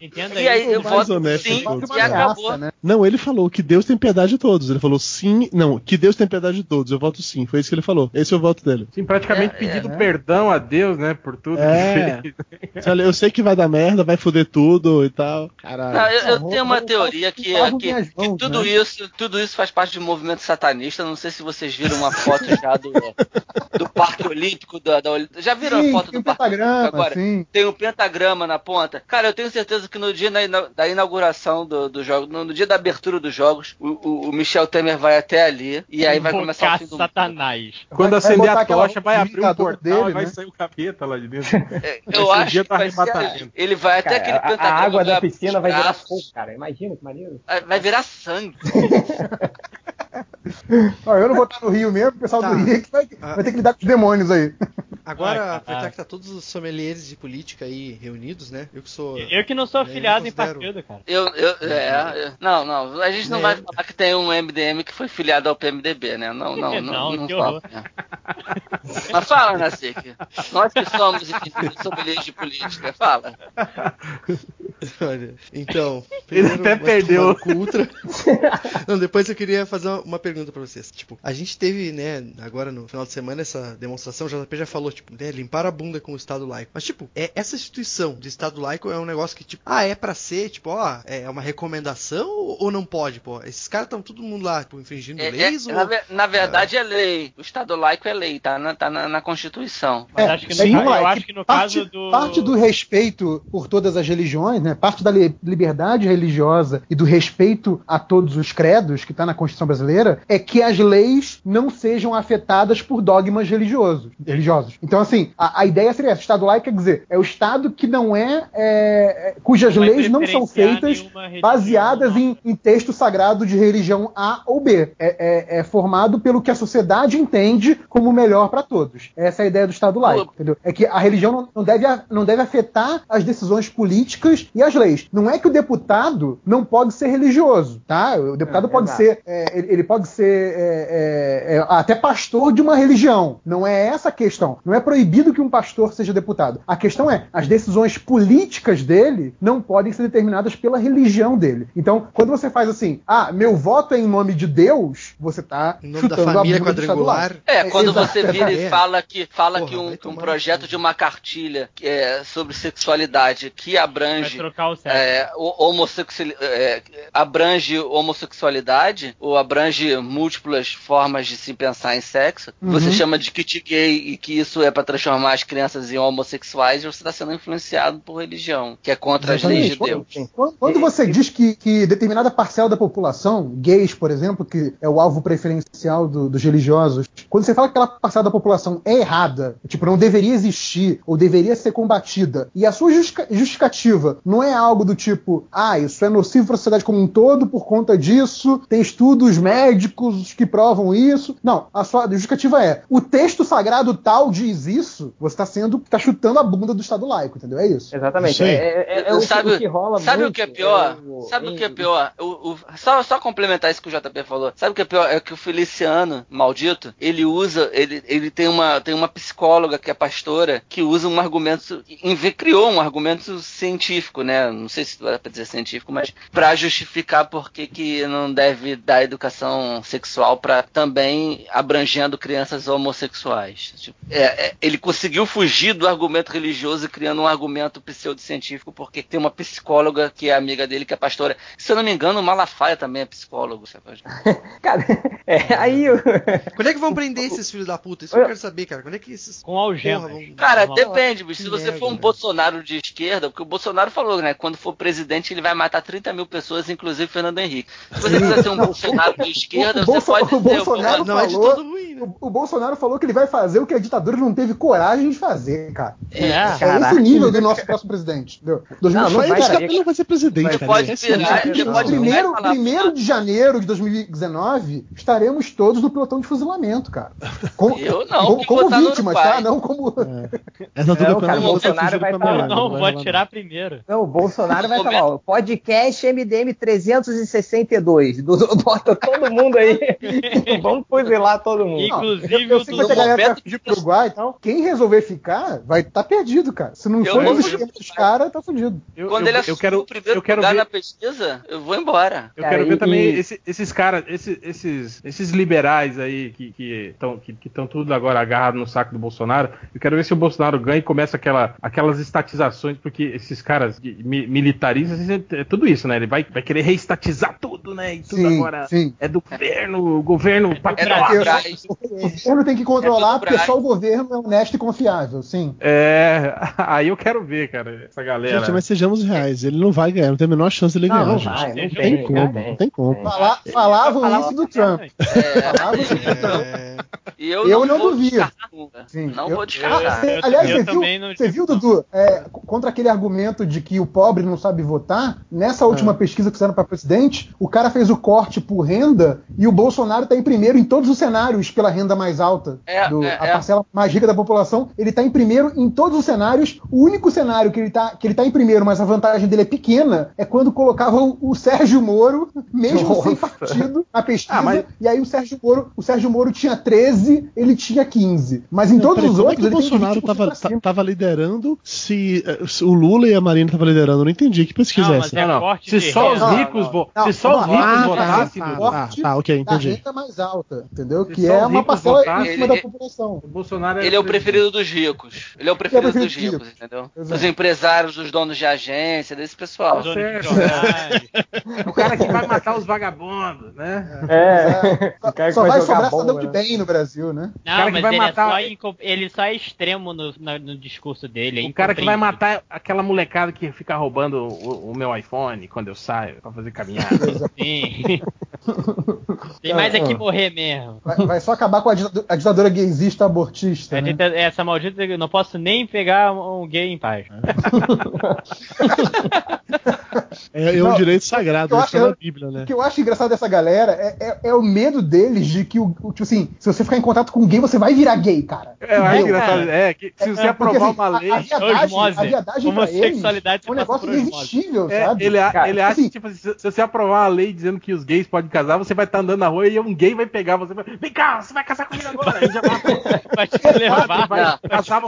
Entenda E aí, eu mais voto honesto sim de todos, e acabou. né? Não, ele falou que Deus tem piedade de todos. Ele falou sim, não, que Deus tem piedade de todos. Eu voto sim. Foi isso que ele falou. Esse é o voto dele. Sim, praticamente É, pedindo é. perdão a Deus, né, por tudo É. que fez. Eu sei que vai dar merda, vai foder tudo e tal. Caralho. Não, eu, eu tenho uma teoria que, lavo que, minhas que mãos, tudo né? isso, tudo isso faz parte de um movimento satanista. Não sei se vocês viram uma foto já do, [laughs] do Parque Olímpico da, da Já viram Sim, a foto do um Parque Olímpico agora? sim. Tem um pentagrama na ponta. Cara, eu tenho certeza que no dia da ina- da inauguração do, do jogo, no, no dia da abertura dos jogos, o, o- o Michel Temer vai até ali e aí vai começar o fim do mundo. Satanás. Quando Vai- vai acender botar a tocha, vai abrir vingador portal dele, e vai né? sair o capeta lá de dentro. É, Vai Eu o acho que do vai ser, ele vai até aquele Cara, a, a pentagrama. Água da piscina vai virar fogo, cara. Imagina que maneiro. vai- virar sangue. [laughs] Eu não vou estar no Rio mesmo, o pessoal Tá. do Rio é que vai, Ah. vai ter que lidar com os demônios aí. Agora, aproveitar que tá todos os sommeliers de política aí reunidos, né? Eu que sou. Eu que não sou É, afiliado em considero- partido, cara. Eu, eu, é, é. não, não, a gente não É. vai falar que tem um MDM que foi filiado ao PMDB, né? [laughs] Não, não, não, Não, fala. horror. né? Mas fala, Nasik. Nós que somos sommeliers de política, fala. [laughs] Olha, então. Ele até perdeu. Ultra. [laughs] Não, depois eu queria fazer uma- uma pergunta pra vocês. Tipo, a gente teve, né, agora no final de semana, essa demonstração, o JP já falou, tipo, né, limpar a bunda com o Estado laico. Mas, tipo, é, essa instituição de Estado laico é um negócio que, tipo, ah, é pra ser, tipo, ó, é uma recomendação ou não pode, pô? Esses caras estão todo mundo lá, tipo, infringindo É, é, leis ou... na, na verdade é lei. O Estado laico é lei, tá na, tá na, na Constituição. Mas É, acho que no, sim, lá, eu é acho que no parte, caso do. parte do respeito por todas as religiões, né? Parte da li- liberdade religiosa e do respeito a todos os credos que está na Constituição brasileira é que as leis não sejam afetadas por dogmas religiosos. religiosos. Então, assim, a, a ideia seria essa: Estado laico quer dizer é o Estado que não é, é, cujas Vai leis não são feitas baseadas não. em, em texto sagrado de religião A ou B. É, é- é formado pelo que a sociedade entende como melhor para todos. Essa é a ideia do Estado laico, entendeu? É que a religião não, não deve, não deve afetar as decisões políticas e as leis. Não é que o deputado não pode ser religioso, tá? O deputado É, pode ser, é, ele, ele pode ser é, é, é, até pastor de uma religião. Não é essa a questão. Não é proibido que um pastor seja deputado. A questão é, as decisões políticas dele não podem ser determinadas pela religião dele. Então, quando você faz assim, ah, meu voto é em nome de Deus, você tá da chutando a família Estado quadrangular. laico. É, quando exato, você vira é. e fala que, fala Porra, que, um, um projeto de uma cartilha que é sobre sexualidade que abrange trocar o sexo. é, homossexual, é, abrange homossexualidade ou abrange múltiplas formas de se pensar em sexo, Uhum. você chama de kit gay e que isso é para transformar as crianças em homossexuais, você está sendo influenciado por religião, que é contra as leis de Exatamente. Deus. Quando, quando você diz que, que determinada parcela da população, gays, por exemplo, que é o alvo preferencial do- dos religiosos, quando você fala que aquela parcela da população é errada, tipo, não deveria existir ou deveria ser combatida, e a sua justifica- justificativa não é algo do tipo, ah, isso é nocivo para a sociedade como um todo por conta disso, tem estudos médicos que provam isso. Não, a sua justificativa é, o texto sagrado tal diz isso, você está sendo, tá chutando a bunda do Estado laico, entendeu? É isso. Exatamente. Aí. É, é- é o, que- sabe o que rola sabe o que é pior? o- sabe o que é pior? O, o- só, só complementar isso que o JP falou. Sabe o que é pior? É que o Feliciano, maldito, ele usa, ele, ele tem, uma, tem uma psicóloga que é pastora que usa um argumento, criou um argumento científico, né? Não sei se dá pra dizer científico, mas pra justificar por que que não deve dar educação sexual para também abrangendo crianças homossexuais. Tipo, é, é, ele conseguiu fugir do argumento religioso criando um argumento pseudocientífico porque tem uma psicóloga que é amiga dele, que é pastora. Se eu não me engano, o Malafaia também é psicólogo. sabe? [laughs] Cara, é, aí eu- Quando é que vão prender esses filhos da puta? Isso que eu quero saber, cara. Quando é que esses. Com. Porra, vamos- Cara, Normal. depende, bicho. Se você merda, for um velho. Bolsonaro de esquerda, porque o Bolsonaro falou, né? Quando for presidente, ele vai matar 30 mil pessoas, inclusive Fernando Henrique. Se você quiser ser um Bolsonaro de esquerda, o você Bolso- pode o ser Bolsonaro Não é de falou- todo ruim, né? O, o Bolsonaro falou que ele vai fazer o que a ditadura não teve coragem de fazer, cara. É, É esse nível do nosso próximo presidente. Entendeu? Não, não Só vai, esse cara. não vai ser presidente, cara. pode virar, pode primeiro, de janeiro de 2019, estaremos todos no pelotão de fuzilamento, cara. Com- [laughs] Eu não, como, porque como vítimas, tá? Não como. [laughs] Essa altura Não, cara, campeonato, o Bolsonaro vai falar, Miami, Não, vou atirar primeiro. Não, o Bolsonaro vai falar, ó, podcast MDM 362. Do- do- bota todo mundo aí. [laughs] Vamos fuzilar todo mundo. Inclusive eu o sei que a galera pro Uruguai, quem resolver ficar vai estar perdido, cara. Se não Eu for fugi esquema dos caras, tá fudido. Eu, Quando eu, ele eu quero, o primeiro eu quero lugar ver, na pesquisa, eu vou embora. Eu Cara, quero ver também e- esse- esses caras, esse- esses, esses liberais aí que estão que, que tão tudo agora agarrados no saco do Bolsonaro. Eu quero ver se o Bolsonaro ganha e começa aquela, aquelas estatizações, porque esses caras mi- militaristas é, é tudo isso, né? Ele vai, vai querer reestatizar tudo, né? E tudo Sim, agora sim. é do governo, o governo É patriota. Braz. O governo tem que controlar, É porque só o governo é honesto e confiável, sim. É, [laughs] aí eu quero ver, cara, essa galera. Gente, mas sejamos reais, ele não vai ganhar, não tem a menor chance dele Não, ganhar. não gente. vai, não Não tem, tem como, não tem como. Fala- falavam Falar isso do Trump. merda. Falavam isso do Trump. É, E eu, Eu não, não duvido. Sim, não eu- vou descartar. Ah, Eu- aliás, eu você também viu, não você viu, Dudu, é, contra aquele argumento de que o pobre não sabe votar? Nessa última pesquisa que fizeram para presidente, o cara fez o corte por renda e o Bolsonaro está em primeiro em todos os cenários pela renda mais alta. É, do- é, a é. parcela mais mais rica da população, ele tá em primeiro em todos os cenários. O único cenário que ele tá, que ele tá em primeiro, mas a vantagem dele é pequena, é quando colocavam o Sérgio Moro, [laughs] mesmo Nossa. sem partido, na pesquisa, Ah, mas- e aí o Sérgio Moro, o Sérgio Moro tinha 13, ele tinha 15. Mas em Não, todos peraí, os como outros, é que o Bolsonaro 20% tava, cima. liderando se, eh, se o Lula e a Marina estavam liderando? Eu não entendi. Que pesquisa Não, é mas essa? é Não, não. corte Se só os ricos, vo- Não, se só os ricos Ah, votassem, tá, no- tá. tá, tá, ok, entendi. renda mais alta, entendeu? Se Que é uma parcela votassem, ínfima ele- da população. o Bolsonaro era Ele é o preferido dos ricos. Ele é o preferido preferido dos ricos, entendeu? Exato. Dos empresários, dos donos de agência, desse pessoal. [laughs] O cara que vai matar os vagabundos, né? É. Só, O cara que só vai vai sobrar bomba, de bem no Brasil, né? Não, cara que mas vai ele, matar- é só ele só é extremo no, no discurso dele. é O cara que vai matar aquela molecada que fica roubando o, o meu iPhone quando eu saio pra fazer caminhada. [laughs] Sim. Tem mais aqui morrer mesmo. Vai, vai só acabar com a ditadura gaysista abortista, A né? dita- Essa maldita, não posso nem pegar um gay em paz. É, é um Não, direito sagrado, tá na eu- Bíblia, né? O que eu acho engraçado dessa galera é, é- é o medo deles de que, o, tipo assim, se você ficar em contato com um gay, você vai virar gay, cara. É, eu acho Entendeu? engraçado. É, que se você É, aprovar porque, assim, uma a- lei. A, viadagem, Osmose. a viadagem pra eles Homossexualidade é um você negócio irresistível, É, sabe? ele, a- Cara, ele acha assim- que, tipo, se, se você aprovar uma lei dizendo que os gays podem casar, você vai estar andando na rua e um gay vai pegar você e vai. Vem cá, você vai casar comigo agora. [laughs] Aí já vai, Vai te levar. vai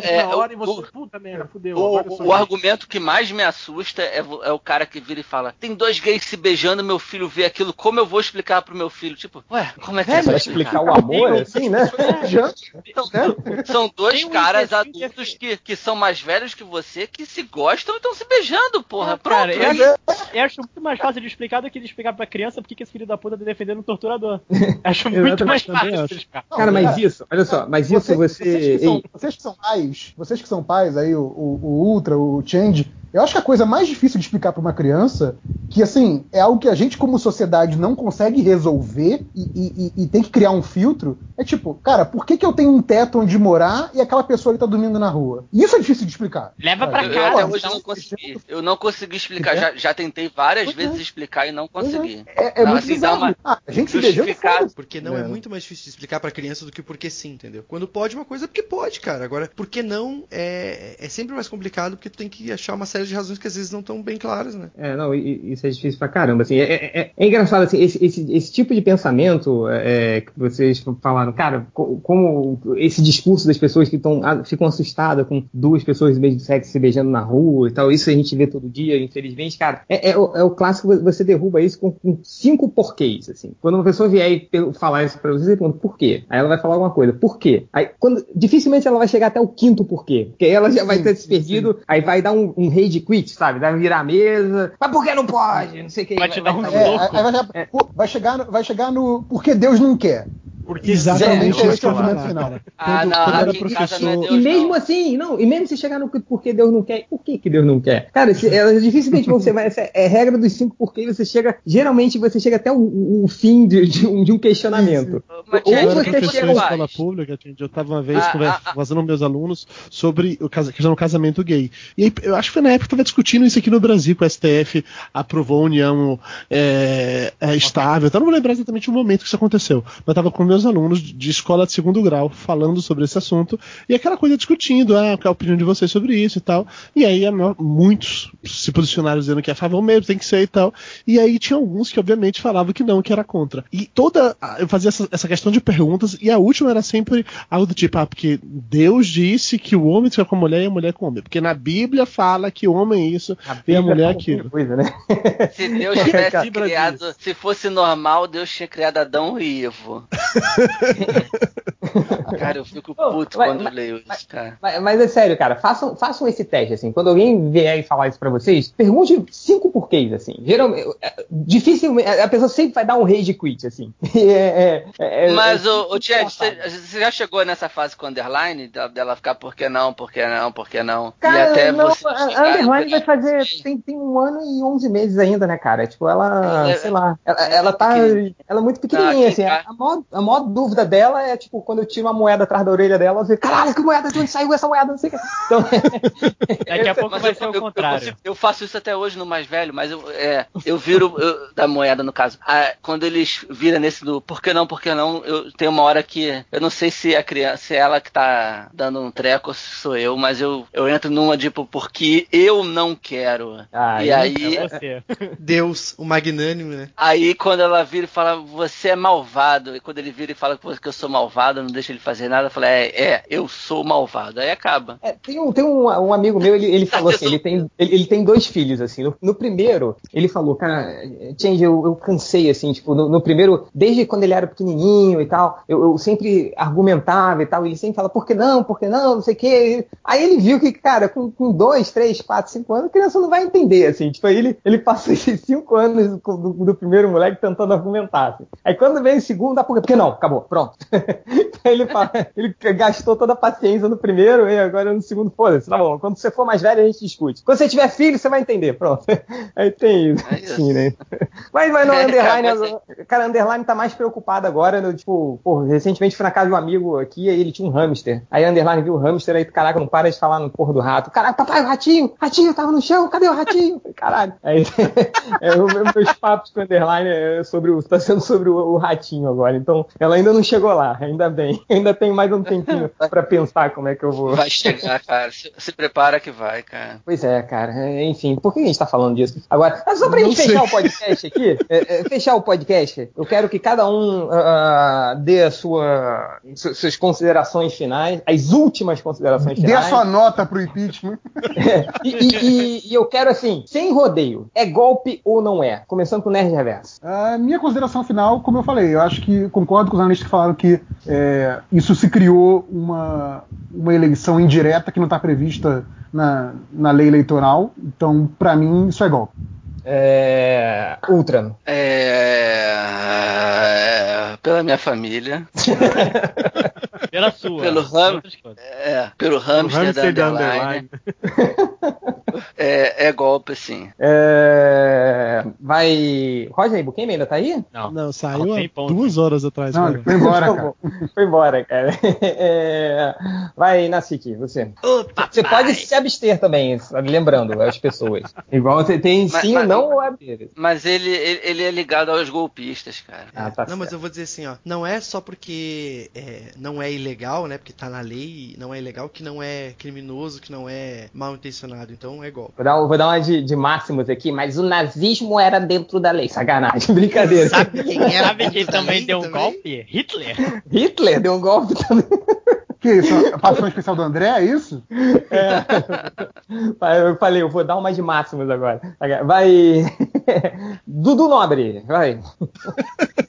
é, na hora o- e você. o- Puta merda, fudeu. O, o argumento que mais me assusta é, é o cara que vira e fala: tem dois gays se beijando, meu filho vê aquilo, como eu vou explicar pro meu filho? Tipo, ué, como é que você Pra vai explicar explicar? o amor, assim, né? [laughs] São, são dois Tem um caras adultos que, que são mais velhos que você, que se gostam e estão se beijando, porra. É, Pronto. cara, eu acho, eu acho muito mais fácil de explicar do que de explicar pra criança porque que esse filho da puta tá defendendo um torturador. [laughs] Acho muito mais fácil de explicar. Cara, mas isso, olha só, mas isso você. Vocês que, são, Ei, vocês que são pais, vocês que são pais aí, o, o- o Ultra, o Change, eu acho que a coisa mais difícil de explicar pra uma criança, que assim, é algo que a gente como sociedade não consegue resolver e, e- e- e tem que criar um filtro, é tipo, cara, por que, que eu tenho um teto onde morar e aquela pessoa ali tá dormindo na rua? Isso é difícil de explicar. Leva pra Eu, Sabe? eu casa. até hoje então. não consegui. Eu não consegui explicar. Já, já tentei várias Pois é. vezes explicar e não consegui. É, é Não, muito assim, bizarro. uma- Ah, a gente se beijando. Porque não é. É. muito mais difícil de explicar pra criança do que porque sim, entendeu? Quando pode uma coisa é porque pode, cara. Agora, porque não é, é sempre mais complicado porque tu tem que achar uma série de razões que às vezes não estão bem claras, né? É, não, isso é difícil pra caramba. Assim, é, é- é- é engraçado assim, esse, esse- esse tipo de pensamento é, que vocês falaram, cara, co- como esse discurso das pessoas que tão, ficam assustadas com duas pessoas do mesmo sexo se beijando na rua e tal, isso a gente vê todo dia, infelizmente, cara, é, é o, é o clássico, você derruba isso com, com cinco porquês, assim. Quando uma pessoa vier e falar isso pra você, você pergunta por quê? Aí ela vai falar alguma coisa, por quê? Aí, quando, dificilmente ela vai chegar até o quinto porquê, porque aí ela já vai Sim, ter se sim, perdido, aí vai dar um, um rage quit, sabe? Vai virar a mesa, mas por que não pode? Não sei o que. Vai te dar um vai- É, louco. aí vai, chegar- pô, vai chegar no, vai chegar no porque Deus não quer. Porque Exatamente É, esse é o argumento final. Ah, não, quando era em é professor- Deus, E mesmo não. assim, não, e mesmo se chegar no porque Deus não quer, por que, que Deus não quer? Cara, se, é, dificilmente você vai. essa É regra dos cinco porque você chega. Geralmente você chega até o, o- fim de, de um, de um questionamento. Mas, Ou Eu professor você faz? escola pública, gente, eu tava uma vez Ah, ah, ah. fazendo com meus alunos sobre o casa- questão do casamento gay. E aí, eu acho que foi na época que eu tava discutindo isso aqui no Brasil, que o STF aprovou a união é, é, estável. Eu não vou lembrar exatamente o momento que isso aconteceu. Mas eu tava com meus alunos de escola de segundo grau falando sobre esse assunto e aquela coisa discutindo, ah, qual é a opinião de vocês sobre isso e tal. E aí a muitos se posicionaram dizendo que é a favor mesmo, tem que ser e tal. E aí tinha alguns que obviamente falavam que não, que era contra. E toda. a- Eu fazia essa, essa questão de perguntas, e a última era sempre algo do tipo, ah, porque Deus disse que o homem fica com a mulher e a mulher com o homem. Porque na Bíblia fala que o homem é isso e a mulher é aquilo. Coisa, né? Se Deus [laughs] tivesse Cara, criado, se fosse normal, Deus tinha criado Adão e Ivo. [laughs] cara, eu fico puto mas- quando mas- leio isso, cara. Mas, mas é sério, cara, façam, façam esse teste, assim. Quando alguém vier e falar isso pra vocês, pergunte cinco porquês, assim. Geralmente, é, dificilmente, a pessoa sempre vai dar um rage quit, assim. [laughs] É, é, é, Mas, é, o, o você, já chegou nessa fase com underline? Dela ficar por que não, por que não, por que não? Cara, e até não, você. a Underline vai fazer. Tem, tem um ano e 11 meses ainda, né, cara? Tipo, ela. É, sei lá. Ela, é ela tá. Ela é muito Ah, pequenininha, assim. tá. A a maior dúvida dela é, tipo, quando eu tiro uma moeda atrás da orelha dela, eu digo, caralho, que moeda, de onde saiu essa moeda? Não sei o que. Então, [laughs] Daqui a pouco Mas vai eu, ser o eu- eu contrário. consigo- eu faço isso até hoje no mais velho, mas eu, é, eu viro eu- da moeda no caso. Ah, quando eles viram nesse do por que não, por que não, eu tenho uma hora que eu não sei se a criança, se é ela que tá dando um treco ou se sou eu, mas eu, eu entro numa tipo porque eu não quero. Ah, e aí aí, É você. Deus, o magnânimo, né? aí quando ela vira e fala você é malvado, e quando ele vira e fala que eu sou malvado, não deixa ele fazer nada, eu falo é, é, eu sou malvado. Aí acaba. É, tem um, tem um, um amigo meu, ele, ele [laughs] falou assim, ele tem, ele, ele tem dois filhos, assim. No, no primeiro, ele falou, cara, Change, eu, eu cansei, assim, tipo, no, no primeiro, desde quando ele era pequenininho e tal, eu, eu sempre argumentava e tal, e ele sempre fala, por que não, por que não, não sei o quê. Aí ele viu que, cara, com, com dois, três, quatro, cinco anos, a criança não vai entender, assim. Tipo, aí ele, ele passou [laughs] esses cinco anos do, do, do primeiro moleque tentando argumentar, assim. Aí quando vem o segundo, dá por? Porque não, acabou, pronto. [laughs] Ele, fala, ele gastou toda a paciência no primeiro e agora no segundo, foda-se, tá bom. Quando você for mais velho, a gente discute. Quando você tiver filho, você vai entender, pronto. [laughs] Aí tem isso, É isso. assim, né? Mas, mas não, É, [laughs] Underline, cara, cara, Underline tá mais preocupado agora, né, tipo, pô, recentemente fui na casa de um amigo aqui, aí ele tinha um hamster. Aí Underline viu o hamster, aí, caraca, não para de falar no porra do rato. Caraca, papai, o ratinho, ratinho, tava no chão, cadê o ratinho? Caralho. Aí, é, o meu- meus papos com Underline é sobre o, tá sendo sobre o, o ratinho agora. Então, ela ainda não chegou lá, ainda bem. [laughs] Ainda tem mais um tempinho [laughs] pra pensar como é que eu vou. Vai chegar, cara. Se, se prepara que vai, cara. Pois é, cara. É, Enfim, por que a gente tá falando disso? Agora, é só pra gente Não fechar sei. o podcast aqui, [laughs] é, é, fechar o podcast, eu quero que cada um ah, dê a sua, su- suas considerações finais, as últimas considerações Dê a finais. sua nota pro impeachment. É, e, e- e- e eu quero assim, sem rodeio, é golpe ou não é? Começando com o Nerd Reverso. A minha consideração final, como eu falei, eu acho que concordo com os analistas que falaram que é, isso se criou uma, uma eleição indireta que não está prevista na, na lei eleitoral. Então, para mim, isso é golpe. É, Ultra. É, pela minha família, [laughs] Pela sua. Pelo Ram- é, pelo hamster, hamster da da Underline, Underline. é, é golpe, sim. É, vai. Roger Ibuquem ainda tá aí? Não. Não, saiu há duas horas atrás. Não, foi embora, cara. Foi embora, cara. É, Vai, Nasik, você. Você pode se abster também, lembrando as pessoas. Igual você tem Mas- sim mas- ou não ou abster. Mas ele, ele, ele é ligado aos golpistas, cara. Ah, tá não, mas certo. eu vou dizer assim, ó. Não é só porque é, não é ilegal, né? Porque tá na lei, não é ilegal, que não é criminoso, que não é mal intencionado. Então é golpe. Vou dar, vou dar uma de, de máximos aqui, mas o nazismo era dentro da lei. Sacanagem, [laughs] brincadeira. Sabe quem era Sabe quem também deu um também? golpe? Hitler. Hitler deu um golpe também. Que isso? [laughs] A participação especial do André, é isso? Eu falei, eu vou dar uma de máximos agora. Vai. [laughs] Dudu Nobre, vai. [laughs]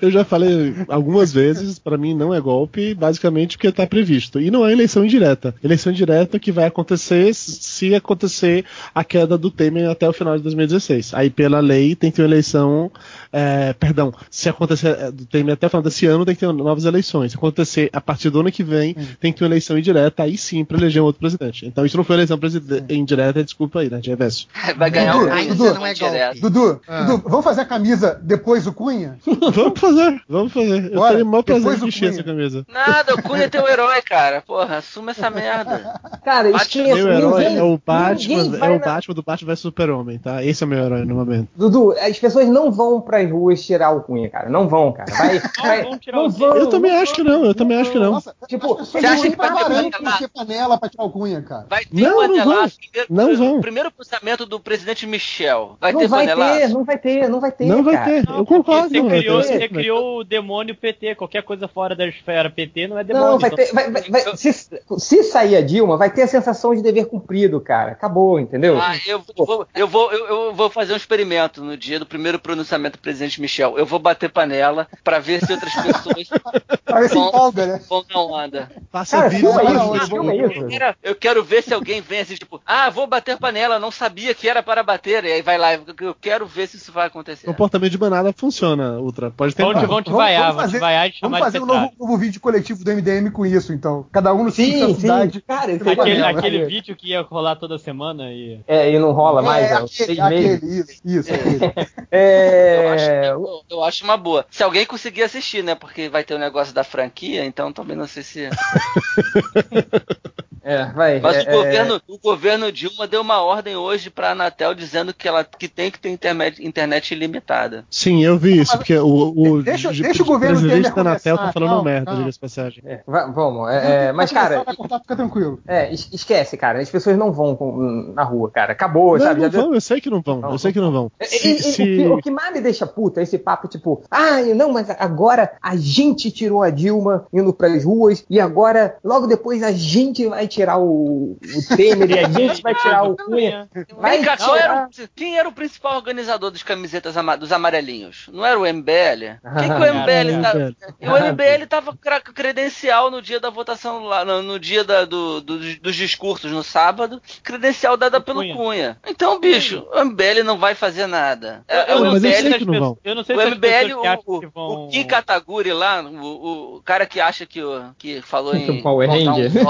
Eu já falei algumas vezes, pra mim não é golpe, basicamente porque tá previsto. E não é eleição indireta. Eleição indireta que vai acontecer se acontecer a queda do Temer até o final de 2016. Aí, pela lei, tem que ter uma eleição. É, perdão, se acontecer é, do Temer até o final desse ano, tem que ter novas eleições. Se acontecer a partir do ano que vem, tem que ter uma eleição indireta, aí sim, pra eleger um outro presidente. Então, isso não foi eleição preside- indireta, desculpa aí, né, de reverso. [laughs] Vai ganhar Dudu, o ainda Dudu, não é direto. golpe. Dudu, Ah. Dudu, vamos fazer a camisa depois do Cunha? [laughs] vamos fazer, vamos fazer. Eu Bora, teria o maior prazer de Cunha. essa camisa. Nada, o Cunha é teu herói, cara. Porra, assuma essa merda. [laughs] Cara, esqueça. Meu herói ninguém- é o Batman, é o na- Batman do Batman vs Super-Homem, tá? Esse é o meu herói no momento. Dudu, as pessoas não vão pras ruas tirar o Cunha, cara. Não vão, cara. Vai, [laughs] vai- vão tirar não o vão. Eu também não acho que não, eu também acho que não. Nossa, Tipo, as você acha que vai pra ter varanda panela? pra tirar o Cunha, cara. Vai ter Não, não panelaço. vão. Primeiro, Não vão. O primeiro pensamento do presidente Michel. Vai Não ter vai panelaço? ter, não vai ter, não vai ter. Não vai cara. ter, eu concordo. Você não vai criou, ter. você criou o demônio PT. Qualquer coisa fora da esfera PT não é demônio. Não, vai ter. vai- vai- vai- se, se sair a Dilma, vai ter a sensação de dever cumprido, cara. Acabou, entendeu? Ah, eu vou, eu, vou, eu, eu vou fazer um experimento no dia do primeiro pronunciamento presidente Michel. Eu vou bater panela pra ver se outras pessoas [laughs] Bom. empolga, né? vão na onda. Passa Cara, vídeo isso. Eu quero, eu quero ver se alguém vem assim, tipo, ah, vou bater panela, não sabia que era para bater. E aí vai lá, eu quero ver se isso vai acontecer. Comportamento de manada funciona, Ultra. Pode Vão te, tentar. vão te Vamos- vaiar, vamos vão te fazer- vaiar e te Vamos fazer um novo, novo vídeo coletivo do MDM com isso, então. Cada um no Sim, sim. cidade. Cara, Aquele- panela. aquele vídeo que ia rolar toda semana e. É, e não rola mais, é, ó, aquele, seis aquele, meses. isso, isso, aquele. Eu acho, É, eu, eu acho uma boa. Se alguém conseguir assistir, né? Porque vai ter o negócio da franquia, então também não sei se. [laughs] é, vai. Mas é, o, governo, o governo Dilma deu uma ordem hoje pra Anatel dizendo que ela que tem que ter internet, internet ilimitada. Sim, eu vi isso, porque o, o, Deixa- o deixa o governo presidente da Anatel tá falando calma, merda, diga-se de passagem. é, va- vamos, é, é, mas, cara, vai cortar, fica tranquilo. é, es- esquece, cara. As pessoas não vão com- na rua, cara. Acabou, Não, sabe? não deu- vão, eu sei que não vão, eu sei que não vão. E- Se- e- se- O, que, o que mais me deixa puta é esse papo, tipo, ah, não, mas agora a gente tirou a Dilma indo pras ruas e agora, logo depois, a gente vai tirar o, o Temer e a gente vai tirar o Cunha. Vai Vem cá, tirar- era o- quem era o principal organizador dos camisetas ama- dos amarelinhos? Não era o MBL? Quem que o MBL tá... E o MBL tava credencial no dia da votação lá, no, no dia da- do- do- dos discursos no sábado, credencial dada pelo Cunha. Cunha. Então, bicho, o MBL não vai fazer nada. É, Eu o não sei se não vão. Eu não sei O se MBL, o, que o, vão. o Kim Kataguri lá, o, o cara que acha que, que falou em O Power montar um, Ranger.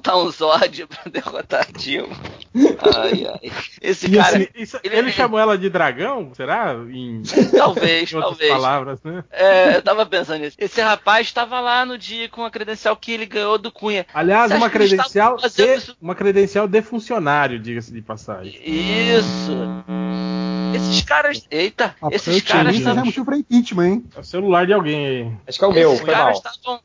Montar um Zord [laughs] pra derrotar a Dilma. Ai, ai. Esse E cara, assim, Isso- Ele- ele, chamou ela de dragão? Será? Em, talvez, em talvez. palavras, né? É, eu tava pensando nisso. Esse rapaz estava lá no dia com a credencial que ele ganhou do Cunha. Aliás, Você uma credencial, de, isso? uma credencial de funcionário, diga-se de passagem. Isso. Esses caras. Eita, Ah, esses caras. Isso é estavam. motivo pra impeachment, hein? É o celular de alguém aí. Acho que é o meu, Esses foi caras estavam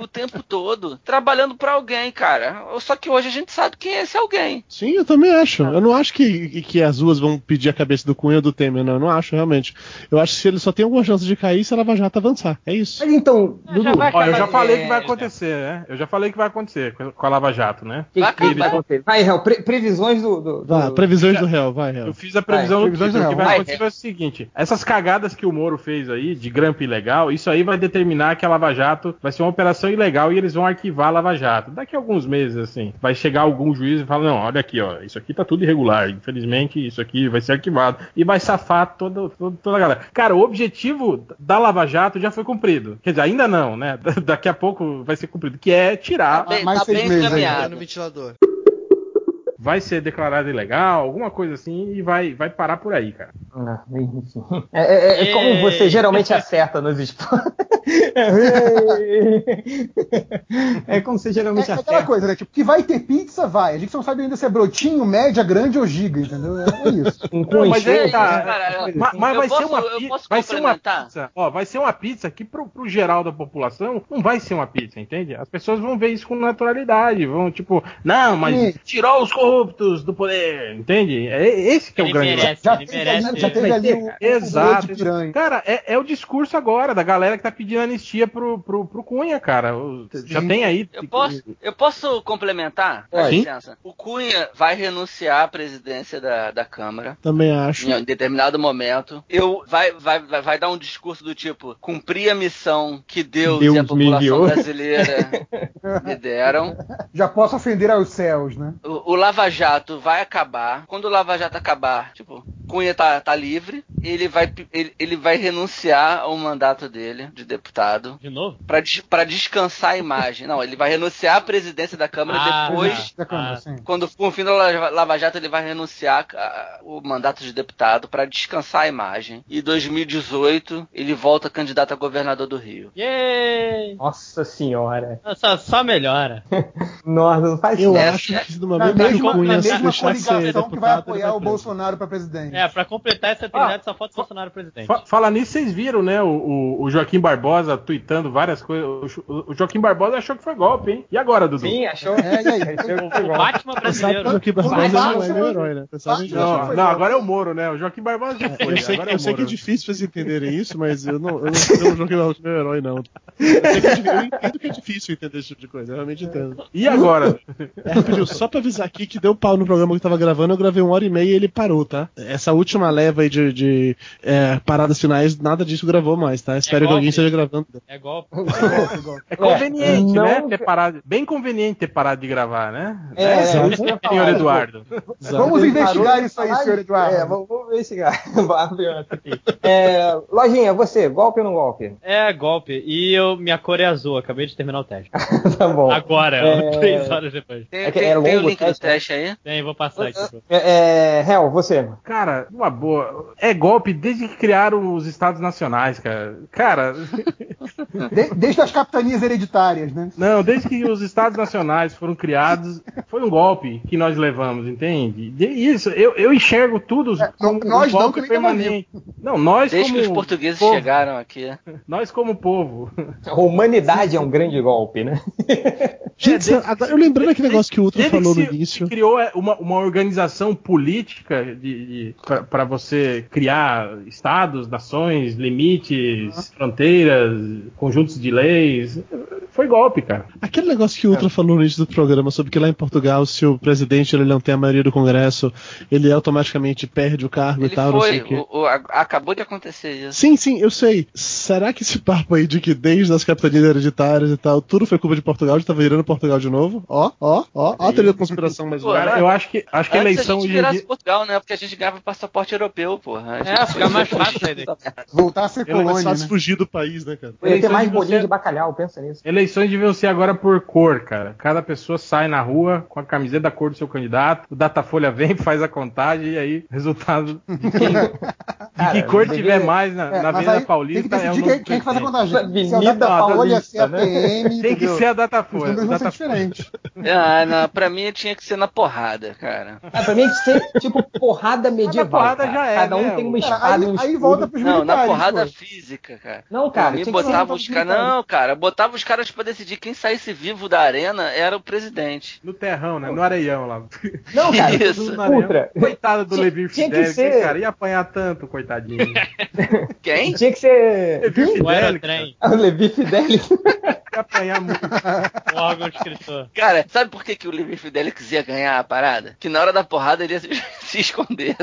o tempo todo trabalhando pra alguém, cara. Só que hoje a gente sabe quem é esse alguém. Sim, eu também acho. Eu não acho que, que as duas vão pedir a cabeça do Cunha ou do Temer, não. Eu não acho, realmente. Eu acho que se ele só tem alguma chance de cair se a Lava Jato avançar. É isso. Mas então, já Dudu, vai Ó, eu já falei que vai já. acontecer, né? Eu já falei que vai acontecer com a Lava Jato, né? Vai vai acabar. acontecer? Vai, pre- previsões do. do- do- previsões do réu, vai, réu. Eu fiz a previsão Vai, do previsões Twitter. O que vai acontecer é o seguinte: essas cagadas que o Moro fez aí, de grampo ilegal, isso aí vai determinar que a Lava Jato vai ser uma operação ilegal e eles vão arquivar a Lava Jato. Daqui a alguns meses, assim, vai chegar algum juiz e falar: não, olha aqui, ó, isso aqui tá tudo irregular. Infelizmente, isso aqui vai ser arquivado. E vai safar toda, toda, toda a galera. Cara, o objetivo da Lava Jato já foi cumprido. Quer dizer, ainda não, né? [laughs] Daqui a pouco vai ser cumprido, que é tirar. Tá bem, mais tá seis bem meses no ventilador. Vai ser declarado ilegal, alguma coisa assim, e vai, vai parar por aí, cara. Ah, enfim. É, é- é como você geralmente acerta nos esportes. [laughs] é como você É, geralmente é aquela acerta. coisa, né? Tipo, que vai ter pizza, vai. A gente não sabe ainda se é brotinho, média, grande ou giga, entendeu? É, é isso. [laughs] Um Não, mas é, cara, cara, Ma- Mas, vai posso- ser uma vai ser uma pizza, ó, vai ser uma pizza que pro, pro geral da população não vai ser uma pizza, entende? As pessoas vão ver isso com naturalidade, vão tipo, não, mas Sim. tirou os corruptos do poder, entende? É esse que é o Ele grande merece, Já ele teve merece. ali, já teve ali o, o Exato. piranha. Cara, é, é o discurso agora da galera que tá pedindo anistia pro, pro, pro Cunha, cara. O- Já tem aí. Eu posso, eu posso complementar? Dá Pode. licença. O Cunha vai renunciar à presidência da, da Câmara. Também acho. Em determinado momento, eu vai, vai, vai, vai dar um discurso do tipo: cumprir a missão que Deus, Deus e a me população brasileira [laughs] me deram. Já posso ofender aos céus, né? O, o Lava Jato vai acabar. Quando o Lava Jato acabar, tipo, Cunha tá, tá livre, ele vai, ele, ele vai renunciar ao mandato dele de deputado De novo? pra pra descansar a imagem. Não, ele vai renunciar à presidência da Câmara Ah, depois. Da Câmara, Ah. sim. Quando for o fim do Lava Lava Jato, ele vai renunciar a- o mandato de deputado para descansar a imagem. E em 2018, ele volta candidato a governador do Rio. Yay! Nossa senhora. Só, só melhora. [laughs] Nossa, não faz Eu isso. Acho que no Na momento que o mesma, Cunha na mesma coligação que vai apoiar o. Bolsonaro pra presidente. É, pra completar essa trindade só falta o Bolsonaro presidente. Fa- Fala nisso, vocês viram, né? O, o- o Joaquim Barbosa tweetando várias coisas. O, o Joaquim Barbosa achou que foi golpe, hein? E agora, Dudu? Sim, achou. É, e aí? O bom. Batman que o brasileiro. Joaquim Barbosa não é meu herói, né? Não, não, agora é o Moro, né? O Joaquim Barbosa já foi. Eu sei, é eu o sei que é difícil vocês entenderem isso, mas eu não, eu não, eu não joguei o meu herói, não. Eu, sei que é difícil- eu entendo que é difícil entender esse tipo de coisa, eu realmente entendo. E agora? É, só pra avisar aqui que deu pau no programa que eu tava gravando, eu gravei uma hora e meia e ele parou, tá? Essa última leva aí de, de é, paradas finais, nada disso gravou mais, tá? Espero que golpe. alguém esteja gravando. [laughs] É golpe. É conveniente, não- né? Ter parado, bem conveniente ter parado de gravar, né? É, é, senhor, que. Eduardo. Vamos Ele investigar isso aí, senhor Eduardo. É, vamos, investigar. [laughs] É, Lojinha, você, golpe ou não golpe? É golpe. E eu, minha cor é azul. Acabei de terminar o teste. [laughs] tá bom. Agora, É. três horas depois. Tem, É que tem- é tem o longo link do teste, teste aí? Tem, vou passar aqui. pro- É, é, Hel, você. Cara, uma boa. É golpe desde que criaram os estados nacionais, cara. Cara, [laughs] De- desde as capitanias hereditárias, né? não, desde que os estados nacionais foram criados, foi um golpe que nós levamos, entende? De- Isso, eu, eu enxergo tudo como não- nós um não, golpe tamo permanente. Não, nós Desde como que os portugueses povo, chegaram aqui. Nós como povo. A humanidade é um grande golpe, né? [laughs] Gente, desde- agora, eu lembrando aquele negócio que o Ultra Desde falou no início. Criou é, uma, uma organização política de, para você criar estados, nações, limites, fronteiras, conjuntos de leis. Foi golpe, cara. Aquele negócio que o Ultra falou no início do programa sobre que lá em Portugal, se o presidente ele não tem a maioria do Congresso, ele automaticamente perde o cargo Ele e tal, não sei foi. o quê. o- o- a- acabou de acontecer isso. Sim, sim, eu sei. Será que esse papo aí de que desde as capitanias hereditárias e tal, tudo foi culpa de Portugal, já tá virando Portugal de novo? Ó, ó, ó, ó a teoria da conspiração mais Cara, eu acho que acho que a Antes eleição a gente virasse dia, Portugal, né? Porque a gente ganhava passaporte europeu, porra. É, fica mais fácil daqui. Voltar a ser É mais colônia, fácil né? fugir do país, né, cara? Podia ter mais de bolinho você- de bacalhau, pensa nisso. eleições deviam ser agora por cor, cara. Cada pessoa sai na rua com a camiseta da cor do seu candidato, o Datafolha vem, [laughs] faz a contagem e aí resultado de quem, [laughs] que cor devia- tiver mais na, É, na Avenida aí Paulista tem que é o decidir novo quem, quem que faz a contagem. Se é a Avenida Datafolha, se é a Paulista, né? PM, Tem que ser a Os Datafolha. números vão ser Datafolha. diferentes. Ah, não, pra mim tinha que ser na porrada, cara. Ah, pra mim que ser tipo porrada medieval. porrada cara. já é, Cada um né? tem uma Cara, espada e aí, um aí volta pros Não, na porrada pô. física, cara. Não, cara, ser botava os caras. Não, cara, botava os caras pra decidir quem saísse vivo da arena era o presidente. No terrão, né? No areião lá. Não, cara, [laughs] Isso. Ultra. Coitado do Levi tinha que Fidelix, ser- cara. Ia apanhar tanto, coitadinho. [laughs] Quem? Tinha que ser. Levi Fidelix, aerotrem, Ah, O Levi Fidelis. [laughs] ia apanhar muito. o órgão escritor. Cara, sabe por que, que o Levi Fidelix ia ganhar a parada? Que na hora da porrada ele ia se, [laughs] se esconder.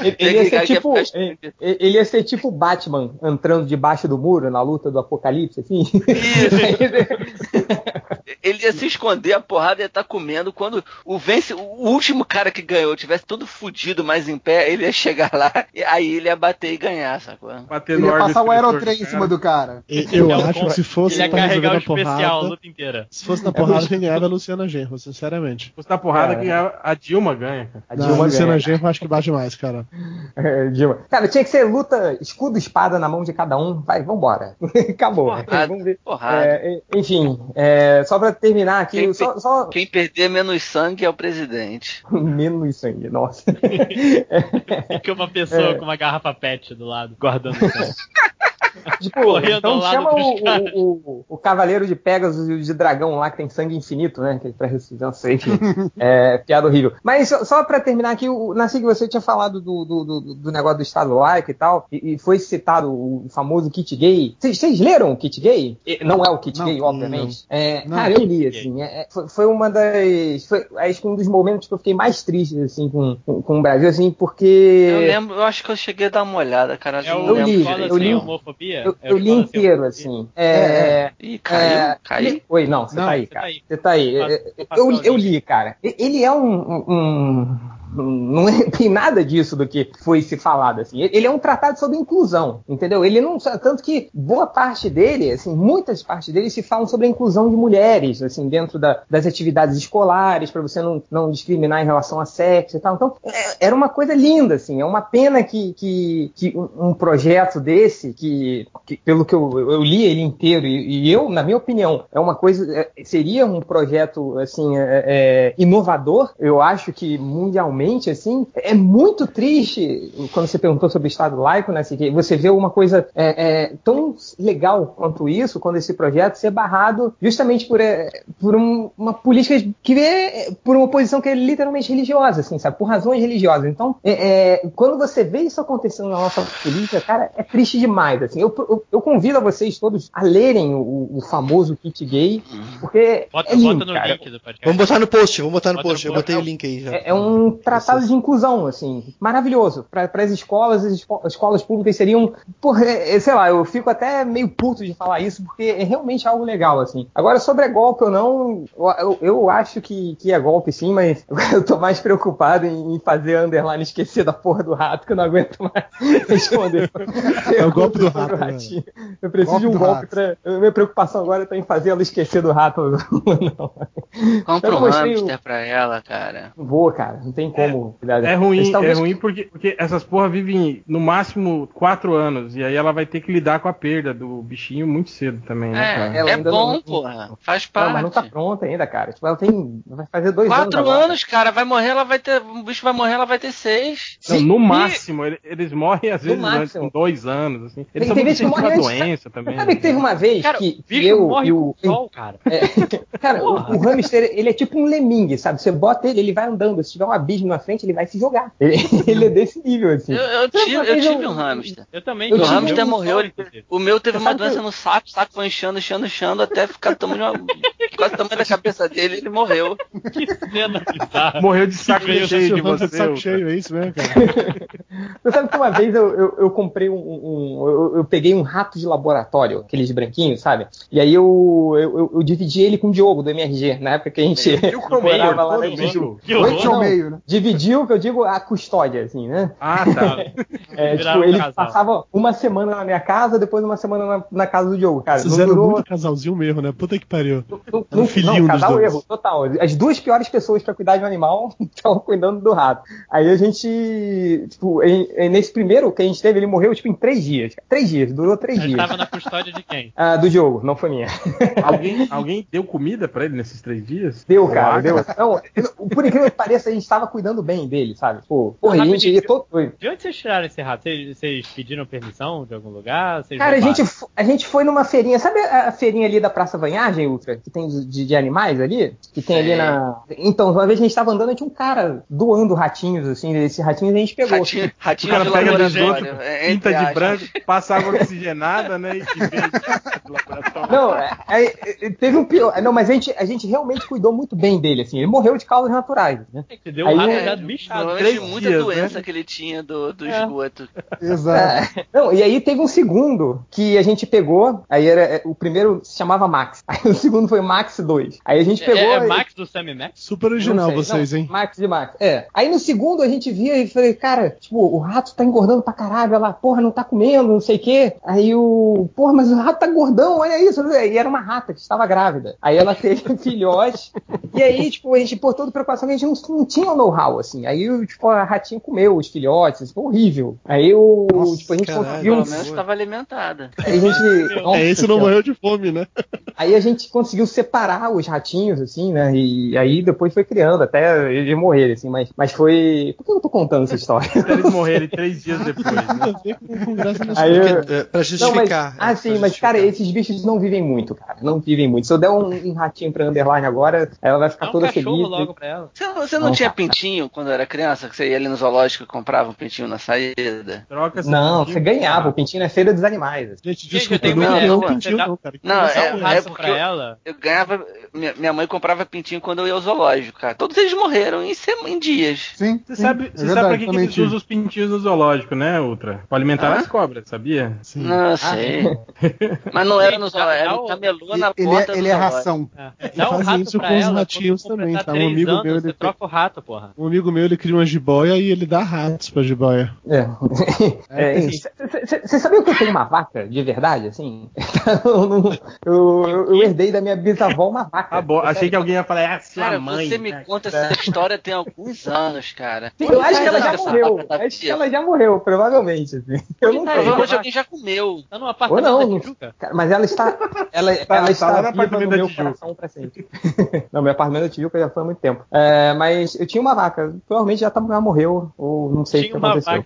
Ele, ele ia ser ia tipo. Ele, ele ia ser tipo Batman entrando debaixo do muro na luta do apocalipse, assim. [laughs] Ele ia se esconder, a porrada ia estar comendo. Quando o vence, o último cara que ganhou tivesse todo fudido, mais em pé, ele ia chegar lá e aí ele ia bater e ganhar, sacou? Bater Ele ia passar o aerotrem em cima do cara. E- Eu É acho que se fosse Ele ia pra resolver carregar o na especial a porrada, luta inteira. se fosse na porrada, quem ganhava é a Luciana Genro, sinceramente. Se da porrada Cara. que a, a Dilma ganha, cara. A Não, Dilma Luciana ganha. Genro eu acho que bate mais, cara. [laughs] É, Dilma. Cara, tinha que ser luta escudo e espada na mão de cada um. Vai, vambora. [laughs] Acabou. Porrada. Vamos ver. Porrada. É, enfim, é, só pra terminar aqui, Quem só, só- Quem perder menos sangue é o presidente. [laughs] menos sangue, nossa. Fica uma pessoa É. com uma garrafa pet do lado, guardando o sangue. Tipo, então chama o, [laughs] o, o, o Cavaleiro de Pegasus e o de Dragão lá, que tem sangue infinito, né? Que ele traz não sei, enfim. [laughs] é, piada horrível. Mas só, só pra terminar aqui, o Nasci, que você tinha falado do, do, do, do negócio do Estado laico e tal, e, e foi citado o famoso kit gay. Vocês leram o kit gay? Não é o kit Não, gay, obviamente. É, Não. cara, eu li, assim. é- é- foi, foi uma das. Foi, acho que um dos momentos que eu fiquei mais triste, assim, com, com, com o Brasil, assim, porque. Eu lembro, eu acho que eu cheguei a dar uma olhada, cara. É não Eu lembro li, eu li. Homofobia? Eu, É eu li inteiro, assim. É, Ih, caiu, é, caiu. Oi, não, você Não, tá aí, você tá cara. aí. Você tá aí. É, passa Eu, eu li, cara. Ele é um. um- um- não é- tem nada disso do que foi se falado assim. Ele é um tratado sobre inclusão, entendeu? Ele não tanto que boa parte dele, assim, muitas partes dele se falam sobre a inclusão de mulheres, assim, dentro da- das atividades escolares para você não, não discriminar em relação a sexo e tal. Então, é- era uma coisa linda, assim. É uma pena que, que, que um, projeto desse, que, que pelo que eu, eu li ele inteiro e, e eu, na minha opinião, é uma coisa, é, seria um projeto assim é, é, inovador. Eu acho que mundialmente, assim, é muito triste quando você perguntou sobre o Estado laico, né? Assim, que você vê uma coisa é, é, tão legal quanto isso, quando esse projeto ser barrado justamente por, é, por um- uma política que é por uma posição que é literalmente religiosa, assim, sabe? Por razões religiosas. Então, é, é, quando você vê isso acontecendo na nossa política, cara, é triste demais, assim. Eu, eu, eu convido a vocês todos a lerem o, o famoso kit gay, porque Bota, é lindo, bota no cara. link do podcast. Vamos botar no post, vamos botar no Bota post. no Eu botei o link aí já. É, é um tratado de inclusão, assim, maravilhoso. Para as escolas, as esco- as escolas públicas seriam, porra, é, é, sei lá, eu fico até meio puto de falar isso, porque é realmente algo legal, assim. Agora, sobre é golpe ou não, eu, eu- acho que, que é golpe sim, mas [laughs] eu tô mais preocupado em, em fazer a underline esquecer da porra do rato, que eu não aguento mais [laughs] responder. É o golpe do rato, né? ratinho. Eu preciso Golpe de um golpe rato. pra. Minha preocupação agora tá em fazer ela esquecer do rato. [laughs] Não, Compra um mostrei o- hamster pra ela, cara. vou, cara. Não tem como cuidar É dela. ruim, Mas talvez- é ruim porque, porque essas porra vivem no máximo quatro anos. E aí ela vai ter que lidar com a perda do bichinho muito cedo também, né, É, é ainda bom, não- porra. Faz Não, mas não tá parte. pronta ainda, cara. Tipo, ela tem. Vai fazer dois Quatro anos. agora. anos, cara. Vai morrer, ela vai ter. O bicho vai morrer, ela vai ter seis. Não, no e- máximo, ele- eles morrem às No vezes antes, com dois anos. Assim. Eles Tem- são tem muito antes, doença também. Sabe que teve uma vez Cara, que, o que bicho eu morre e o. com sol, cara. É, [laughs] cara, o, o hamster, ele é tipo um lemingue, sabe? Você bota ele, ele vai andando. Se tiver um abismo na frente, ele vai se jogar. [laughs] Ele, ele é desse nível, assim. Eu, eu tive, eu tive eu- um hamster. Eu também. Eu O tive hamster um morreu. ele-. O meu teve uma [laughs] doença no saco, o saco foi inchando, inchando, inchando, até ficar tamanho, [laughs] quase o tamanho da cabeça dele, ele morreu. Que cena bizarra. Morreu de saco Veio cheio de você. de saco cheio, é isso mesmo, cara. Você sabe que uma vez eu, eu, eu comprei um. um- eu, eu peguei um rato de laboratório, aqueles branquinhos, sabe? E aí eu, eu, eu- dividi ele com o Diogo do MRG, na época que a gente morava lá horror. ao meio, né? Dividiu, que eu digo, a custódia, assim, né? Ah, tá. [laughs] É, tipo, ele casal. passava uma semana na minha casa, depois uma semana na, na casa do Diogo, cara. Vocês durou- muito casalzinho mesmo, né? Puta que pariu. Era um filhinho não, dos casal dois. erro, total. As duas piores pessoas pra cuidar de um animal [laughs] estavam cuidando do rato. Aí a gente, tipo, em- em- nesse primeiro que a gente teve, ele morreu, tipo, em três dias. Três dias, durou três Ele dias. tava na custódia de quem? [laughs] Ah, do Diogo, não foi minha. alguém, alguém deu comida pra ele nesses três dias? Deu, cara, água? deu. Não, por incrível que pareça, a gente tava cuidando bem dele, sabe? Pô, porra, a gente ia todo. De onde vocês tiraram esse rato? Vocês, vocês pediram permissão de algum lugar? Vocês Cara, a gente, a gente foi numa feirinha, sabe a a feirinha ali da Praça Vanhagem, Ultra? Que tem de, de animais ali? Que tem ali na. Então, uma vez a gente tava andando e tinha um cara doando ratinhos, assim, esses ratinhos a gente pegou. Ratinho, [laughs] O ratinho cara de pega de laboratório. jeito, é, pinta de branco, passa água oxigenada, né? E vende [laughs] do laboratório. Não, é- é- é- teve um pior. Não, mas a gente, a gente realmente cuidou muito bem dele, assim. Ele morreu de causas naturais, né? Você deu um Aí rato é- já bichado. Provavelmente muita dias, doença né? que ele tinha do, do É. esgoto. [laughs] Exato. É, não, e aí teve um segundo que a gente pegou, aí era, é, o primeiro se chamava Max, [laughs] aí o segundo foi Max 2. Aí a gente É, pegou. é e- Max do Sam Max? Super original sei, vocês, não, hein? Max de Max. É. Aí no segundo a gente via e falei, cara, tipo, o rato tá engordando pra caralho, ela, porra, não tá comendo, não sei o quê. Aí o, porra, mas o rato tá gordão, olha isso. E era uma rata que estava grávida. Aí ela teve um [laughs] filhote. E aí, tipo, a gente, por toda preocupação, a gente não, não tinha o know-how, assim. Aí, tipo, a ratinha comeu os filhotes, foi horrível. Aí o, Nossa, tipo, a gente caralho, conseguiu. Pelo menos estava alimentada. Aí a gente. Nossa É, esse não Senhora. morreu de fome, né? Aí a gente conseguiu separar os ratinhos, assim, né? E aí depois foi criando até eles morrerem, assim. Mas, mas foi. Por que eu tô contando essa história? Até [laughs] eles morrerem três dias depois, né? Aí eu- é, pra Não, mas, justificar. ah, é, sim, mas, cara, justificar. esses bichos não vivem muito, cara. Não vivem muito. Se eu der um, um ratinho pra underline agora, ela vai ficar Dá um toda feliz. logo pra ela. Você, você não, Não, tinha cara. pintinho quando era criança? Que você ia ali no zoológico e comprava um pintinho na saída? Troca Não, pintinho você ganhava. O pintinho é feira dos animais. Gente, desculpa, eu tenho eu não um ideia, pintinho, dá- não, cara. Não, Dá é, um é porque pra eu, ela. eu ganhava. Minha, minha mãe comprava pintinho quando eu ia ao zoológico, cara. Todos eles morreram em, em dias. Sim. Você sim, sabe, é você verdade, sabe pra que, que eles usam os pintinhos no zoológico, né, Ultra? Pra alimentar Ah? as cobras, sabia? Sim. Não sei. Mas não era no zoológico, era o- camelô na Ele, porta é, do ele é ração. É. E Dá um rato isso pra com os ela. quando também, tá? Um amigo anos, meu, Você troca o rato, porra. Um amigo meu, ele cria uma jiboia e ele dá ratos pra jiboia. É. [laughs] É, É, Você sabia que eu tenho uma vaca de verdade, assim? [laughs] Eu, não- eu- eu- herdei da minha bisavó uma vaca. Ah, bom, achei que alguém ia falar, é a sua Cara, mãe. você me né? conta essa história tem alguns anos, cara. Sim, Eu acho que ela já morreu. tá Acho que ela já morreu, provavelmente. Assim. Eu não sei. Provavelmente alguém já comeu. Tá num Ou apartamento não, da não- Tijuca? Cara, mas ela está, [laughs] ela, Tá- ela tá está lá no viva apartamento no da meu Tijuca. coração pra sempre. não, meu apartamento da Tijuca já foi há muito tempo. É, mas eu tinha uma vaca, provavelmente já, tá, já morreu, ou não sei Tinha o que uma aconteceu.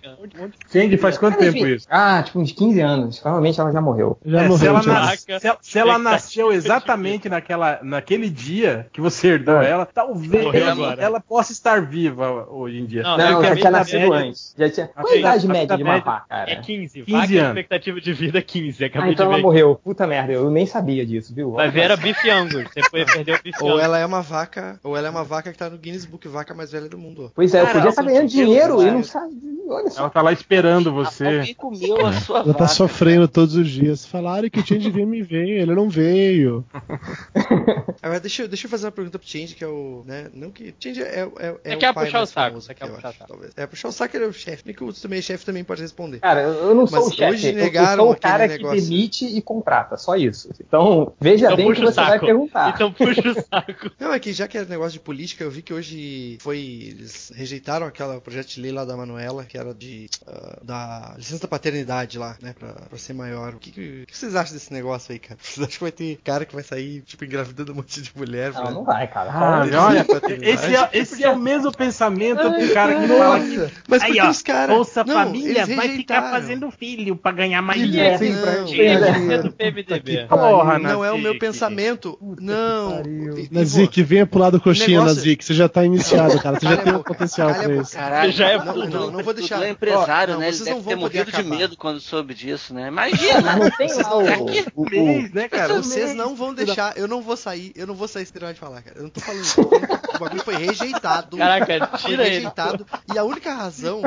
vaca. Faz quanto Mas, tempo enfim, isso? Ah, tipo uns 15 anos. Provavelmente ela já morreu. Já É, se morreu. ela, Thiago. nas- Caraca. se ela- se ela nasceu exatamente naquela, naquele dia que você herdou ela, talvez ela, ela possa estar viva hoje em dia. Não, Não, já tinha nascido média- antes. Já tinha... Qual a idade a média de uma vaca, cara? É 15. 15 Vaca, anos. expectativa de vida 15. Acabei Ah, então de ela ver. morreu. Puta merda, eu nem sabia disso, viu? Vai ver era Beef Angus. Depois perdeu o Beef Ou Angus. ela é uma vaca, ou ela é uma vaca que tá no Guinness Book vaca mais velha do mundo. ó. Pois é, eu podia estar ganhando dinheiro e cara. não sabe. Olha só. Ela tá lá esperando você. Alguém comeu a sua Ela tá vaca. sofrendo todos os dias. Falaram que o Change veio me veio, ele não veio. [laughs] Agora, deixa, eu- deixa eu fazer uma pergunta pro Change, que é o. Né, não que. Change é, é, é Você o quer pai puxar o saco, famoso você aqui, quer eu puxar o acho, saco. talvez. É, puxar o saco ele é o chefe. Nem que o outro também é chefe também pode responder. Cara, eu não sou Mas o chefe. hoje eu- sou o cara negócio. que demite e contrata, só isso. Então, veja Então bem o que você vai saco. perguntar. Então puxa o saco. Não, é que já que é negócio de política, eu vi que hoje foi. Eles rejeitaram aquela projeto de lei lá da Manuela, que era de. ah, da licença da paternidade lá, né? Pra, pra ser maior. O que, que, que vocês acham desse negócio aí, cara? [laughs] Vocês acham que vai ter cara que vai sair, tipo, engravidando um monte de mulher? Não, pra- não vai, cara. Ah, Olha, [laughs] esse é, esse é o mesmo pensamento do cara que fala que mas Aí, ó, os caras. Bolsa não, Família vai ficar fazendo filho pra ganhar mais dinheiro. sim, pra dinheiro. do PMDB. Porra, Não é o meu pensamento. não. Nazik, venha pro lado coxinha, negócio- Nazik. Você já tá iniciado, cara. Você já [laughs] Calha a tem um potencial calha a pra isso. Caralho, Já é não, não, não vou deixar. É empresário, Ó, né? Ele vocês deve não ter morrido de medo quando soube disso, né? Imagina! Não tem lá o. o- o- Mês, né, cara? Vocês não vão deixar, eu não vou sair, eu não vou sair sem terminar de falar, cara. Eu não tô falando isso. O bagulho foi rejeitado. Caraca, Foi tira ele. rejeitado. E a única razão,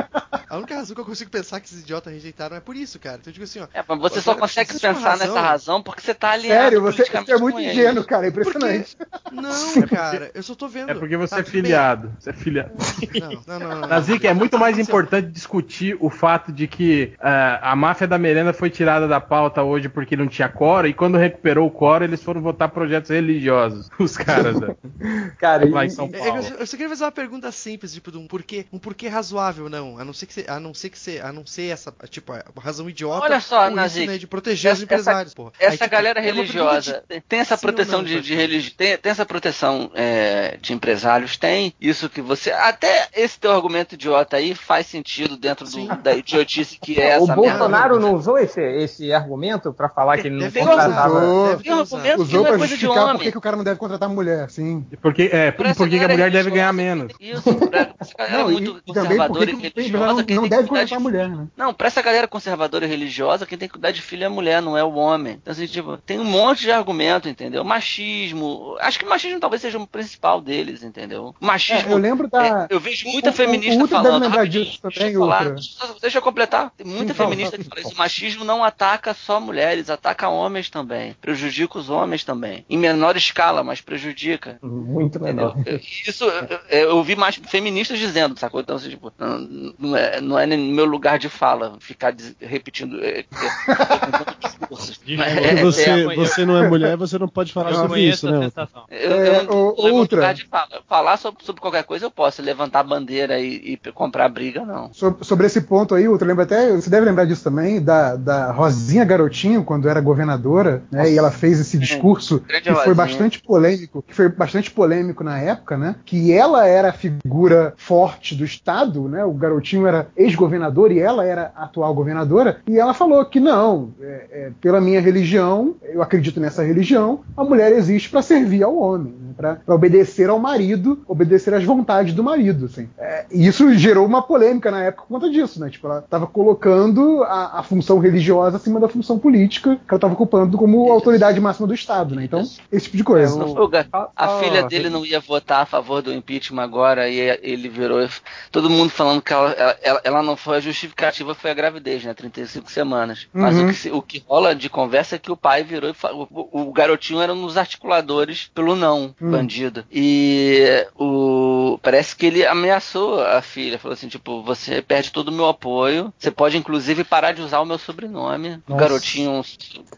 a única razão que eu consigo pensar que esses idiotas rejeitaram é por isso, cara. Então eu digo assim, ó. É, mas você só Cara, consegue pensar razão. nessa razão porque você tá alinhado Sério, você, você é muito ingênuo, cara. É impressionante. Não, [laughs] cara, eu só tô vendo. É porque você Tá, é tudo bem. filiado. Você é filiado. Não, não, não. não. Nazik, é muito mais importante discutir o fato de que ah, a máfia da merenda foi tirada da pauta hoje porque não tinha coro, e quando recuperou o coro, eles foram votar projetos religiosos. [laughs] Os caras né? Cara, lá em São Paulo. eu, só- eu só queria fazer uma pergunta simples, tipo, de um porquê, um porquê razoável, não. A não ser que você, a não ser que você, a não ser essa, tipo, a razão idiota. Olha só, Nazik, né, de proteger os essa- empresários, porra. Essa Aí, tipo, galera é religiosa de- tem essa proteção não, de, de religi... tem, tem essa proteção é, de empresários, tem isso que você. Até esse teu argumento idiota aí faz sentido dentro do- Sim. da idiotice que é o essa merda. Bolsonaro não usou esse, esse argumento pra falar que ele não Deve contratava. usado. Deve um Usou não é pra coisa de justificar por que o cara não deve contratar mulher, sim. Porque, é, essa porque que a mulher deve ganhar menos. Isso, pra essa [laughs] galera Não, e muito também conservadora e o religiosa. não tem deve que cuidar contratar de mulher, né? Não, pra essa galera conservadora e religiosa, quem tem que cuidar de filho é a mulher, não é o homem. Então, assim, tipo, tem um monte de argumento, entendeu? Machismo. Acho que o machismo talvez seja o principal deles, entendeu? O É, machismo. eu lembro da. é, eu vejo muita o- o- feminista o Ultra falando. deve disso deixa também, falar, deixa eu- deixa eu completar. Tem muita Sim, feminista fala, que fala isso. O machismo não ataca só mulheres, ataca homens também. Prejudica os homens também. Em menor escala, mas prejudica. Muito menor. Eu- Isso eu, eu- vi mais feministas dizendo, sacou? Então, assim, tipo, não, não é, não é nem meu lugar de fala ficar repetindo é, é, [laughs] É, é- você, é- você não é mulher, você não pode falar Eu sobre conheço isso, né? sensação. eu, É, eu não, o- não é o meu Ultra. lugar de fala. Falar sobre, sobre qualquer coisa eu posso, levantar bandeira e, e comprar briga, não. Sobre, sobre esse ponto aí, Ultra, lembra até, você deve lembrar disso também, da, da Rosinha Garotinho, quando era governadora, né? E ela fez esse discurso grande que foi Rosinha. bastante polêmico, que foi bastante polêmico na época, né? Que ela era a figura forte do Estado, né? O garotinho era ex-governador e ela era a atual governadora, e ela falou que não, é, é, pela minha religião, eu acredito nessa religião, a mulher existe para servir ao homem, né, para obedecer ao marido, obedecer às vontades do marido. Assim. É, e isso gerou uma polêmica na época por conta disso, né? Tipo, ela estava colocando a, a função religiosa acima da função política que ela estava ocupando como Isso. autoridade máxima do Estado, né? Então, esse tipo de coisa. Não foi o a filha dele não ia votar a favor do impeachment agora e ele virou. Todo mundo falando que ela, ela, ela não foi a justificativa, foi a gravidez, né? 35 semanas. Mas Uhum. o, que, se- o que rola de conversa é que o pai virou e o, o garotinho era um dos articuladores pelo não, Hum. bandido. E o parece que ele ameaçou a filha, falou assim, tipo, você perde todo o meu apoio, você pode inclusive parar de usar o meu sobrenome. O Nossa. garotinho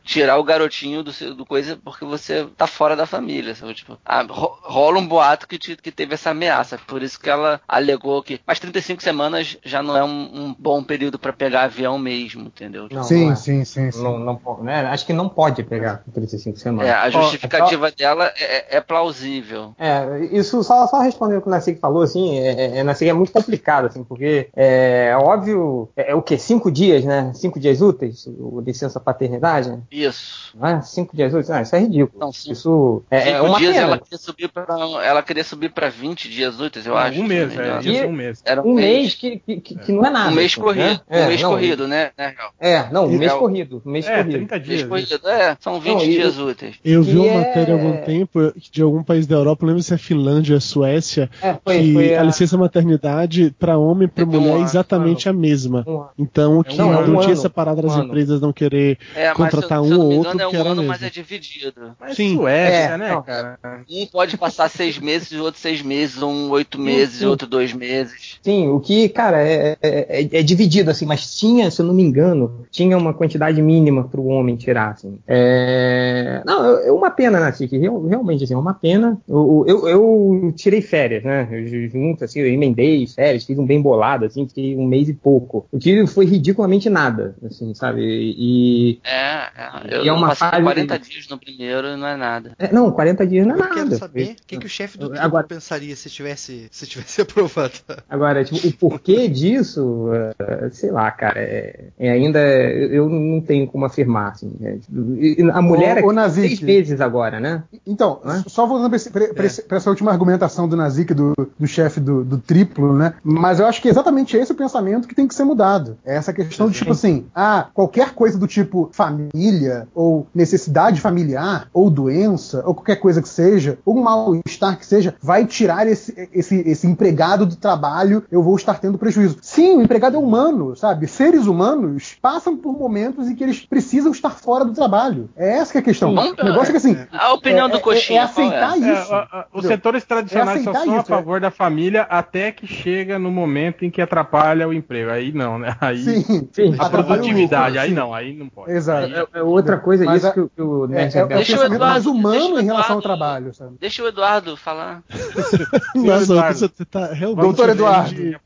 tirar o garotinho do, do coisa porque você tá fora da família, sabe? Tipo, ah, ro- rola um boato que, te- que teve essa ameaça, por isso que ela alegou que. Mas 35 semanas já não é um, um bom período pra pegar avião mesmo, entendeu? Não, sim, não é. sim, sim, sim. Não, não, né? Acho que não pode pegar com 35 semanas. É, a justificativa dela é, é plausível. É, isso só, só respondendo o que o Nassi Nasci falou, assim, é, é, é muito complicado, assim, porque é óbvio, é, é o quê? Cinco dias, né? Cinco dias úteis, o licença paternidade? né? Isso. Não é? Cinco dias úteis? Ah, isso é ridículo. Não, cinco- isso é, é Cinco uma dias pena. ela queria subir pra ela queria subir para 20 dias úteis, eu acho. um mês, não me é, um mês. Era Um mês que, que, que- que não é nada. um mês assim, corrido, né? um É, mês não, corrido, né? né? É, não, um É, mês corrido. Um mês É, corrido. 30 Mês dias. corrido, é, são 20 Não, dias úteis. Eu vi uma é- matéria há algum tempo de algum país da Europa, não lembro se é Finlândia, Suécia, É, foi, que foi a licença maternidade para homem e para um mulher é ano, exatamente a mesma. um ano. Então, que um não, ano, tinha um essa parada das ano. empresas não querer É, mas contratar eu- um não ou outro, engano é um era ano, mas mesmo. é dividido. Mas Sim. Suécia, É, né, não. cara? Um pode passar seis meses, o outro seis meses, um oito meses, sim. outro dois meses. Sim, o que, cara, é, é, é- é dividido, assim, mas tinha, se eu não me engano, tinha uma quantidade mínima para o homem tirar, assim. É... Não, é uma pena, né, Chique? Real- Realmente, assim, é uma pena. Eu, eu, eu tirei férias, né? Eu junto, assim, eu emendei férias, fiz um bem bolado, assim, fiquei um mês e pouco. O que foi ridiculamente nada, assim, sabe? E. É, é. Eu E é uma passei fase- 40 dias no primeiro e não é nada. é, não, 40 dias não é Eu quero nada. saber o que, que o chefe do Agora- pensaria se tivesse, se tivesse [laughs] aprovado. Agora, tipo, o porquê disso, é, sei lá, cara, é, é ainda eu não tenho como afirmar, assim. né? E- e a mulher é Nazik. seis vezes agora, né? Então, Hã? só voltando pra, esse- pra- pra esse- pra essa última argumentação do Nazik, do, do chefe do, do triplo, né? Mas eu acho que é exatamente esse o pensamento que tem que ser mudado. É essa questão de, tipo assim, ah, qualquer coisa do tipo família, ou necessidade familiar, ou doença, ou qualquer coisa que seja, ou um mal-estar que seja, vai tirar esse, esse, esse empregado do trabalho, eu vou estar tendo prejuízo. Sim, o empregado é humano, sabe? Seres humanos passam por momentos em que eles precisam estar fora do trabalho. É essa que é a questão. O negócio é que assim, A opinião é- do é- Coxinha, é aceitar qual É, isso. a- a- os setores tradicionais É só aceitar são a é. favor da família até que chega no momento em que atrapalha o emprego. Aí não, né? Aí Sim, Sim. a produtividade, lucro, aí sim. não, aí não pode. Exato. Aí- É, é outra coisa, Mas isso a- que, o- que o É, Nerd é, é Reverso Deixa o pensamento Eduardo- mais humano deixa o em relação ao Eduardo- trabalho, sabe? Deixa o Eduardo falar. Nossa, Eduardo. você tá realmente Doutor Eduardo. De,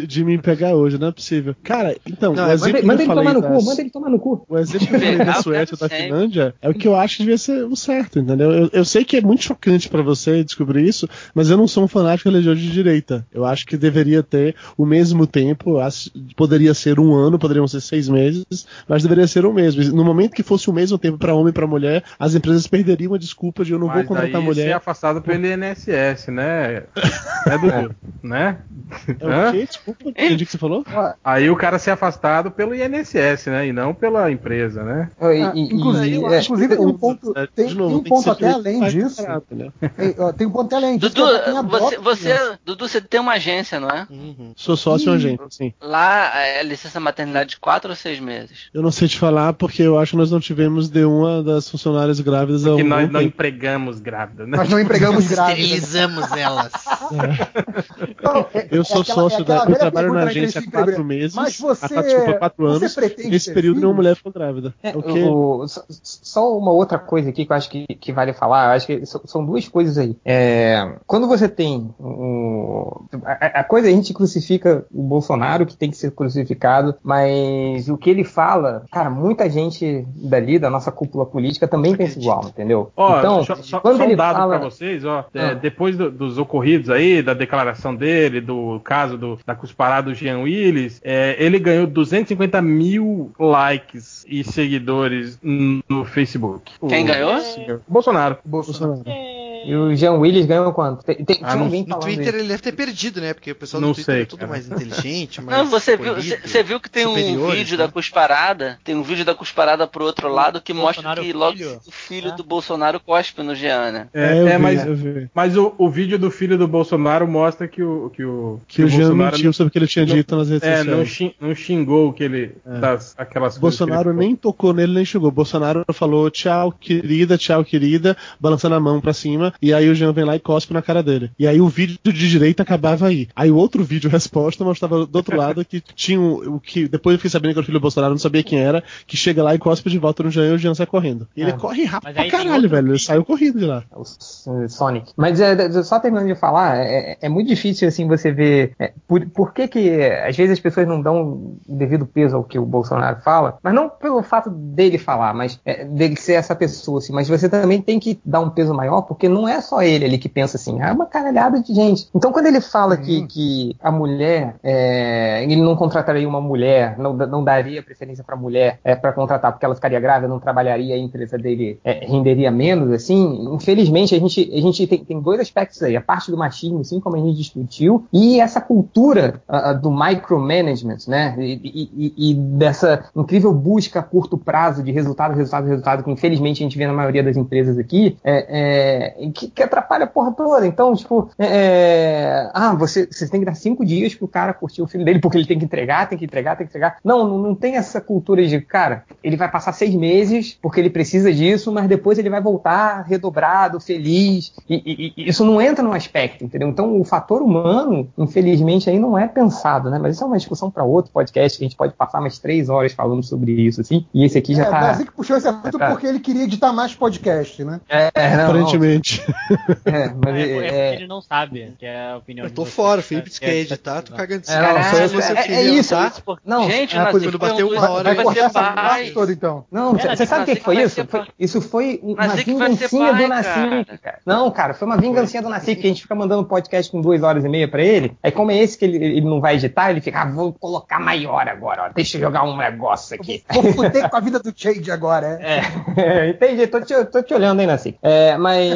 de- de me pegar hoje, não é possível. Cara, então, Não, o é, exemplo Manda, que manda eu ele falei tomar no das- cu, manda ele tomar no cu. O exemplo que eu falei da Suécia ou da. Finlândia é o que eu acho que devia ser o certo, entendeu? Eu, eu sei que é muito chocante pra você descobrir isso, mas eu não sou um fanático religioso de direita. Eu acho que deveria ter o mesmo tempo, poderia ser um ano, poderiam ser seis meses, mas deveria ser o mesmo. No momento que fosse o mesmo tempo pra homem e pra mulher, as empresas perderiam a desculpa de eu não vou Mas contratar daí ser mulher. afastado pelo INSS, né? É do né? É Hã? o quê? Desculpa, entendi o que você falou? Aí o cara ser afastado pelo INSS, né? E não pela empresa, né? Ah, e- inclusive, e- é, inclusive tem um ponto, De tem, novo, tem um ponto até além disso. barato, né? Tem, ó, tem um ponto até além disso. Dudu, é você, adota você. Dudu, você tem uma agência, não é? Uhum. Sou sócio uma agência, sim. Lá é licença maternidade de quatro ou seis meses? Eu não sei te falar porque eu acho que nós não tivemos de uma das funcionárias grávidas ao Que nós não tempo. empregamos grávida, né? Nós não empregamos [laughs] grávidas. Esterilizamos elas. É- Eu é sou aquela- sócio é da. Eu trabalho na agência há quatro meses. Mas você- há quatro, desculpa, quatro anos. Nesse período nenhuma mulher ficou grávida. É, o quê? o- só, uma outra coisa aqui que eu acho que, que vale falar, eu acho que so- são duas coisas aí. É, quando você tem o- a, a coisa a gente crucifica o Bolsonaro que tem que ser crucificado, mas o que ele fala, cara, muita gente dali da nossa cúpula política também pensa igual, entendeu? Ó, então, só, só- quando só um ele dado fala, pra vocês, ó. é, Ah. depois do- dos ocorridos aí, da declaração dele, do caso do, da cusparada do Jean Willis, é, ele ganhou 250 mil likes e seguidores no Facebook. Quem O- ganhou? o Bolsonaro. Bolsonaro. E o Jean Willis ganhou quanto? Tem, tem, Ah, tinha não- alguém No falando Twitter isso. ele deve ter perdido, né? Porque o pessoal Não do Twitter sei, é tudo cara. mais inteligente, [laughs] mais Não, você viu, polido, você, você viu que tem um vídeo né? da cusparada, tem um vídeo da cusparada pro outro lado que mostra Bolsonaro que logo filho. o filho É. do Bolsonaro cospe no Jean, né? É, eu é, vi, mas, eu vi. mas o, o vídeo do filho do Bolsonaro mostra que o, que o, Que o Jean Bolsonaro mentiu sobre o que ele tinha não- dito nas redes é, não, sociais. não xingou que ele. É. Das, aquelas O coisas que ele Bolsonaro nem tocou nele, nem chegou. Bolsonaro falou tchau, querida, tchau, querida, balançando a mão pra cima, e aí o Jean vem lá e cospe na cara dele. E aí o vídeo de direita acabava aí. Aí o outro vídeo, [laughs] resposta, mostrava do outro lado que tinha o, o que. Depois eu fiquei sabendo que era o filho do Bolsonaro, não sabia quem era, que chega lá e cospe de volta no Jean e o Jean sai correndo. E ele É. corre rápido pra caralho, velho. Ele saiu corrido de lá. o S- Sonic. Mas é, é, só terminando de falar, é, é muito difícil assim você ver é, por, por que que às vezes as pessoas não dão o devido peso ao que o Bolsonaro fala, mas não pelo fato dele falar, mas é, dele ser essa pessoa, assim, mas você também tem que dar um peso maior, porque não não é só ele ali que pensa assim, é uma caralhada de gente. Então quando ele fala que, Uhum. que a mulher, é, ele não contrataria uma mulher, não, não daria preferência pra mulher é, para contratar porque ela ficaria grávida, não trabalharia, a empresa dele é, renderia menos, assim, infelizmente a gente, a gente tem, tem dois aspectos aí, a parte do machismo, assim como a gente discutiu, e essa cultura ah, ah, do micromanagement, né, e, e- e- e dessa incrível busca a curto prazo de resultado, resultado, resultado, que infelizmente a gente vê na maioria das empresas aqui, é, é, que, que atrapalha a porra toda. Então, tipo, é, ah, você, você tem que dar cinco dias pro cara curtir o filho dele, porque ele tem que entregar, tem que entregar, tem que entregar. Não, não, não tem essa cultura de, cara, ele vai passar seis meses porque ele precisa disso, mas depois ele vai voltar redobrado, feliz. E, e- e isso não entra no aspecto, entendeu? Então, o fator humano, infelizmente, aí não é pensado, né? Mas isso é uma discussão para outro podcast, que a gente pode passar mais três horas falando sobre isso, assim. E esse aqui já é, tá. Brasil que puxou esse assunto tá. [laughs] porque ele queria editar mais podcast, né? É, não, não, Aparentemente. [laughs] é, mas É, é- é é- ele não sabe que é a opinião Eu tô fora, Felipe que É, é, editar, tô é, cagando de É, foi- Se você é- é isso, editar, Não, Gente, é, nós quando um uma hora, Vai cortar essa parte toda, então. Não, É, você sabe o que Nazik foi isso? isso foi uma ser vingancinha do Nacife, cara. cara. Não, cara, foi uma vingancinha do Nacife, que a gente fica mandando podcast com duas horas e meia pra ele. Aí, como é esse que ele, ele não vai editar, ele fica, ah, vou colocar maior agora, ó. Deixa eu jogar um negócio aqui. Vou fuder com a vida do Chade agora, é. [laughs] É, entendi, tô te, tô te olhando, hein, Nacife. É, mas.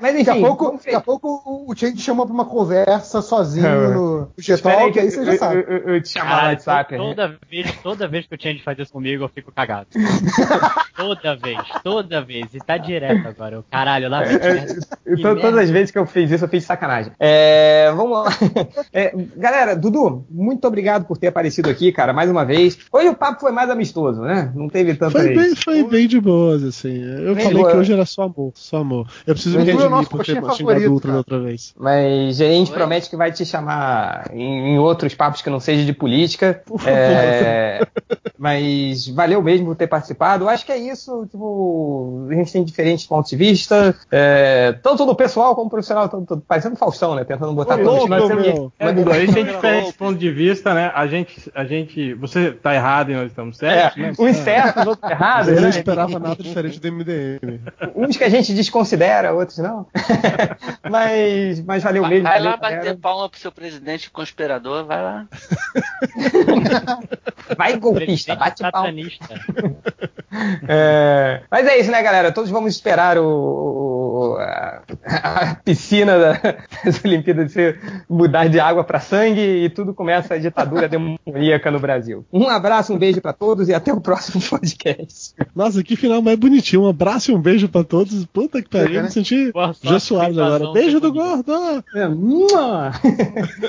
Mas enfim. Daqui a pouco, daqui a pouco o- o Chade chamou pra uma conversa sozinho É. no, G-Talk, aí você já sabe. eu- eu- eu te chamar no WhatsApp. toda, vez, toda vez que o Change faz isso comigo, eu fico cagado. [laughs] toda vez, toda vez. E tá direto agora. Eu, caralho, lá vem. É, é, to- todas as vezes que eu fiz isso, eu fiz sacanagem. É, vamos lá. [laughs] É, galera, Dudu, muito obrigado por ter aparecido aqui, cara, mais uma vez. Hoje o papo foi mais amistoso, né? Não teve tanto Foi bem, foi bem de boas, assim. Eu Bem falei boa. que hoje era só amor, só amor. Eu preciso me Mas o redimir por ter xingado favorito, Ultra da outra vez. Mas a gente Oi? promete que vai te chamar em, em outros papos que não seja de política. Por favor. É, mas valeu mesmo por ter participado. Eu acho que é isso. Tipo, a gente tem diferentes pontos de vista, é, tanto do pessoal como do profissional. Tô, tô parecendo Faustão, né? Tentando botar Ô, todos temos- meu. É, Dudu, a gente tem diferentes pontos de vista, né? A gente, a gente, você tá errado e nós estamos certos, né? É, uns certos, outros errados, Eu não né? esperava nada diferente do MDM. Uns que a gente desconsidera, outros não. [laughs] mas, mas valeu mesmo. Vai valeu, lá galera. bater palma pro seu presidente conspirador, vai lá. [laughs] Vai golpista, bate palma. [laughs] É, mas é isso, né, galera? Todos vamos esperar o, o- a, a piscina da- das Olimpíadas se mudar de água para sangue e tudo começa a ditadura demoníaca no Brasil. Um abraço, um beijo para todos e até o próximo podcast. Nossa, que final mais bonitinho. Um abraço e um beijo pra todos. Puta que pariu, senti Boa sorte Jô Soares agora. Beijo do gordo! É! [laughs]